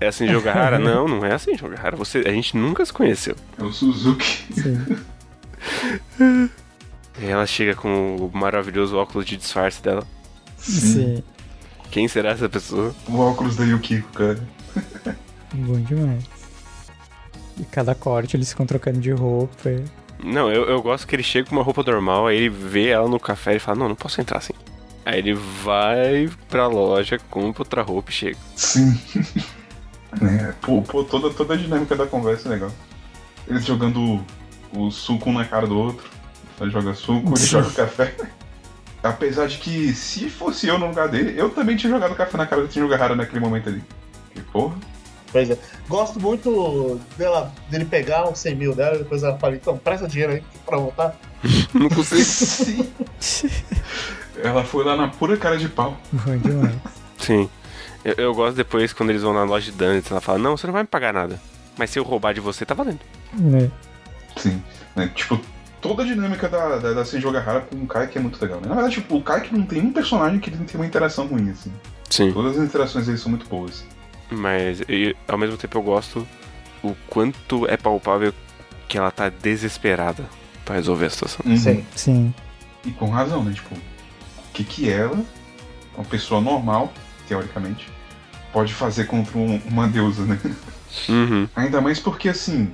É assim Jogahara? não, não é assim Jogahara. Você, a gente nunca se conheceu. É o Suzuki. Sim. E ela chega com o maravilhoso óculos de disfarce dela. Sim. Quem será essa pessoa? O óculos da Yukiko, cara. Bom demais. E cada corte eles ficam trocando de roupa. e- Não, eu, eu gosto que ele chega com uma roupa normal, aí ele vê ela no café e fala: Não, não posso entrar assim. Aí ele vai pra loja, compra outra roupa e chega. Sim. É, pô, pô, toda, toda a dinâmica da conversa é legal. Eles jogando o, o suco um na cara do outro. Ele joga suco, ele joga café. Apesar de que, se fosse eu no lugar dele, eu também tinha jogado café na cara do Tsunogarara naquele momento ali. Que porra. Pois é. Gosto muito dela, dele pegar os 100 mil dela e depois ela fala: então, presta dinheiro aí pra voltar. Não consigo. Sim. Ela foi lá na pura cara de pau. Bom demais. Sim. Eu, eu gosto depois quando eles vão na loja de Dantes, ela fala: Não, você não vai me pagar nada. Mas se eu roubar de você, tá valendo. né? Sim. Né, Tipo, toda a dinâmica da, da, da Senjogahara com o Kai que é muito legal. Né? Na verdade, tipo, o Kai que não tem um personagem que ele não tem uma interação ruim, assim. Sim. Todas as interações dele são muito boas. Mas e, ao mesmo tempo eu gosto o quanto é palpável que ela tá desesperada pra resolver a situação. Uhum. Sim. Sim. E com razão, né? Tipo, o que que ela, uma pessoa normal, teoricamente, pode fazer contra um- uma deusa, né? Uhum. Ainda mais porque, assim,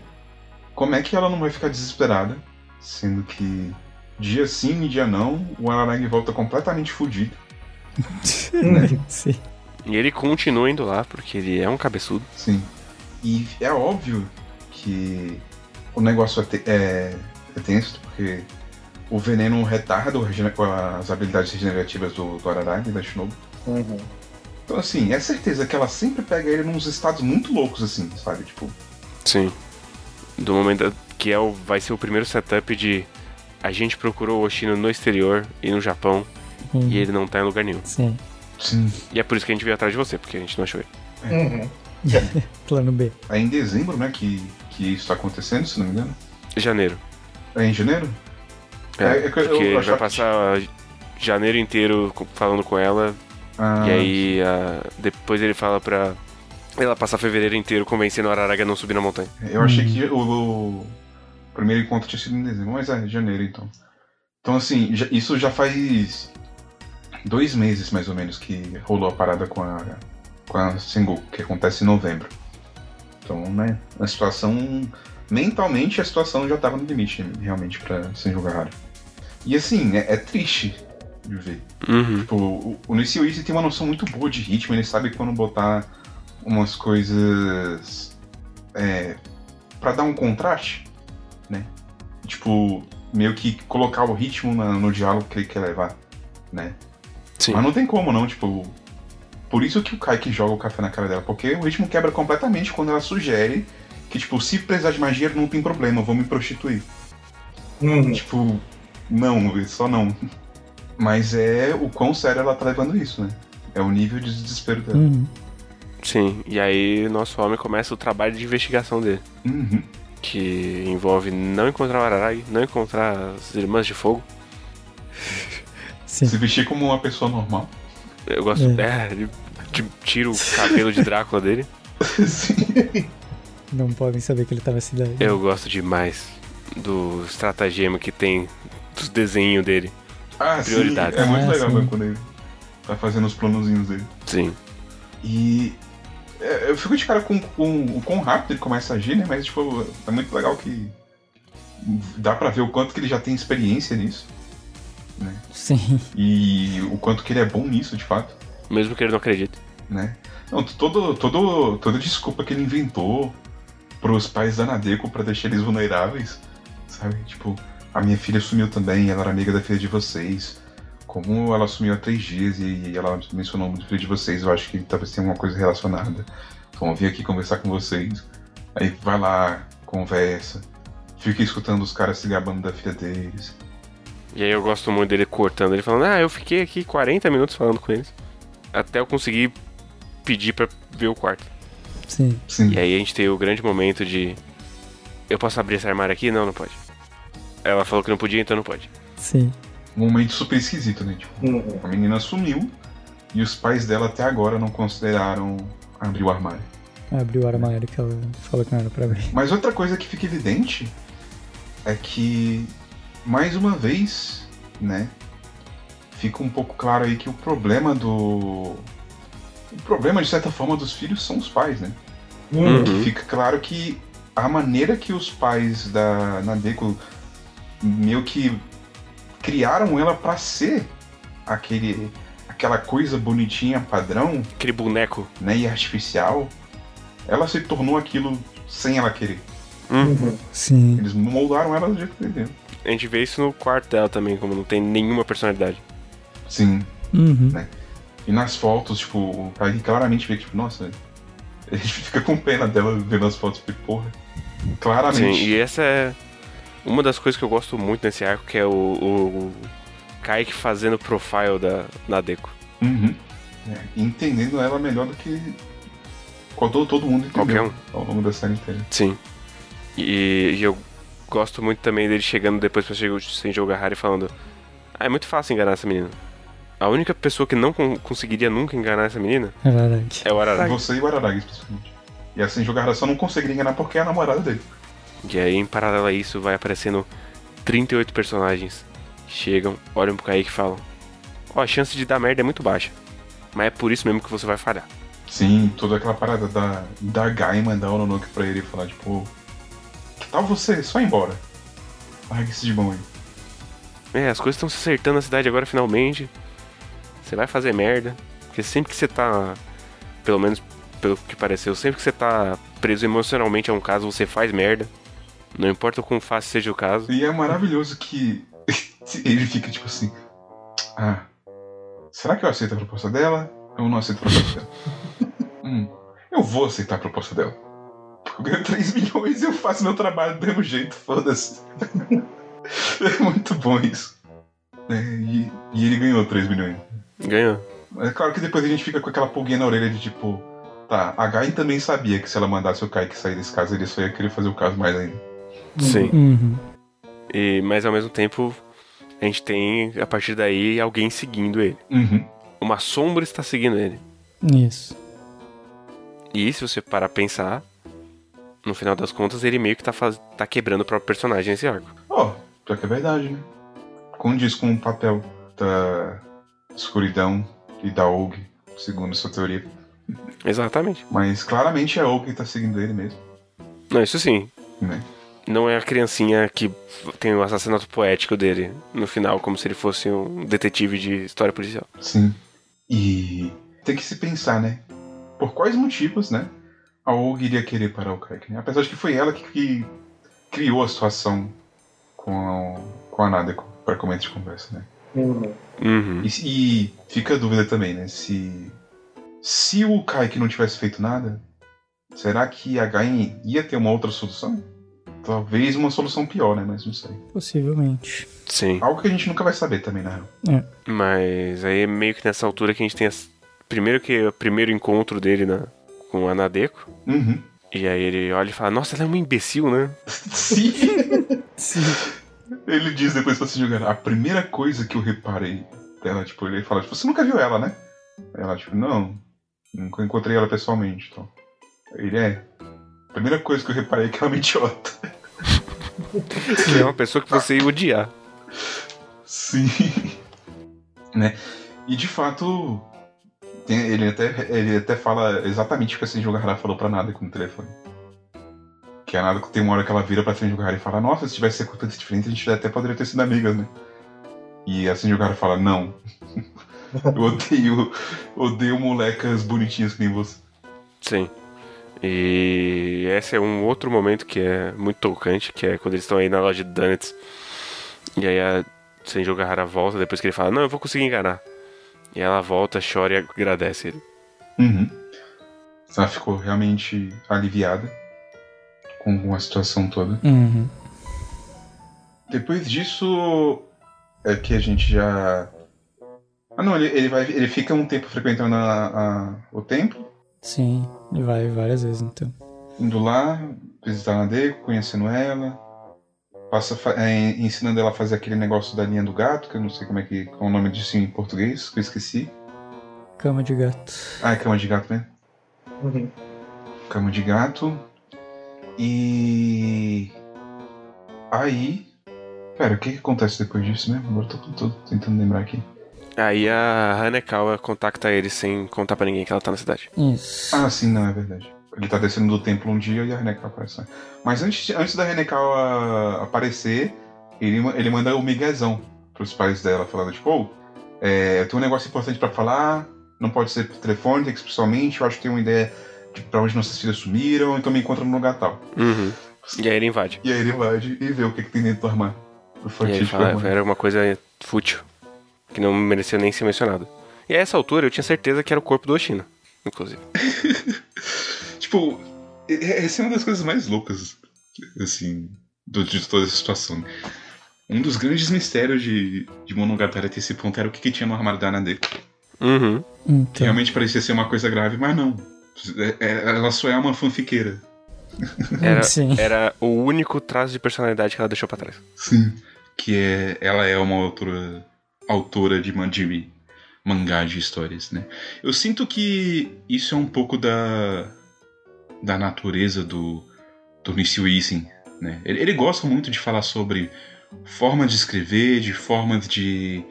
como é que ela não vai ficar desesperada, sendo que dia sim e dia não, o Araragi volta completamente fudido. Sim. E ele continua indo lá, porque ele é um cabeçudo. Sim. E é óbvio que o negócio é, te- é, é tenso, porque o veneno retarda as habilidades regenerativas do, do Araragi, da Shinobu. Uhum. Então, assim, é certeza que ela sempre pega ele nos estados muito loucos, assim, sabe? Tipo, Sim. Do momento que é o, vai ser o primeiro setup de a gente procurou o Oshino no exterior e no Japão Uhum. e ele não tá em lugar nenhum. Sim. Sim. E é por isso que a gente veio atrás de você, porque a gente não achou ele. Uhum. Plano B. É em dezembro, né, que, que isso tá acontecendo, se não me engano. Janeiro. É em janeiro? É, É, é que eu- porque eu vai que- passar janeiro inteiro falando com ela Ah, e aí ah, depois ele fala pra ela passar fevereiro inteiro convencendo o Araraga a não subir na montanha. Eu achei que o, o primeiro encontro tinha sido em dezembro, mas é janeiro então. Então assim, já- isso já faz dois meses mais ou menos que rolou a parada com a com a Sengoku, que acontece em novembro. Então, né, a situação mentalmente a situação já tava no limite realmente pra Senjogahara. E assim, é, é triste de ver. Uhum. Tipo, o, o Nishio Easy tem uma noção muito boa de ritmo, ele sabe quando botar umas coisas é, para dar um contraste, né? Tipo, meio que colocar o ritmo na- no diálogo que ele quer levar, né? Sim. Mas não tem como não, tipo. Por isso que o Kai que joga o café na cara dela, porque o ritmo quebra completamente quando ela sugere que, tipo, se precisar de magia não tem problema, eu vou me prostituir. Uhum. Tipo, não, só não. Mas é o quão sério ela tá levando isso, né? É o nível de desespero dela. Uhum. Sim. E aí nosso homem começa o trabalho de investigação dele. Uhum. Que envolve não encontrar o Araragi, não encontrar as Irmãs de Fogo. Sim. Se vestir como uma pessoa normal. Eu gosto. É, ele t- tira o cabelo de Drácula dele. Sim. Não podem saber que ele tá na cidade. Eu gosto demais do estratagema que tem dos desenhos dele. Ah, sim. Prioridades. É muito Ah, legal sim. mesmo quando ele tá fazendo os planozinhos dele. Sim. E é, eu fico de cara com, com o quão rápido ele começa a agir, né? Mas, tipo, é muito legal que dá pra ver o quanto que ele já tem experiência nisso. Né? Sim. E o quanto que ele é bom nisso, de fato. Mesmo que ele não acredite. Né? Não, todo, todo, toda desculpa que ele inventou pros pais da Nadeko pra deixar eles vulneráveis, sabe? Tipo, a minha filha sumiu também, ela era amiga da filha de vocês. Como ela sumiu há três dias e ela mencionou muito a filha de vocês, eu acho que talvez tenha alguma coisa relacionada. Então eu vim aqui conversar com vocês. Aí vai lá, conversa, fica escutando os caras se gabando da filha deles. E aí eu gosto muito dele cortando, ele falando, ah, eu fiquei aqui 40 minutos falando com eles. Até eu conseguir pedir pra ver o quarto. Sim. Sim. E aí a gente tem o grande momento de. Eu posso abrir esse armário aqui? Não, não pode. Ela falou que não podia, então não pode. Sim. Um momento super esquisito, né? Tipo. A menina sumiu e os pais dela até agora não consideraram abrir o armário. Abriu o armário que ela falou que não era pra abrir. Mas outra coisa que fica evidente é que, mais uma vez, né, fica um pouco claro aí que o problema do. O problema, de certa forma, dos filhos são os pais, né? Uhum. Fica claro que a maneira que os pais da Nadeko meio que criaram ela pra ser aquele aquela coisa bonitinha padrão, Aquele boneco. né, e artificial, ela se tornou aquilo sem ela querer. Uhum. Sim. Eles moldaram ela do jeito que queriam. A gente vê isso no quarto dela também, como não tem nenhuma personalidade. Sim. Uhum. E nas fotos, tipo, aí claramente vê que, tipo, nossa, a gente fica com pena dela vendo as fotos, porque, porra. Claramente. Sim, e essa é uma das coisas que eu gosto muito nesse arco, que é o, o Kaique fazendo o profile da Nadeko. Uhum. É, entendendo ela melhor do que todo, todo mundo entendeu Qualquer um. ao longo da série inteira. Sim. E, e eu gosto muito também dele chegando depois pra chegar sem jogar e falando: Ah, é muito fácil enganar essa menina. A única pessoa que não con- conseguiria nunca enganar essa menina Araragi. é o Araragi. Você e o Araragi, especificamente. E a Sem Jogar só não conseguiria enganar porque é a namorada dele. E aí, em paralelo a isso, vai aparecendo 38 personagens. que Chegam, olham pro Kaique e falam: Ó, a chance de dar merda é muito baixa. Mas é por isso mesmo que você vai falhar. Sim, toda aquela parada da, da Gai mandar o Nonoke pra ele e falar, tipo, tal você só ir embora? Larga esse de bom aí. É, as coisas estão se acertando na cidade agora finalmente. Você vai fazer merda. Porque sempre que você tá. Pelo menos pelo que pareceu, sempre que você tá preso emocionalmente a um caso, você faz merda. Não importa o quão fácil seja o caso. E é maravilhoso que ele fica tipo assim: Ah, será que eu aceito a proposta dela? Eu não aceito a proposta dela. hum, eu vou aceitar a proposta dela. Eu ganho 3 milhões e eu faço meu trabalho do mesmo jeito, foda-se. é muito bom isso. É, e, e ele ganhou 3 milhões. Ganhou. É claro que depois a gente fica com aquela pulguinha na orelha de tipo, tá, a Gai também sabia que se ela mandasse o Kaique sair desse caso, ele só ia querer fazer o caso mais ainda. Sim. Uhum. E, mas ao mesmo tempo, a gente tem, a partir daí, alguém seguindo ele. Uhum. Uma sombra está seguindo ele. Isso. E se você parar pra pensar, no final das contas, ele meio que tá, faz... tá quebrando o próprio personagem nesse arco. Ó, pior que é verdade, né? Condiz com o papel da escuridão e da Og, segundo sua teoria. Exatamente. Mas claramente é Og que tá seguindo ele mesmo, Não, isso sim. né? Não é a criancinha que tem o assassinato poético dele no final, como se ele fosse um detetive de história policial. Sim. E tem que se pensar, né? Por quais motivos, né? A Og iria querer parar o Kaique, né? Apesar de que foi ela que, que criou a situação com a, com a Nadeko para começo de conversa, né? Uhum. E, e fica a dúvida também, né? Se, se o Kaique não tivesse feito nada, será que a Gain ia ter uma outra solução? Talvez uma solução pior, né? Mas não sei. Possivelmente. Sim. Algo que a gente nunca vai saber também, na real. Mas aí é meio que nessa altura que a gente tem as... primeiro que é o primeiro encontro dele na... com a Nadeko. Uhum. E aí ele olha e fala, nossa, ela é uma imbecil, né? Sim! Sim. Ele diz depois pra se jogar, a primeira coisa que eu reparei dela, tipo, ele fala, tipo, você nunca viu ela, né? Aí ela, tipo, não, nunca encontrei ela pessoalmente, então. Ele é. A primeira coisa que eu reparei é que ela é uma idiota. é uma pessoa que você ia odiar. Sim. né? E de fato, tem, ele, até, ele até fala exatamente o que a Senju Gahara falou pra Nada com o telefone. Que a Nada tem uma hora que ela vira pra Senju Gahara e fala: Nossa, se tivesse circunstâncias diferentes, a gente até poderia ter sido amigas, né? E a Senju Gahara fala: Não. Eu odeio, odeio molecas bonitinhas que nem você. Sim. E esse é um outro momento que é muito tocante, que é quando eles estão aí na loja de donuts. E aí a Senju Gahara volta depois que ele fala, não, eu vou conseguir enganar. E ela volta, chora e agradece ele. Uhum. Ela ficou realmente aliviada com a situação toda. Uhum. Depois disso é que a gente já. Ah não, ele, ele, vai, ele fica um tempo frequentando a, a, o templo. Sim, ele vai várias vezes então. Indo lá, visitar a Deco, conhecendo ela. Passa é, ensinando ela a fazer aquele negócio da linha do gato, que eu não sei como é que qual é o nome disso em português, que eu esqueci. Cama de gato. Ah, é cama de gato, né? Uhum. Cama de gato. E. Aí. Pera, o que, que acontece depois disso mesmo? Agora eu tô, tô tentando lembrar aqui. Aí a Hanekawa contacta ele sem contar pra ninguém que ela tá na cidade. Isso. Ah, sim, não, é verdade. Ele tá descendo do templo um dia e a Renekawa aparece. lá. Mas antes, antes da Renekawa aparecer, ele, ele manda o miguezão pros pais dela, falando, tipo, ô, é, eu tenho um negócio importante pra falar, não pode ser por telefone, tem que ser pessoalmente, eu acho que tem uma ideia de pra onde nossas filhas sumiram, então me encontra num lugar tal. Uhum. E aí ele invade. E aí ele vai e vê o que, que tem dentro do armário. E aí fala, armário. era uma coisa fútil. Que não merecia nem ser mencionado. E a essa altura eu tinha certeza que era o corpo do Oshino, inclusive. Tipo, é- essa é uma das coisas mais loucas, assim, de toda essa situação. Um dos grandes mistérios de, de Monogatari até esse ponto era o que, que tinha no armário da Anadeko. Uhum. Que Então, realmente parecia ser uma coisa grave, mas não. É- é- ela só é uma fanfiqueira. Era, Sim. era o único traço de personalidade que ela deixou pra trás. Sim. Que é. Ela é uma autora. autora de, de mangá de histórias, né? Eu sinto que isso é um pouco da. Da natureza do. do Isen, né? Ele, ele gosta muito de falar sobre formas de escrever, de formas de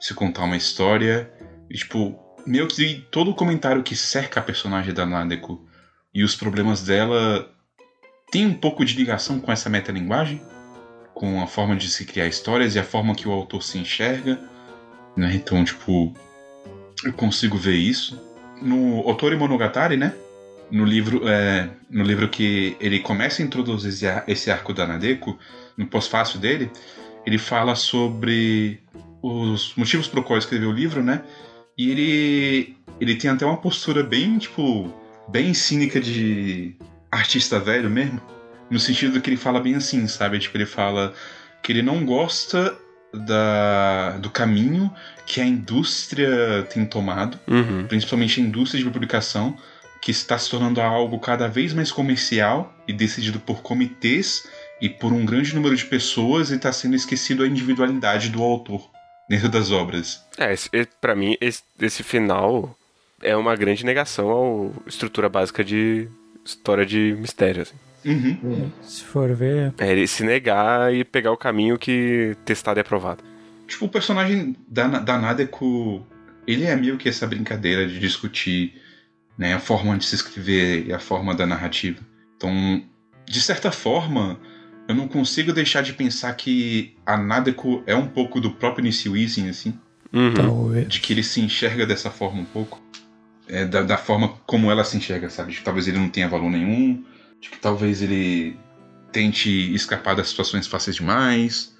se contar uma história. E, tipo, meio que todo o comentário que cerca a personagem da Nadeko e os problemas dela tem um pouco de ligação com essa metalinguagem, com a forma de se criar histórias e a forma que o autor se enxerga, né? Então, tipo, eu consigo ver isso. No Otori Monogatari, né? No livro, é, no livro que ele começa a introduzir esse ar- esse arco da Nadeko, no pós-fácil dele, ele fala sobre os motivos pro qual escreveu o livro, né? E ele, ele tem até uma postura bem, tipo, bem cínica de artista velho mesmo. No sentido que ele fala bem assim, sabe? Tipo, ele fala que ele não gosta da, do caminho que a indústria tem tomado, Uhum. principalmente a indústria de publicação, que está se tornando algo cada vez mais comercial e decidido por comitês e por um grande número de pessoas e está sendo esquecido a individualidade do autor dentro das obras. É, pra mim, esse, esse final é uma grande negação à estrutura básica de história de mistério. Assim. Uhum. se for ver, É ele se negar e pegar o caminho que testado e aprovado. Tipo, o personagem da, da Nadeko, ele é meio que essa brincadeira de discutir né, a forma de se escrever e a forma da narrativa. Então, de certa forma, eu não consigo deixar de pensar que a Nadeko é um pouco do próprio Nishio Isen, assim, Uhum. talvez. de que ele se enxerga dessa forma um pouco. É, da, da forma como ela se enxerga, sabe? De que talvez ele não tenha valor nenhum, de que talvez ele tente escapar das situações fáceis demais,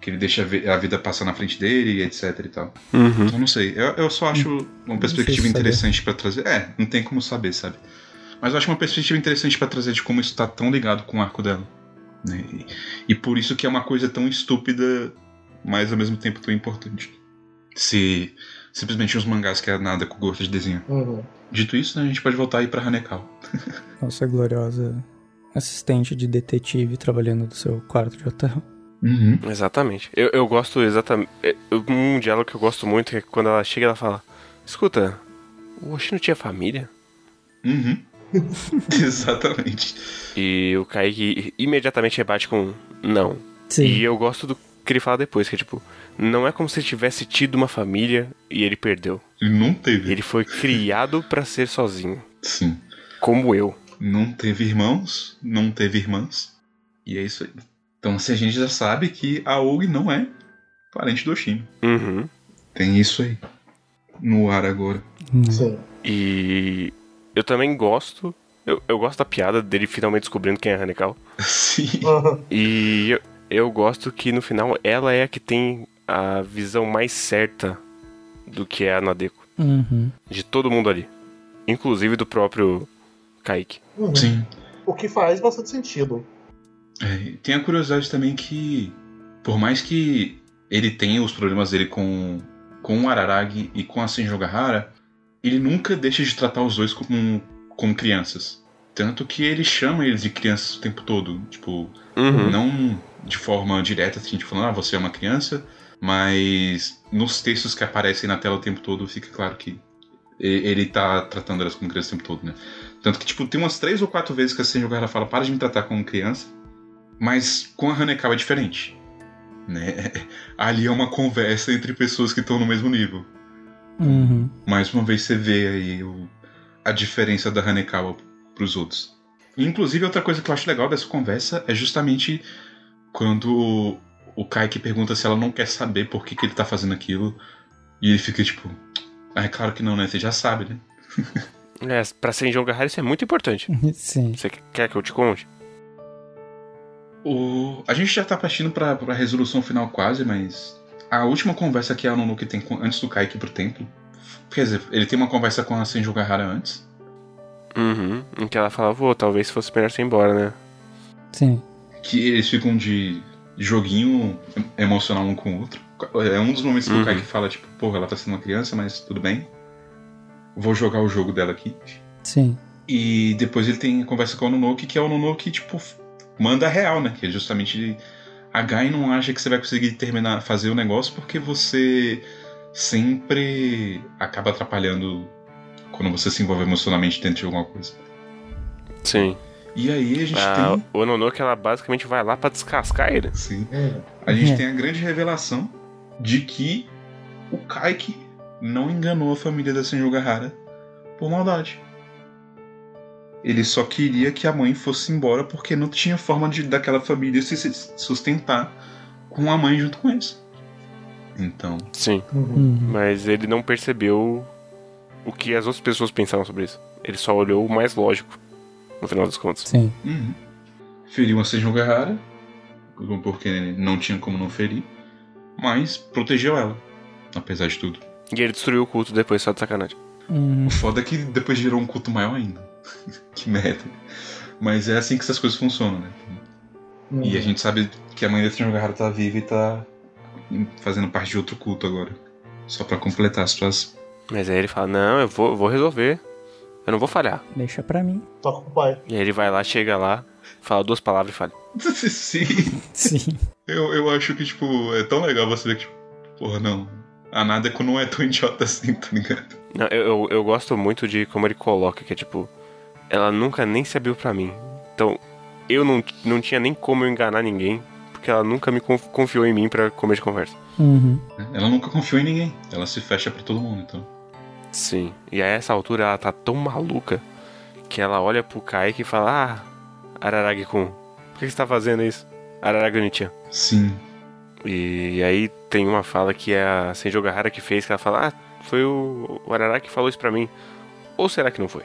que ele deixa a vi- a vida passar na frente dele, etc e tal. Uhum. Então não sei, eu, eu só acho uma perspectiva interessante pra trazer. É, não tem como saber, sabe? Mas eu acho uma perspectiva interessante pra trazer de como isso tá tão ligado com o arco dela. né? E, e por isso que é uma coisa tão estúpida, mas ao mesmo tempo tão importante. Se, simplesmente uns mangás que é nada com gosto de desenho. Uhum. Dito isso, né, a gente pode voltar aí pra Hanekal. Nossa gloriosa assistente de detetive trabalhando no seu quarto de hotel. Uhum. Exatamente. Eu, eu gosto exatamente. Um diálogo que eu gosto muito é que quando ela chega ela fala: Escuta, o Oshino tinha família? Uhum. Exatamente. E o Kaique imediatamente rebate com não. Sim. E eu gosto do que ele fala depois, que é tipo, não é como se ele tivesse tido uma família e ele perdeu. Ele não teve. Ele foi criado pra ser sozinho, Sim. como eu. Não teve irmãos, não teve irmãs. E é isso aí. Então, assim, a gente já sabe que a Og não é parente do Oshino. Uhum. Tem isso aí. No ar agora. Sim. E eu também gosto. Eu, eu gosto da piada dele finalmente descobrindo quem é a Hanekal. Sim. Uhum. E eu, eu gosto que no final ela é a que tem a visão mais certa do que é a Nadeko. Uhum. De todo mundo ali. Inclusive do próprio Kaique. Uhum. Sim. O que faz bastante sentido. É, tem a curiosidade também que, por mais que ele tenha os problemas dele com, com o Araragi e com a Senjogahara, ele nunca deixa de tratar os dois como, como crianças. Tanto que ele chama eles de crianças o tempo todo. Tipo, Uhum. não de forma direta, assim, tipo, falando, ah, você é uma criança, mas nos textos que aparecem na tela o tempo todo fica claro que ele tá tratando elas como criança o tempo todo, né? Tanto que, tipo, tem umas três ou quatro vezes que a Senjogahara fala, para de me tratar como criança, mas com a Hanekawa é diferente, né? Ali é uma conversa entre pessoas que estão no mesmo nível. Uhum. Mais uma vez você vê aí o- a diferença da Hanekawa pros outros. Inclusive, outra coisa que eu acho legal dessa conversa é justamente quando o, o Kaique pergunta se ela não quer saber por que, que ele tá fazendo aquilo. E ele fica tipo, ah, é claro que não, né? Você já sabe, né? É, pra ser em jogo isso é muito importante. Sim. Você quer que eu te conte? O... A gente já tá partindo pra, pra resolução final quase, mas a última conversa que a Nonoke tem com- antes do Kaique ir pro templo. Quer dizer, ele tem uma conversa com a Senjogahara antes. Uhum. Em que ela fala, vô, talvez fosse melhor você ir embora, né? Sim. que eles ficam de joguinho emocional um com o outro. É um dos momentos que Uhum. o Kaique fala, tipo, porra, ela tá sendo uma criança, mas tudo bem. Vou jogar o jogo dela aqui. Sim. E depois ele tem conversa com o Nonoke, que é o Nonoke, tipo, manda real, né? Que é justamente a Gai não acha que você vai conseguir terminar, fazer o negócio porque você sempre acaba atrapalhando quando você se envolve emocionalmente dentro de alguma coisa. Sim. E aí a gente A tem. Ononoke, ela basicamente vai lá pra descascar ele. Sim. Uhum. A gente É. tem a grande revelação de que o Kaique não enganou a família da Senjogahara por maldade. Ele só queria que a mãe fosse embora porque não tinha forma de daquela família se sustentar com a mãe junto com eles. Então, Sim. Uhum. Mas ele não percebeu o que as outras pessoas pensavam sobre isso. Ele só olhou o mais lógico, no final das contas. Sim. uhum. feriu a Senjogahara porque não tinha como não ferir, mas protegeu ela, apesar de tudo. E ele destruiu o culto depois, só de sacanagem. Uhum. O foda é que depois gerou um culto maior ainda. que merda. Mas é assim que essas coisas funcionam, né? Uhum. E a gente sabe que a mãe da Trinogahara tá viva e tá fazendo parte de outro culto agora. Só pra completar a situação. Mas aí ele fala, não, eu vou, vou resolver. Eu não vou falhar. Deixa pra mim. Toca com o pai. E aí ele vai lá, chega lá, fala duas palavras e falha. Sim. Sim. Eu, eu acho que, tipo, é tão legal você ver que, tipo, porra, não. A Nadeko não é tão idiota assim, tá ligado? Não, eu, eu, eu gosto muito de como ele coloca, que é tipo, ela nunca nem se abriu pra mim. Então, eu não, não tinha nem como eu enganar ninguém, porque ela nunca me conf- confiou em mim pra comer de conversa. Uhum. Ela nunca confiou em ninguém. Ela se fecha pra todo mundo, então. Sim. E a essa altura ela tá tão maluca que ela olha pro Kaique e fala: Ah, Araragi-kun, por que você tá fazendo isso? Araragi Onichan. Sim. E aí tem uma fala que é a Senjogahara que fez, que ela fala: Ah, foi o, o que falou isso pra mim. Ou será que não foi?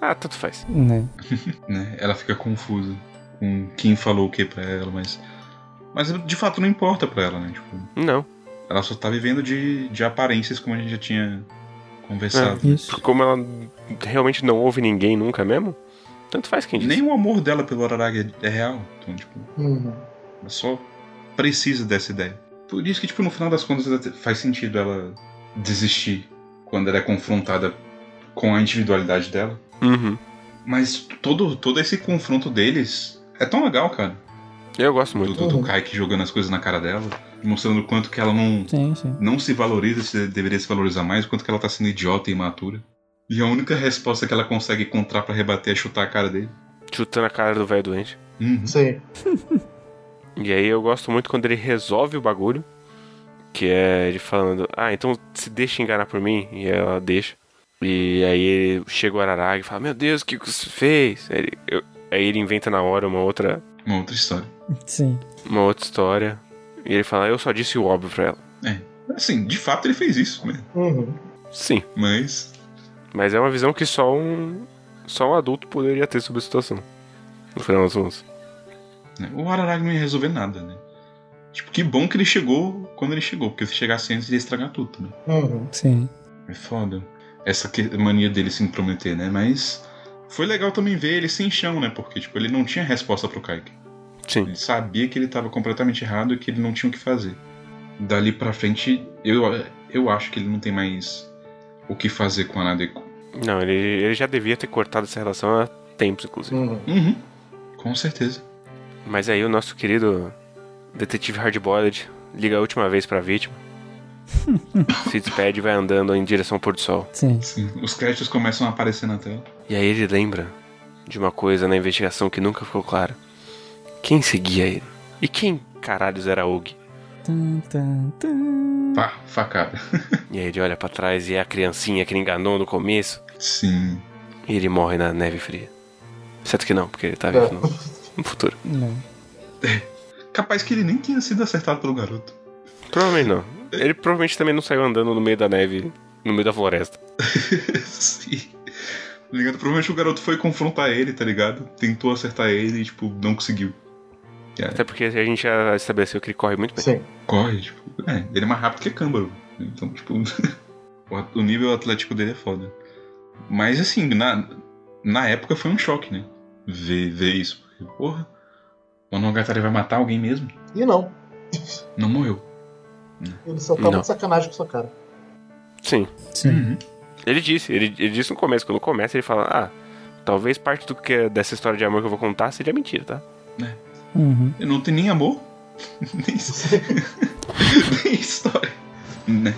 Ah, tanto faz. Né? né? Ela fica confusa com quem falou o que pra ela, mas. Mas de fato não importa pra ela, né? Tipo, Não. ela só tá vivendo de, de aparências como a gente já tinha conversado. Isso. Como ela realmente não ouve ninguém nunca mesmo, tanto faz quem diz. Nem o amor dela pelo Araragi é real. Então, tipo, Uhum. ela só precisa dessa ideia. Por isso que, tipo, no final das contas faz sentido ela desistir quando ela é confrontada com a individualidade dela. Uhum. Mas todo, todo esse confronto deles é tão legal, cara. Eu gosto Do, muito. do, do Uhum. Kaique jogando as coisas na cara dela, mostrando o quanto que ela não, Sim, sim. não se valoriza, se deveria se valorizar mais, o quanto que ela tá sendo idiota e imatura. E a única resposta que ela consegue encontrar pra rebater é chutar a cara dele. Chutando a cara do velho doente. Uhum. Sim. E aí eu gosto muito quando ele resolve o bagulho. Que é ele falando, ah, então se deixa enganar por mim. E ela deixa. E aí ele chega o Araragi e fala, meu Deus, o que você fez? Aí ele, eu- aí ele inventa na hora uma outra, Uma outra história. Sim. uma outra história. E ele fala, eu só disse o óbvio pra ela. Assim, de fato ele fez isso, né? Uhum. Sim, Mas. mas é uma visão que só um. Só um adulto poderia ter sobre a situação. No final das contas. né, O Araragi não ia resolver nada, né? Tipo, que bom que ele chegou quando ele chegou, porque se chegasse antes ele ia estragar tudo também. Uhum. Sim. É foda. Essa mania dele se intrometer, né? Mas. Foi legal também ver ele sem chão, né? Porque, tipo, ele não tinha resposta pro Kaique. Sim. Ele sabia que ele estava completamente errado e que ele não tinha o que fazer. Dali pra frente, eu, eu acho que ele não tem mais o que fazer com a Nadeko. Não, ele, ele já devia ter cortado essa relação há tempos, inclusive. Uhum. Uhum, com certeza. Mas aí o nosso querido detetive hardboiled liga a última vez pra vítima. Se despede e vai andando em direção ao pôr do sol. Sim. Sim, os créditos começam a aparecer na tela. E aí ele lembra de uma coisa na investigação que nunca ficou clara. Quem seguia ele? E quem caralhos era Og? Tum, tum, tum. Pá, facada. E aí ele olha pra trás e é a criancinha que ele enganou no começo. Sim. E ele morre na neve fria. Certo que não, porque ele tá vivo no, no futuro. Não. Capaz que ele nem tinha sido acertado pelo garoto. Provavelmente não. Ele provavelmente também não saiu andando no meio da neve, no meio da floresta. Sim. Tá ligado? Provavelmente o garoto foi confrontar ele, tá ligado? Tentou acertar ele e, tipo, não conseguiu. Aí, Até porque a gente já estabeleceu que ele corre muito bem. Sim. corre, tipo. É, ele é mais rápido que Câmbaro. Então, tipo. o- nível atlético dele é foda. Mas assim, na, na época foi um choque, né? Ver, ver isso. Porque, porra, o Monogatari vai matar alguém mesmo? E não. Não morreu. Ele só tá Não. de sacanagem com sua cara. Sim. Sim. Ele disse, ele, ele disse no começo, quando começa, ele fala, ah, talvez parte do que dessa história de amor que eu vou contar seja mentira, tá? Uhum. Ele não tem nem amor, nem, nem história. Né?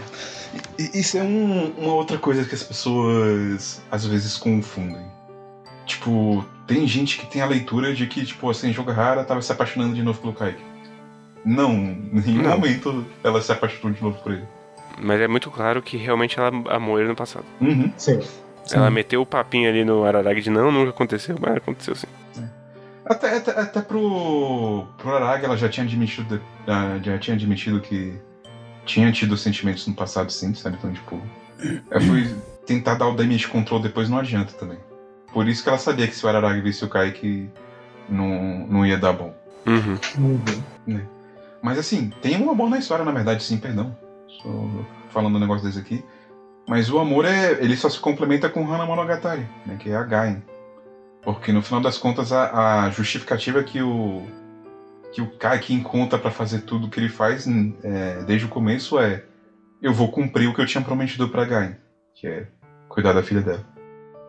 Isso é um- uma outra coisa que as pessoas às vezes confundem. Tipo, tem gente que tem a leitura de que, tipo, assim, jogo rara tava se apaixonando de novo pelo Kaique. Não, em nenhum Não. momento ela se apaixonou de novo por ele. Mas é muito claro que realmente ela amou ele no passado. Uhum. Sim. Sim. Ela meteu o papinho ali no Araragi de não, nunca aconteceu, mas aconteceu sim. Até, até, até pro, pro Arag ela já tinha admitido ah, já tinha admitido que tinha tido sentimentos no passado sim, sabe? Então, tipo, ela foi tentar dar o damage control depois não adianta também. Por isso que ela sabia que se o Ararag visse o Kaique não, não ia dar bom. Uhum. Uhum. Mas assim, tem um amor na história, na verdade, sim, perdão. Só falando um negócio desse aqui. Mas o amor é. ele só se complementa com Hana Monogatari, né? Que é a Gain. Porque no final das contas a, a justificativa que o. que o Kaique encontra pra fazer tudo que ele faz é, desde o começo é. Eu vou cumprir o que eu tinha prometido pra Gain, que é cuidar da filha dela.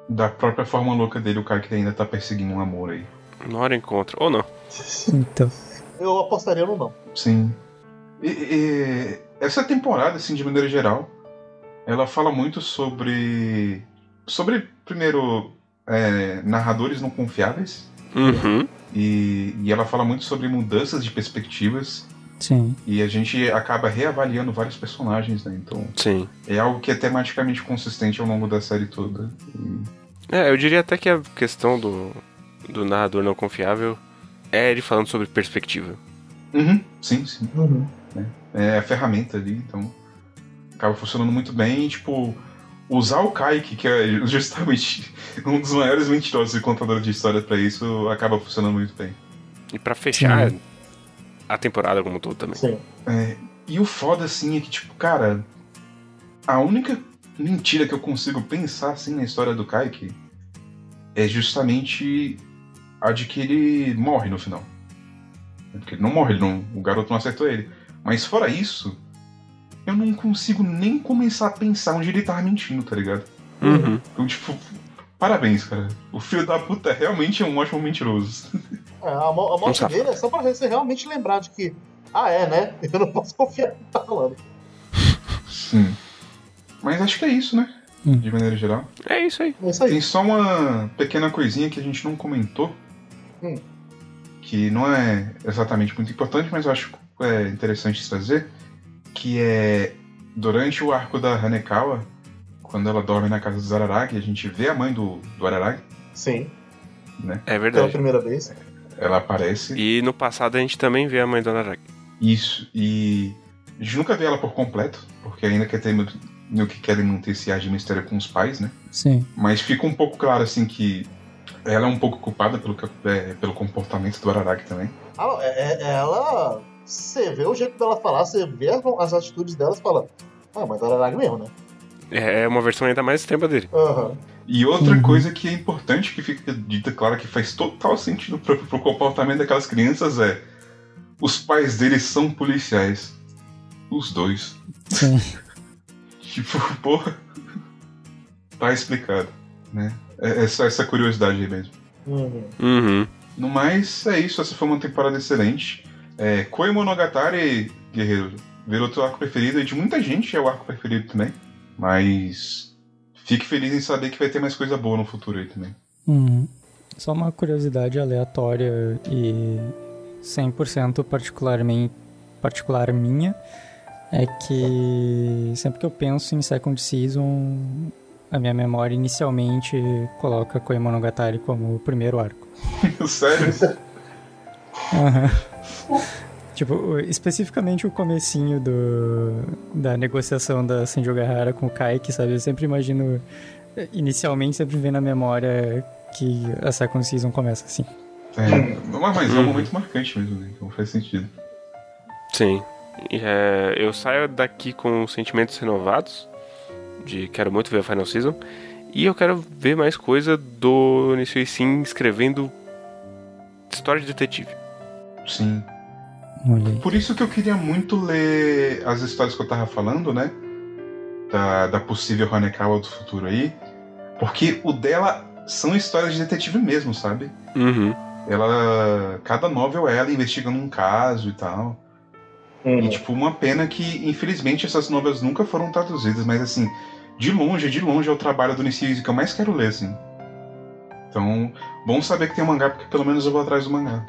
Da própria forma louca dele, o Kaique ainda tá perseguindo um amor aí. Uma hora encontra. Ou não. Então. Eu apostaria no não. Sim. E- e- essa temporada, assim, de maneira geral, ela fala muito sobre. Sobre, primeiro, é, narradores não confiáveis. Uhum. E, e ela fala muito sobre mudanças de perspectivas. Sim. E a gente acaba reavaliando vários personagens, né? Então Sim. é algo que é tematicamente consistente ao longo da série toda. E- É, eu diria até que a questão do, do narrador não confiável é ele falando sobre perspectiva. Uhum, sim, sim. Uhum. é a ferramenta ali, então acaba funcionando muito bem e, tipo, usar o Kaique, que é justamente um dos maiores mentirosos e contadores de história pra isso, acaba funcionando muito bem. E pra fechar Sim. a temporada como um todo também. Sim. É, e o foda, assim, é que, tipo, cara, a única mentira que eu consigo pensar, assim, na história do Kaique é justamente a de que ele morre no final. Porque ele não morre, ele não- o garoto não acertou ele. Mas fora isso, eu não consigo nem começar a pensar onde ele tava mentindo, tá ligado? Uhum. Então, tipo, parabéns, cara. O filho da puta realmente é um ótimo mentiroso. É, a, mo- a morte dele é só pra você realmente lembrar de que, ah, é, né? Eu não posso confiar no que tá falando. Sim. Mas acho que é isso, né? Hum. De maneira geral. É isso aí. É isso aí. Tem só uma pequena coisinha que a gente não comentou. Hum. Que não é exatamente muito importante, mas eu acho é, interessante trazer. Que é durante o arco da Hanekawa, quando ela dorme na casa do Zararagi, a gente vê a mãe do, do Araragi, Sim, É pela verdade. primeira vez. ela aparece. E no passado a gente também vê a mãe do Araragi. Isso, e a gente nunca vê ela por completo, porque ainda quer ter no que querem manter esse ar de mistério com os pais, né? Sim. Mas fica um pouco claro, assim, que ela é um pouco culpada pelo, é, pelo comportamento do Araragi também. Ah, é- é- ela. Você vê o jeito dela falar, você vê as, as atitudes delas falando. Ah, mas ela era mesmo, né? É uma versão ainda mais extrema dele. Aham. E outra Uhum. coisa que é importante, que fica dita clara que faz total sentido pro, pro comportamento daquelas crianças é os pais deles são policiais. Os dois. Sim. Tipo, porra. Tá explicado, né? É, é só essa curiosidade aí mesmo. Uhum. Uhum. No mais, é isso. Essa foi uma temporada excelente. É, Koi Monogatari, Guerreiro, virou teu arco preferido e de muita gente é o arco preferido também. Mas fique feliz em saber que vai ter mais coisa boa no futuro aí também. Uhum. Só uma curiosidade aleatória e 100% particularmente particular minha é que sempre que eu penso em Second Season, a minha memória inicialmente coloca Koimonogatari como o primeiro arco. Sério? Aham. Tipo, o- especificamente o comecinho do, da negociação da Senju Gahara com o Kaiki, sabe? Eu sempre imagino, inicialmente sempre vem na memória que a Second Season começa assim. É, mas mas é um Uhum. momento marcante mesmo, né? Então faz sentido. Sim. E, é, eu saio daqui com sentimentos renovados. De quero muito ver a Final Season. E eu quero ver mais coisa do Nisui Sim escrevendo história de detetive. Sim. Por isso que eu queria muito ler as histórias que eu tava falando, né? Da, da possível Hanekawa do futuro aí. Porque o dela são histórias de detetive mesmo, sabe? Uhum. Ela. Cada novel é ela investigando um caso e tal. Uhum. E, tipo, uma pena que, infelizmente, essas novelas nunca foram traduzidas, mas, assim, de longe, de longe é o trabalho do Nishiuzi que eu mais quero ler, assim. Então, bom saber que tem um mangá, porque pelo menos eu vou atrás do mangá.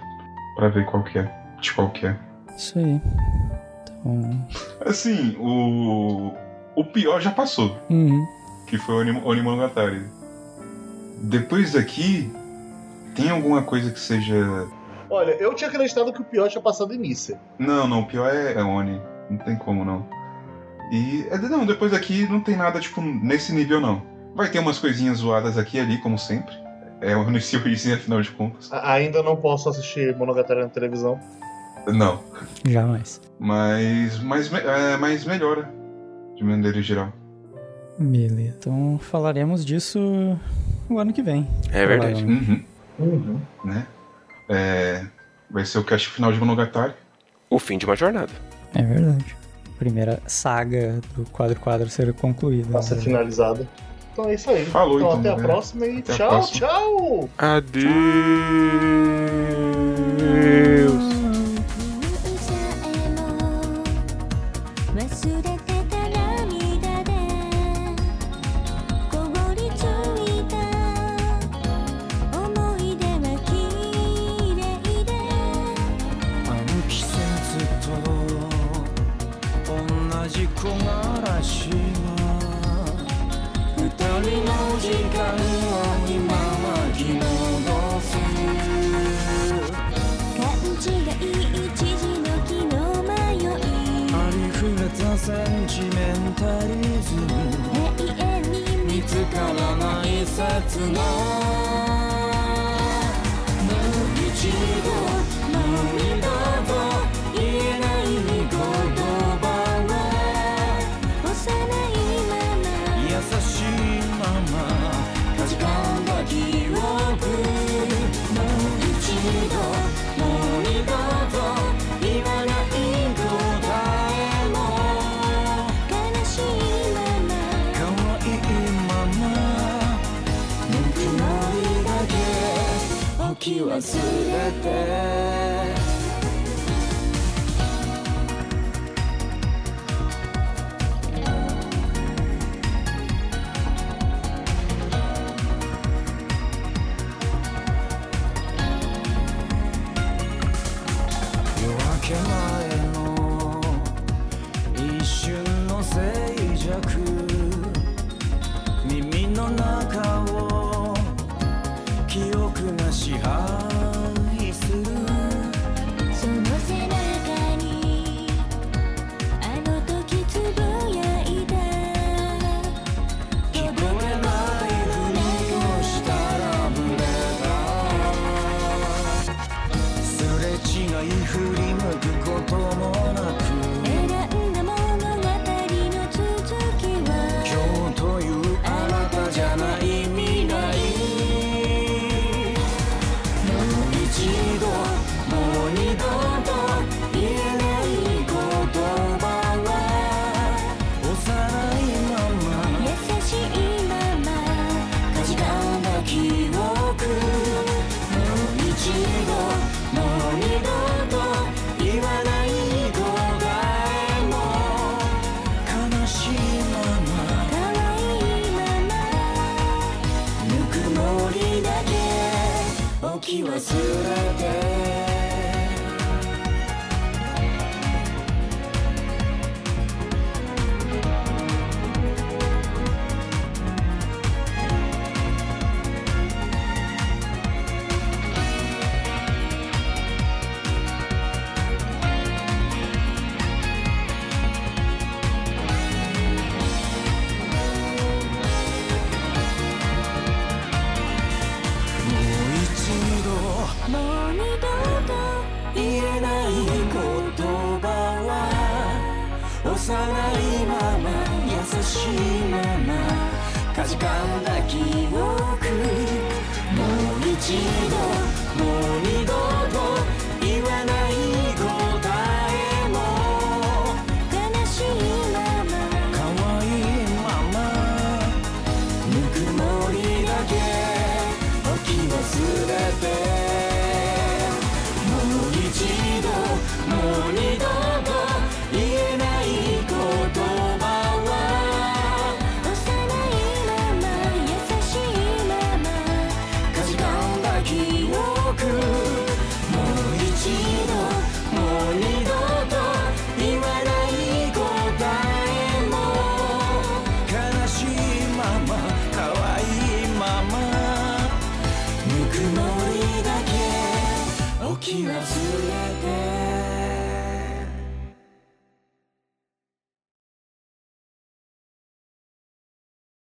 Pra ver qual que é. De qual que é. Isso aí. Então. Assim, o. O pior já passou, Uhum. que foi o Onim- Onimonogatari. Depois daqui, tem alguma coisa que seja. Olha, eu tinha acreditado que o pior tinha passado em Nícia. Não, não, o pior é, é Oni. Não tem como não. E. é, Não, depois daqui não tem nada, tipo, nesse nível não. Vai ter umas coisinhas zoadas aqui e ali, como sempre. É o Nishiuzi, afinal de contas. A- ainda não posso assistir Monogatari na televisão. Não. Jamais. Mas. Mas, é, mas melhora. De maneira geral. Beleza. Então falaremos disso o ano que vem. É verdade. Uhum. Uhum. Né? É. Vai ser o cast final de Monogatari. O fim de uma jornada. É verdade Primeira saga do quadro quadro ser concluída. Pra ser né? finalizada. Então é isso aí. Falou, então, então, até a né? próxima e Até a tchau, próxima. tchau! Adeus. 忘れてた alone 忘れて